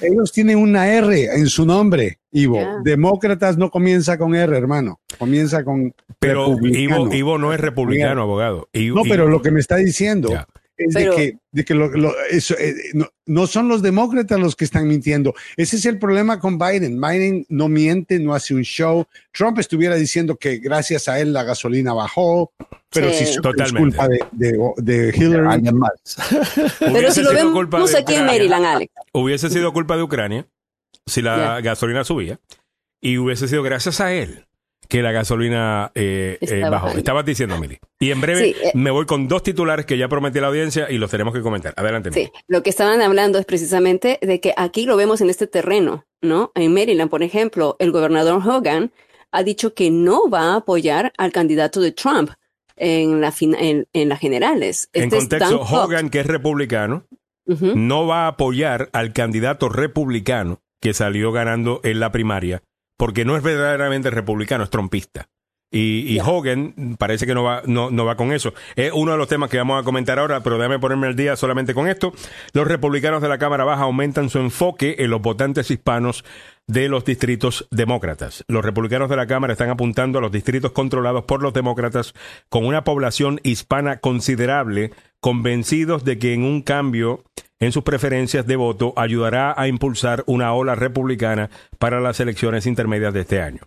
Ellos tienen una R en su nombre, Ivo. Demócratas no comienza con R, hermano. Comienza con Pero republicano. Ivo, Ivo no es republicano, Mira. abogado. Ivo- No, pero Ivo- lo que me está diciendo. Es Pero- de que, de que lo- lo- eso, eh, no, no son los demócratas los que están mintiendo. Ese es el problema con Biden. Biden no miente, no hace un show. Trump estuviera diciendo que gracias a él la gasolina bajó, pero Sí. si es culpa de, de- de Hillary. Pero hubiese si lo sido vemos culpa de aquí en Ucrania. Maryland, Alex. Hubiese sido culpa de Ucrania si la gasolina subía y hubiese sido gracias a él que la gasolina eh, eh, bajó. bajando. Estabas diciendo, Mili. Y en breve Sí, eh. me voy con dos titulares que ya prometí a la audiencia y los tenemos que comentar. Adelante. Mili. Sí, lo que estaban hablando es precisamente de que aquí lo vemos en este terreno, ¿no? En Maryland, por ejemplo, el gobernador Hogan ha dicho que no va a apoyar al candidato de Trump en la en, en las generales. En Este es contexto. Hogan, que es republicano, no va a apoyar al candidato republicano que salió ganando en la primaria, porque no es verdaderamente republicano, es trompista. Y, y Hogan parece que no va, no, no va con eso. Es uno de los temas que vamos a comentar ahora, pero déjame ponerme al día solamente con esto. Los republicanos de la Cámara Baja aumentan su enfoque en los votantes hispanos de los distritos demócratas. Los republicanos de la Cámara están apuntando a los distritos controlados por los demócratas con una población hispana considerable, convencidos de que en un cambio en sus preferencias de voto ayudará a impulsar una ola republicana para las elecciones intermedias de este año.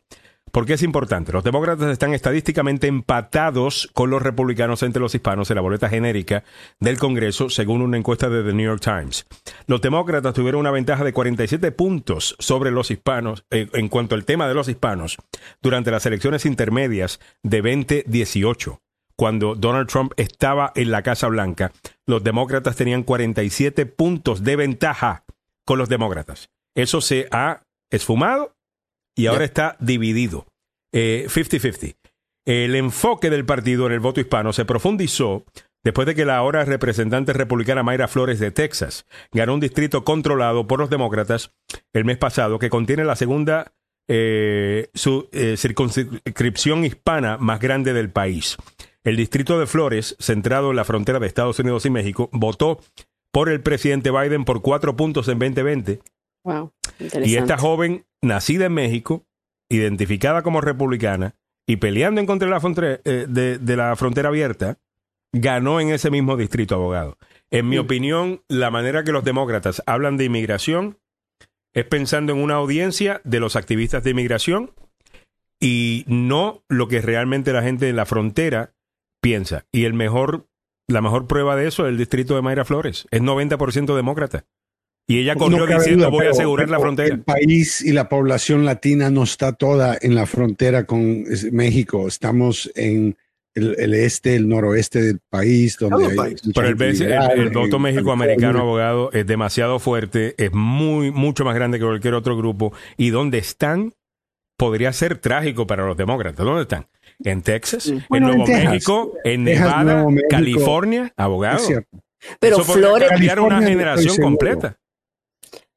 ¿Por qué es importante? Los demócratas están estadísticamente empatados con los republicanos entre los hispanos en la boleta genérica del Congreso, según una encuesta de The New York Times. Los demócratas tuvieron una ventaja de 47 puntos sobre los hispanos eh, en cuanto al tema de los hispanos durante las elecciones intermedias de 2018. Cuando Donald Trump estaba en la Casa Blanca, los demócratas tenían 47 puntos de ventaja con los demócratas. Eso se ha esfumado y ahora está dividido. Eh, 50-50. El enfoque del partido en el voto hispano se profundizó después de que la ahora representante republicana Mayra Flores de Texas ganó un distrito controlado por los demócratas el mes pasado que contiene la segunda eh, su, eh, circunscripción hispana más grande del país. El distrito de Flores, centrado en la frontera de Estados Unidos y México, votó por el presidente Biden por cuatro puntos en 2020 Wow, y esta joven, nacida en México, identificada como republicana y peleando en contra de la frontera, eh, de, de la frontera abierta, ganó en ese mismo distrito, abogado. En mi Mm. opinión, la manera que los demócratas hablan de inmigración es pensando en una audiencia de los activistas de inmigración y no lo que realmente la gente en la frontera piensa. Y el mejor, la mejor prueba de eso es el distrito de Mayra Flores. Es 90% demócrata. Y ella corrió No diciendo duda, voy a asegurar la frontera. El país y la población latina no está toda en la frontera con México. Estamos en el, el este, el noroeste del país, donde hay país. Pero el, el- el voto mexicoamericano, abogado, es demasiado fuerte, es muy, mucho más grande que cualquier otro grupo. Y donde están, podría ser trágico para los demócratas. ¿Dónde están? En Texas, en Bueno, en Nuevo Texas. México, en Texas, Nevada, México. California, abogado. Pero Eso Flores, cambiar una generación completa.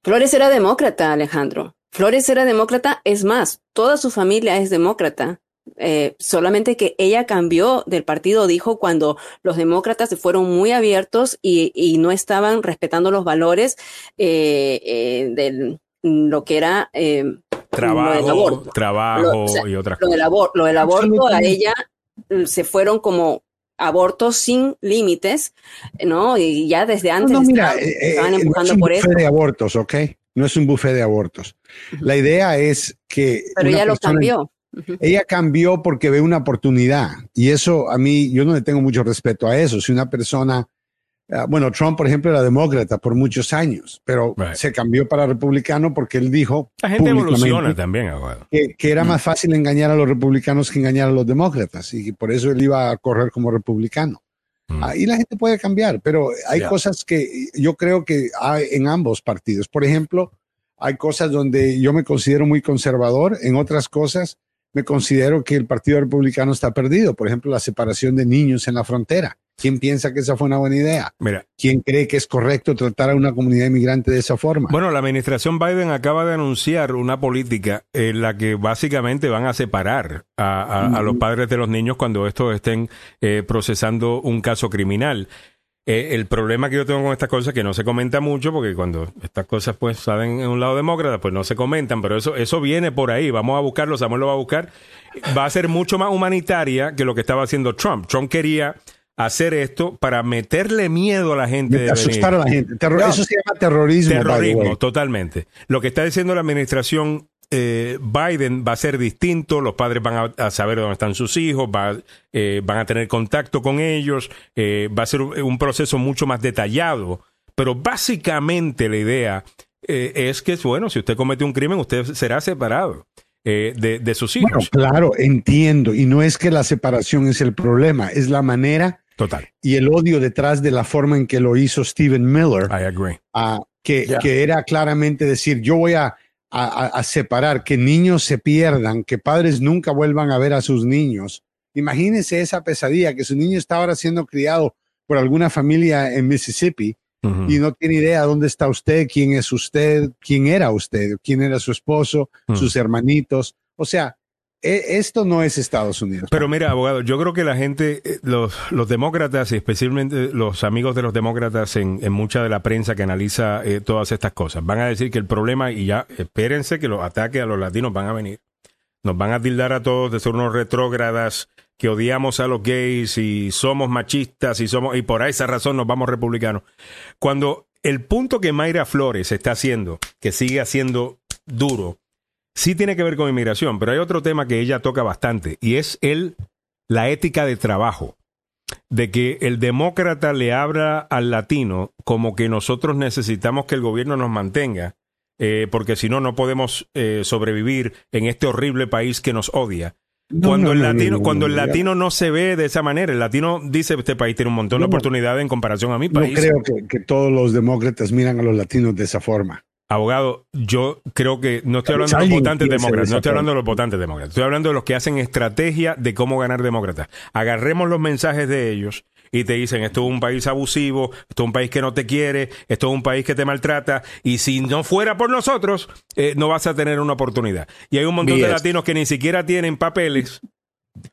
Flores era demócrata, Alejandro. Flores era demócrata, es más, toda su familia es demócrata. Eh, solamente que ella cambió del partido, dijo, cuando los demócratas se fueron muy abiertos y, y no estaban respetando los valores eh, eh, de lo que era eh, Trabajo, trabajo Lo- o sea, y otras Lo del, cosas. abor- lo del aborto, a ella eh, se fueron como abortos sin límites, ¿no? Y ya desde antes No, no, mira, estaban, eh, eh, estaban no es empujando un por buffet eso. de abortos, ¿ok? No es un buffet de abortos. La idea es que. Pero ella lo cambió. Ella cambió porque ve una oportunidad. Y eso a mí, yo no le tengo mucho respeto a eso. Si una persona. Ah, bueno, Trump, por ejemplo, era demócrata por muchos años, pero Right. se cambió para republicano porque él dijo La gente públicamente evoluciona también, abogado. que, que era más fácil engañar a los republicanos que engañar a los demócratas y por eso él iba a correr como republicano. Mm. Ahí la gente puede cambiar, pero hay cosas que yo creo que hay en ambos partidos. Por ejemplo, hay cosas donde yo me considero muy conservador, en otras cosas me considero que el Partido Republicano está perdido. Por ejemplo, la separación de niños en la frontera. ¿Quién piensa que esa fue una buena idea? Mira, ¿Quién cree que es correcto tratar a una comunidad inmigrante de esa forma? Bueno, la administración Biden acaba de anunciar una política en la que básicamente van a separar a, a- a los padres de los niños cuando estos estén eh, procesando un caso criminal. Eh, el problema que yo tengo con estas cosas es que no se comenta mucho porque cuando estas cosas pues salen en un lado demócrata pues no se comentan, pero eso eso viene por ahí, vamos a buscarlo, Samuel lo va a buscar, va a ser mucho más humanitaria que lo que estaba haciendo Trump. Trump quería hacer esto para meterle miedo a la gente de venir. asustar a la gente. Terror- No. eso se llama terrorismo. Terrorismo, totalmente. Lo que está diciendo la administración eh, Biden va a ser distinto, los padres van a, a saber dónde están sus hijos, va- eh, van a tener contacto con ellos, eh, va a ser un un proceso mucho más detallado, pero básicamente la idea eh, es que, bueno, si usted comete un crimen, usted será separado eh, de, de sus hijos. Bueno, claro, entiendo. Y no es que la separación es el problema, es la manera Total, y el odio detrás de la forma en que lo hizo Stephen Miller, I agree. que, era claramente decir, yo voy a, a- a- a separar, que niños se pierdan, que padres nunca vuelvan a ver a sus niños. Imagínese esa pesadilla, que su niño está ahora siendo criado por alguna familia en Mississippi y no tiene idea dónde está usted, quién es usted, quién era usted, quién era su esposo, sus hermanitos. O sea, esto no es Estados Unidos. Pero mira, abogado, yo creo que la gente, eh, los, los demócratas y especialmente los amigos de los demócratas en, en mucha de la prensa que analiza eh, todas estas cosas, van a decir que el problema, y ya espérense que los ataques a los latinos van a venir, nos van a tildar a todos de ser unos retrógradas que odiamos a los gays y somos machistas y somos y por esa razón nos vamos republicanos. Cuando el punto que Mayra Flores está haciendo, que sigue haciendo duro, sí tiene que ver con inmigración, pero hay otro tema que ella toca bastante y es el la ética de trabajo. De que el demócrata le habla al latino como que nosotros necesitamos que el gobierno nos mantenga, eh, porque si no, no podemos eh, sobrevivir en este horrible país que nos odia. No, cuando no, el no, no, latino, no, cuando el no, latino no se ve de esa manera, el latino dice este país tiene un montón de No, no. oportunidades en comparación a mi No país. creo que, que todos los demócratas miran a los latinos de esa forma. Abogado, yo creo que no estoy hablando de los votantes demócratas, no estoy hablando de los votantes demócratas, estoy hablando de los que hacen estrategia de cómo ganar demócratas. Agarremos los mensajes de ellos y te dicen, esto es un país abusivo, esto es un país que no te quiere, esto es un país que te maltrata, y si no fuera por nosotros, eh, no vas a tener una oportunidad. Y hay un montón de latinos que ni siquiera tienen papeles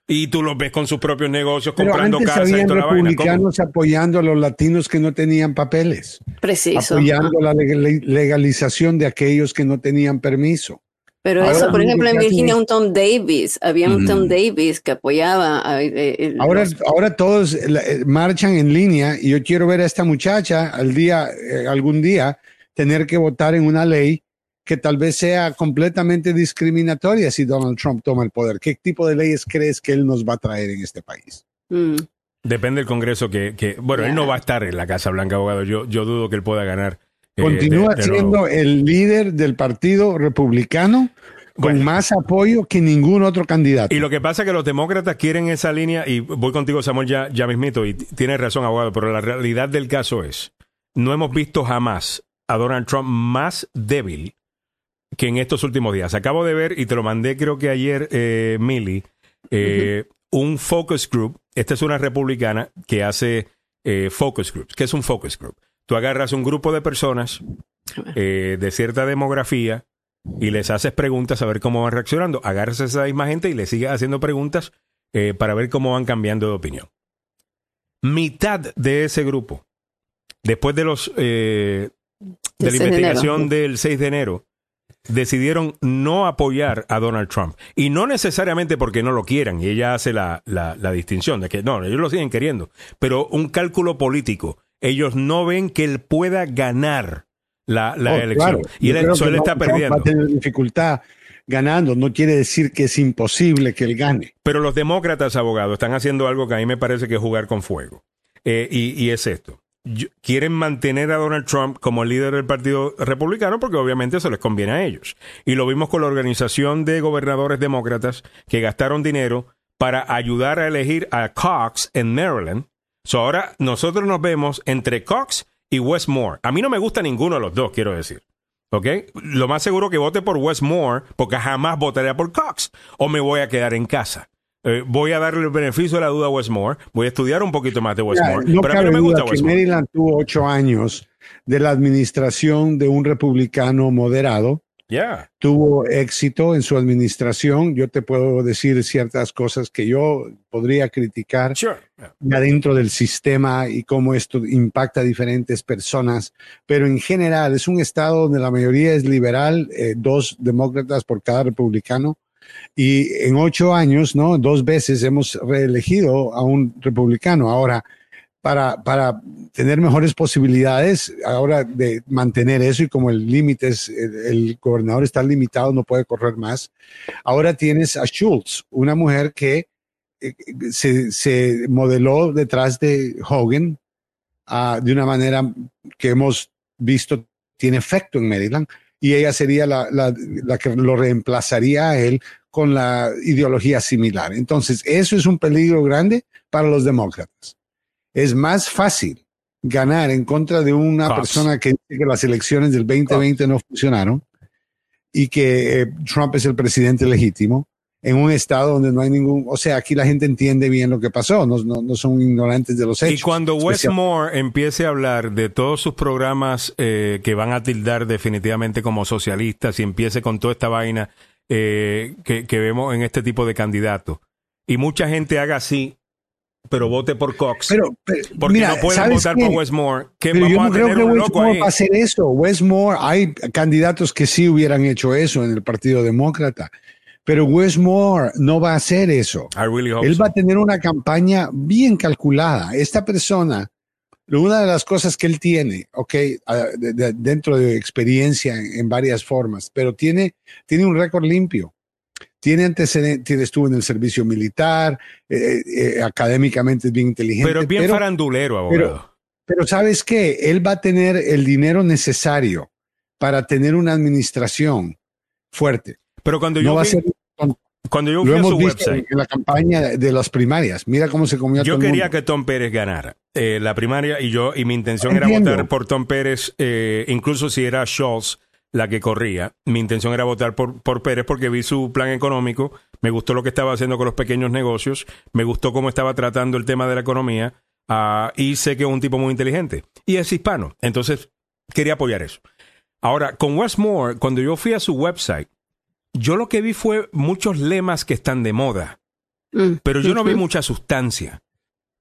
y tú los ves con sus propios negocios, Pero comprando antes casas y habían toda la vaina. Republicanos apoyando a los latinos que no tenían papeles, Preciso. apoyando la legal- legalización de aquellos que no tenían permiso. Pero Ahora eso, por lo ejemplo, en Virginia un Tom Davis, había un Tom Mm. Davis que apoyaba a, eh, eh, Ahora, los- ahora todos eh, marchan en línea y yo quiero ver a esta muchacha al día, eh, algún día, tener que votar en una ley que tal vez sea completamente discriminatoria si Donald Trump toma el poder. ¿Qué tipo de leyes crees que él nos va a traer en este país? Mm. Depende del Congreso que, que bueno, él no va a estar en la Casa Blanca, abogado. Yo, yo dudo que él pueda ganar. eh, Continúa de- de nuevo. siendo el líder del Partido Republicano con Bueno. más apoyo que ningún otro candidato. Y lo que pasa es que los demócratas quieren esa línea, y voy contigo, Samuel, ya, ya mismito, y tienes razón, abogado, pero la realidad del caso es, no hemos visto jamás a Donald Trump más débil que en estos últimos días. Acabo de ver, y te lo mandé creo que ayer, eh, Millie, eh, un focus group. Esta es una republicana que hace eh, focus groups. ¿Qué es un focus group? Tú agarras un grupo de personas eh, de cierta demografía y les haces preguntas a ver cómo van reaccionando. Agarras a esa misma gente y le sigues haciendo preguntas eh, para ver cómo van cambiando de opinión. Mitad de ese grupo, después de los de la investigación del 6 de enero, decidieron no apoyar a Donald Trump. Y no necesariamente porque no lo quieran, y ella hace la, la, distinción de que no, ellos lo siguen queriendo, pero un cálculo político. Ellos no ven que él pueda ganar la, la oh, elección. Y él, está perdiendo. Va a tener dificultad ganando, no quiere decir que es imposible que él gane. Pero los demócratas, abogados, están haciendo algo que a mí me parece que es jugar con fuego. Eh, y, y es esto quieren mantener a Donald Trump como líder del Partido Republicano porque obviamente eso les conviene a ellos. Y lo vimos con la organización de gobernadores demócratas que gastaron dinero para ayudar a elegir a Cox en Maryland. So ahora nosotros nos vemos entre Cox y Westmore. A mí no me gusta ninguno de los dos, quiero decir. ¿Ok? Lo más seguro que vote por Westmore porque jamás votaría por Cox. O me voy a quedar en casa. Eh, voy a darle el beneficio de la duda a Westmore, voy a estudiar un poquito más de Westmore. pero a mí me gusta Westmore. Maryland tuvo ocho años de la administración de un republicano moderado. Yeah. Tuvo éxito en su administración. Yo te puedo decir ciertas cosas que yo podría criticar sure. dentro del sistema y cómo esto impacta a diferentes personas. Pero en general es un estado donde la mayoría es liberal, eh, dos demócratas por cada republicano y en ocho años, ¿no? Dos veces hemos reelegido a un republicano. Ahora, para, para tener mejores posibilidades ahora de mantener eso y como el límite es, el, gobernador está limitado, no puede correr más. Ahora tienes a Schultz, una mujer que eh, se, se, modeló detrás de Hogan uh, de una manera que hemos visto tiene efecto en Maryland y ella sería la, la, la que lo reemplazaría a él con la ideología similar. Entonces, eso es un peligro grande para los demócratas. Es más fácil ganar en contra de una persona que dice que las elecciones del 2020 no funcionaron y que eh, Trump es el presidente legítimo en un estado donde no hay ningún, o sea, aquí la gente entiende bien lo que pasó, no, no, son ignorantes de los hechos. Y cuando Westmore empiece a hablar de todos sus programas eh, que van a tildar definitivamente como socialistas y empiece con toda esta vaina eh, que, vemos en este tipo de candidatos. Y mucha gente haga así, pero vote por Cox. Pero, porque no pueden votar por Westmore. Que yo no creo que Westmore va a hacer eso. Westmore, hay candidatos que sí hubieran hecho eso en el Partido Demócrata. Pero Westmore no va a hacer eso. Él va a tener una campaña bien calculada. Esta persona una de las cosas que él tiene, ok, dentro de experiencia en, varias formas, pero tiene, tiene un récord limpio. Tiene antecedentes, estuvo en el servicio militar, eh, eh, académicamente es bien inteligente. Pero es bien farandulero, abogado. Pero, ¿sabes qué? Él va a tener el dinero necesario para tener una administración fuerte. Pero cuando yo cuando yo Lo hemos visto en la campaña de las primarias. Mira cómo se comió. Yo quería que Tom Pérez ganara eh, la primaria y yo y mi intención era votar por Tom Pérez, eh, incluso si era Scholz la que corría. Mi intención era votar por, por Pérez porque vi su plan económico, me gustó lo que estaba haciendo con los pequeños negocios, me gustó cómo estaba tratando el tema de la economía uh, y sé que es un tipo muy inteligente y es hispano. Entonces quería apoyar eso. Ahora, con Westmore, cuando yo fui a su website, yo lo que vi fue muchos lemas que están de moda, mm. pero yo no vi mucha sustancia.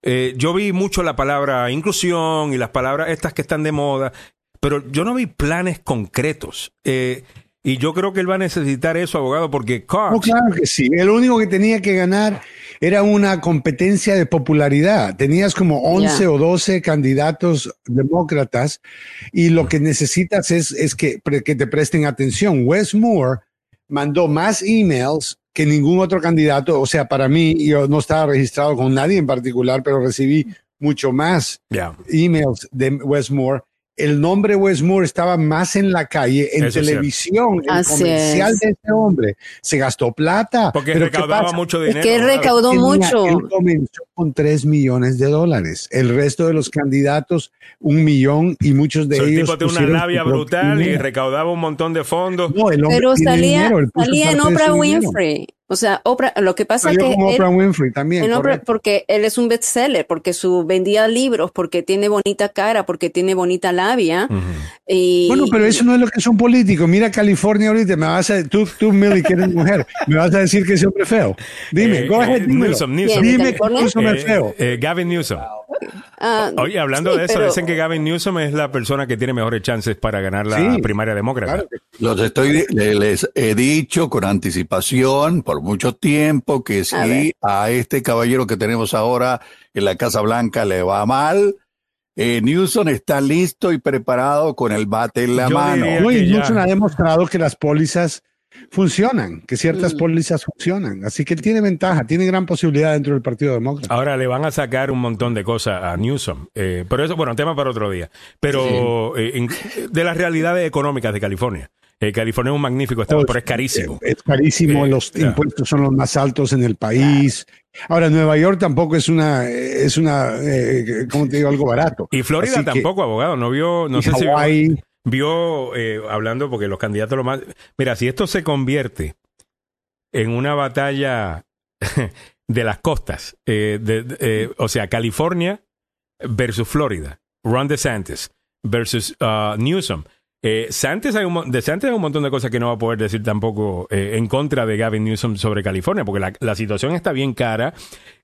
Eh, yo vi mucho la palabra inclusión y las palabras estas que están de moda, pero yo no vi planes concretos. Eh, y yo creo que él va a necesitar eso, abogado, porque Cox... No, claro que sí. El único que tenía que ganar era una competencia de popularidad. Tenías como 11 o 12 candidatos demócratas y lo que necesitas es, es que, que te presten atención. Wes Moore mandó más emails que ningún otro candidato. O sea, para mí, yo no estaba registrado con nadie en particular, pero recibí mucho más emails de Westmore el nombre Westmore estaba más en la calle, en televisión, el comercial de ese hombre. Se gastó plata. Porque recaudaba mucho dinero. Es que recaudó mucho. Él comenzó con 3 millones de dólares. El resto de los candidatos, un millón y muchos de ellos. El tipo una labia brutal y recaudaba un montón de fondos. Pero salía, salía en Oprah Winfrey. O sea, Oprah, lo que pasa es que como él- Oprah Winfrey también. en Oprah- correcto. porque él es un bestseller, porque su vendía libros, porque tiene bonita cara, porque tiene bonita labia. y, Bueno, pero eso no es lo que son políticos. Mira California ahorita, me vas a tú, tú Millie, que eres mujer, me vas a decir que ese hombre es feo. Dime, Eh, go ahead, eh. Newsom, Newsom. Dime que. Newsom es Eh, feo. eh, Gavin Newsom. Ah, Oye, hablando sí, de eso, pero- dicen que Gavin Newsom es la persona que tiene mejores chances para ganar la Sí, primaria demócrata. Claro Los estoy, le- les he dicho con anticipación por mucho tiempo que si A a, este caballero que tenemos ahora en la Casa Blanca le va mal, eh, Newsom está listo y preparado con el bate en la Yo mano. ya- Newsom ha demostrado que las pólizas funcionan, que ciertas Mm. pólizas funcionan. Así que él tiene ventaja, tiene gran posibilidad dentro del Partido Demócrata. Ahora le van a sacar un montón de cosas a Newsom. Eh, pero eso, bueno, tema para otro día. Pero eh, en- de las realidades económicas de California. Eh, California es un magnífico estado, pero es carísimo. Es carísimo, Eh, los impuestos son los más altos en el país. Ahora, Nueva York tampoco es una, es una, eh, ¿cómo te digo? Algo barato. Y Florida Así que- tampoco, abogado. No vio, no y sé si vio- vio, eh, hablando, porque los candidatos lo más. Mira, si esto se convierte en una batalla [LAUGHS] de las costas, eh, de- de- eh, o sea, California versus Florida, Ron DeSantis versus uh, Newsom. Eh, Santos hay un, mon- DeSantis hay un montón de cosas que no va a poder decir tampoco eh, en contra de Gavin Newsom sobre California, porque la, la situación está bien cara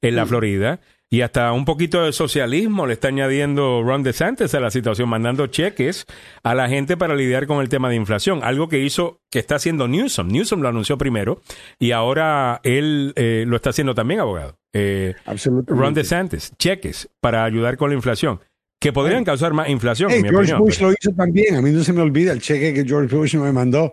en la Florida y hasta un poquito de socialismo le está añadiendo Ron DeSantis a la situación, mandando cheques a la gente para lidiar con el tema de inflación, algo que hizo, que está haciendo Newsom. Newsom lo anunció primero y ahora él eh, lo está haciendo también, abogado. Eh, absolutamente. Ron DeSantis, cheques para ayudar con la inflación, que podrían causar más inflación, Hey, en mi George opinión. Bush lo hizo también. A mí no se me olvida el cheque que George Bush me mandó,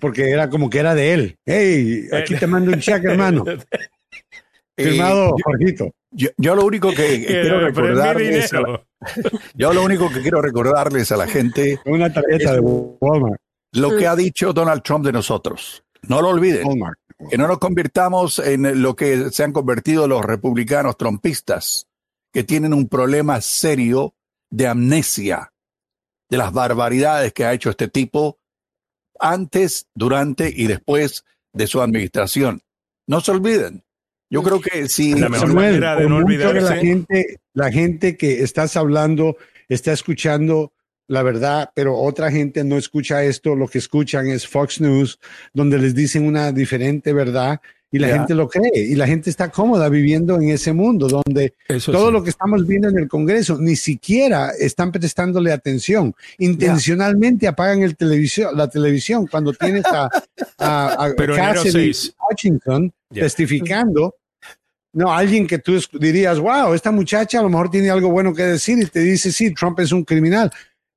porque era como que era de él. Hey, aquí te mando un cheque, hermano. [LAUGHS] Firmado, Eh, Jorgito. Yo, yo lo único que [LAUGHS] quiero recordarles, a la- [LAUGHS] yo lo único que quiero recordarles a la gente Una tarjeta de Walmart. lo que ha dicho Donald Trump de nosotros. No lo olviden. Walmart. Que no nos convirtamos en lo que se han convertido los republicanos trompistas, que tienen un problema serio de amnesia de las barbaridades que ha hecho este tipo antes, durante y después de su administración. No se olviden. Yo creo que si La mejor Samuel, manera de por no mucho que la gente, la gente que estás hablando está escuchando la verdad, pero otra gente no escucha esto, lo que escuchan es Fox News, donde les dicen una diferente verdad y la Ya. gente lo cree y la gente está cómoda viviendo en ese mundo donde Eso todo sí. lo que estamos viendo en el Congreso ni siquiera están prestándole atención. Intencionalmente apagan el televisión, la televisión cuando tienes a, a, a [LAUGHS] Pero Cassidy 6. Washington Ya. testificando. No, alguien que tú dirías, wow, esta muchacha a lo mejor tiene algo bueno que decir y te dice, sí, Trump es un criminal.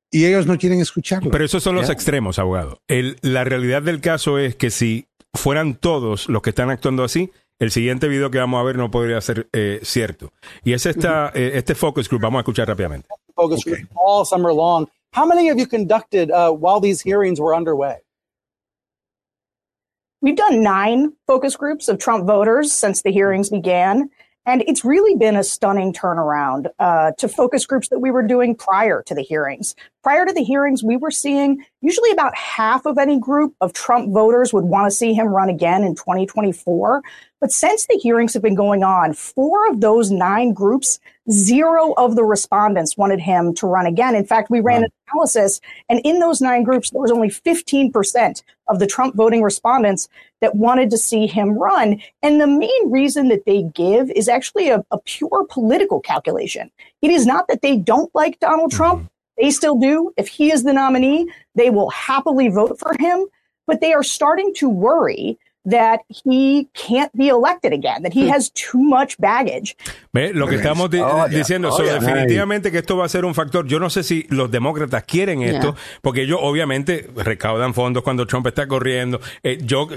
Y ellos no quieren escucharlo. Pero esos son los Ya. extremos, abogado. El- la realidad del caso es que si fueran todos los que están actuando así, el siguiente video que vamos a ver no podría ser eh, cierto. Y es esta, eh, este focus group, vamos a escuchar rápidamente. focus group all summer long. How many of you conducted uh, while these hearings were underway? We've done nine focus groups of Trump voters since the hearings began. And it's really been a stunning turnaround uh, to focus groups that we were doing prior to the hearings. Prior to the hearings, we were seeing usually about half of any group of Trump voters would want to see him run again in 2024. But since the hearings have been going on, four of those nine groups, zero of the respondents wanted him to run again. In fact, we ran an analysis, and in those nine groups, there was only 15% of the Trump voting respondents that wanted to see him run. And the main reason that they give is actually a, a pure political calculation. It is not that they don't like Donald Trump. Mm-hmm. They still do. If he is the nominee, they will happily vote for him. But they are starting to worry that he can't be elected again, that he has too much baggage. ¿Ve? Lo que estamos di- oh, ya, diciendo, oh, so, ya. definitivamente que esto va a ser un factor. Yo no sé si los demócratas quieren esto, porque ellos obviamente recaudan fondos cuando Trump está corriendo. Eh, yo,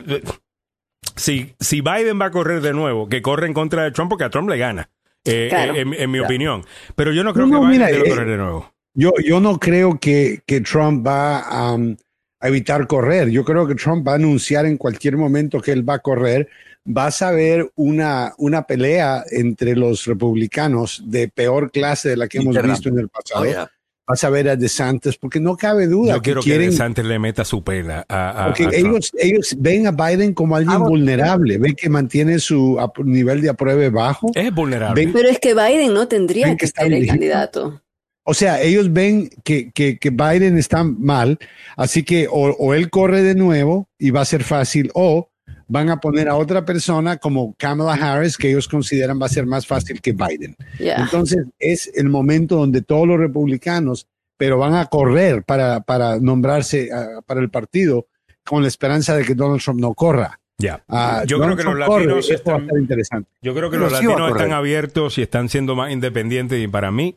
si, si Biden va a correr de nuevo, que corre en contra de Trump, porque a Trump le gana, eh, Claro. eh, en, en mi opinión. Pero yo no creo No, que no, Biden mira, eh, correr de nuevo. Yo, yo no creo que, que Trump va a, um, a evitar correr. Yo creo que Trump va a anunciar en cualquier momento que él va a correr. Vas a ver una, una pelea entre los republicanos de peor clase de la que hemos visto en el pasado. Oh, yeah. vas a ver a DeSantis, porque no cabe duda. Yo quiero que, quieren, DeSantis le meta su pela a, a, ellos, ellos ven a Biden como alguien vulnerable, ven que mantiene su nivel de apruebe bajo. Es vulnerable. Ven- Pero es que Biden no tendría que que está ser el candidato. O sea, ellos ven que, que, que Biden está mal, así que o, o él corre de nuevo y va a ser fácil, o van a poner a otra persona como Kamala Harris, que ellos consideran va a ser más fácil que Biden. Entonces es el momento donde todos los republicanos, pero van a correr para, para nombrarse ah, para el partido con la esperanza de que Donald Trump no corra. Ya. Ah, Yo creo que los corre, latinos están-. Yo creo que Pero los sí latinos están abiertos y están siendo más independientes y para mí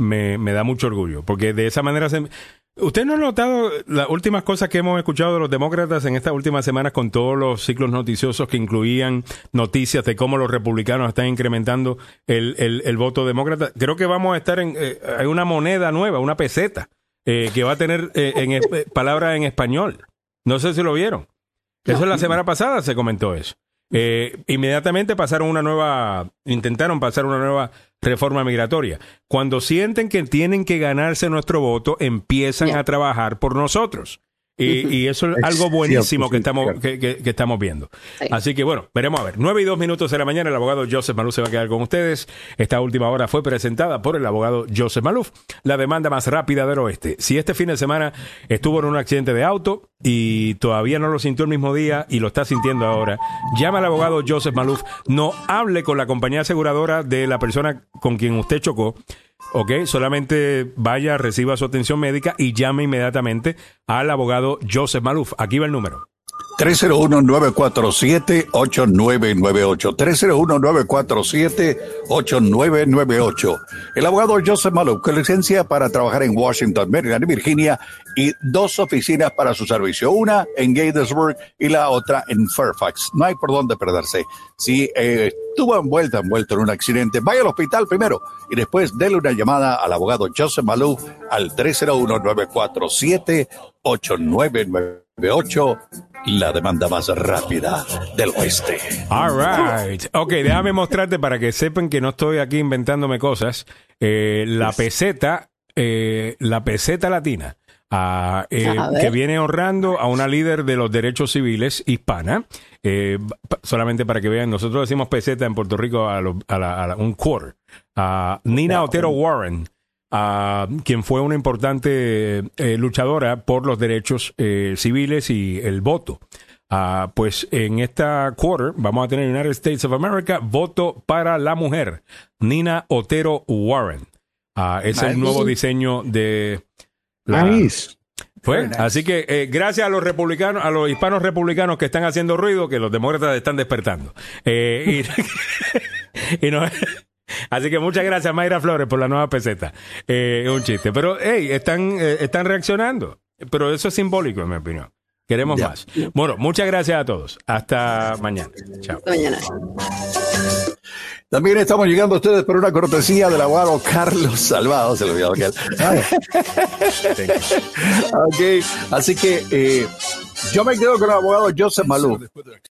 me, me da mucho orgullo, porque de esa manera se... ¿Usted no ha notado las últimas cosas que hemos escuchado de los demócratas en estas últimas semanas con todos los ciclos noticiosos que incluían noticias de cómo los republicanos están incrementando el, el- el voto demócrata? Creo que vamos a estar en... eh, hay una moneda nueva, una peseta, eh, que va a tener eh, en, es- eh, palabras en español. No sé si lo vieron. Eso la semana pasada se comentó eso. Eh, inmediatamente pasaron una nueva, intentaron pasar una nueva reforma migratoria. Cuando sienten que tienen que ganarse nuestro voto, empiezan a trabajar por nosotros. Y, y [LAUGHS] eso es algo buenísimo que estamos, que, que- que estamos viendo. Sí. Así que bueno, veremos a ver. Nueve y dos minutos de la mañana, el abogado Joseph Maluf se va a quedar con ustedes. Esta última hora fue presentada por el abogado Joseph Maluf, la demanda más rápida del oeste. Si este fin de semana estuvo en un accidente de auto y todavía no lo sintió el mismo día y lo está sintiendo ahora, llama al abogado Joseph Maluf, no hable con la compañía aseguradora de la persona con quien usted chocó. Ok, solamente vaya, reciba su atención médica y llame inmediatamente al abogado Joseph Maluf. Aquí va el número. 301-947-8998. 301-947-8998. El abogado Joseph Maluk, con licencia para trabajar en Washington, Maryland y Virginia, y dos oficinas para su servicio. Una en Gatesburg y la otra en Fairfax. No hay por dónde perderse. Si eh, estuvo envuelta, envuelto en un accidente, vaya al hospital primero y después dele una llamada al abogado Joseph Maluk al 301-947-8998. La demanda más rápida del oeste. All right. Ok, déjame mostrarte para que sepan que no estoy aquí inventándome cosas. Eh, la peseta, eh, la peseta latina, ah, eh, que viene honrando a una líder de los derechos civiles hispana. eh, pa- solamente para que vean, nosotros decimos peseta en Puerto Rico a, lo- a la- a la- un quarter. A Nina Otero Warren. A quien fue una importante eh, luchadora por los derechos eh, civiles y el voto. Ah, pues en esta quarter vamos a tener United States of America, voto para la mujer, Nina Otero Warren. Ah, es el nuevo diseño de la, Nice. Así que eh, gracias a los republicanos, a los hispanos republicanos que están haciendo ruido, que los demócratas están despertando. Eh, y, [LAUGHS] y no- así que muchas gracias, Mayra Flores, por la nueva peseta. Eh, es un chiste. Pero, hey, están, eh, están reaccionando. Pero eso es simbólico, en mi opinión. Queremos Ya. más. Bueno, muchas gracias a todos. Hasta mañana. Chao. Hasta mañana. También estamos llegando a ustedes por una cortesía del abogado Carlos Salvado, se lo olvidó aquel. [LAUGHS] ok, así que eh, yo me quedo con el abogado Joseph Malou.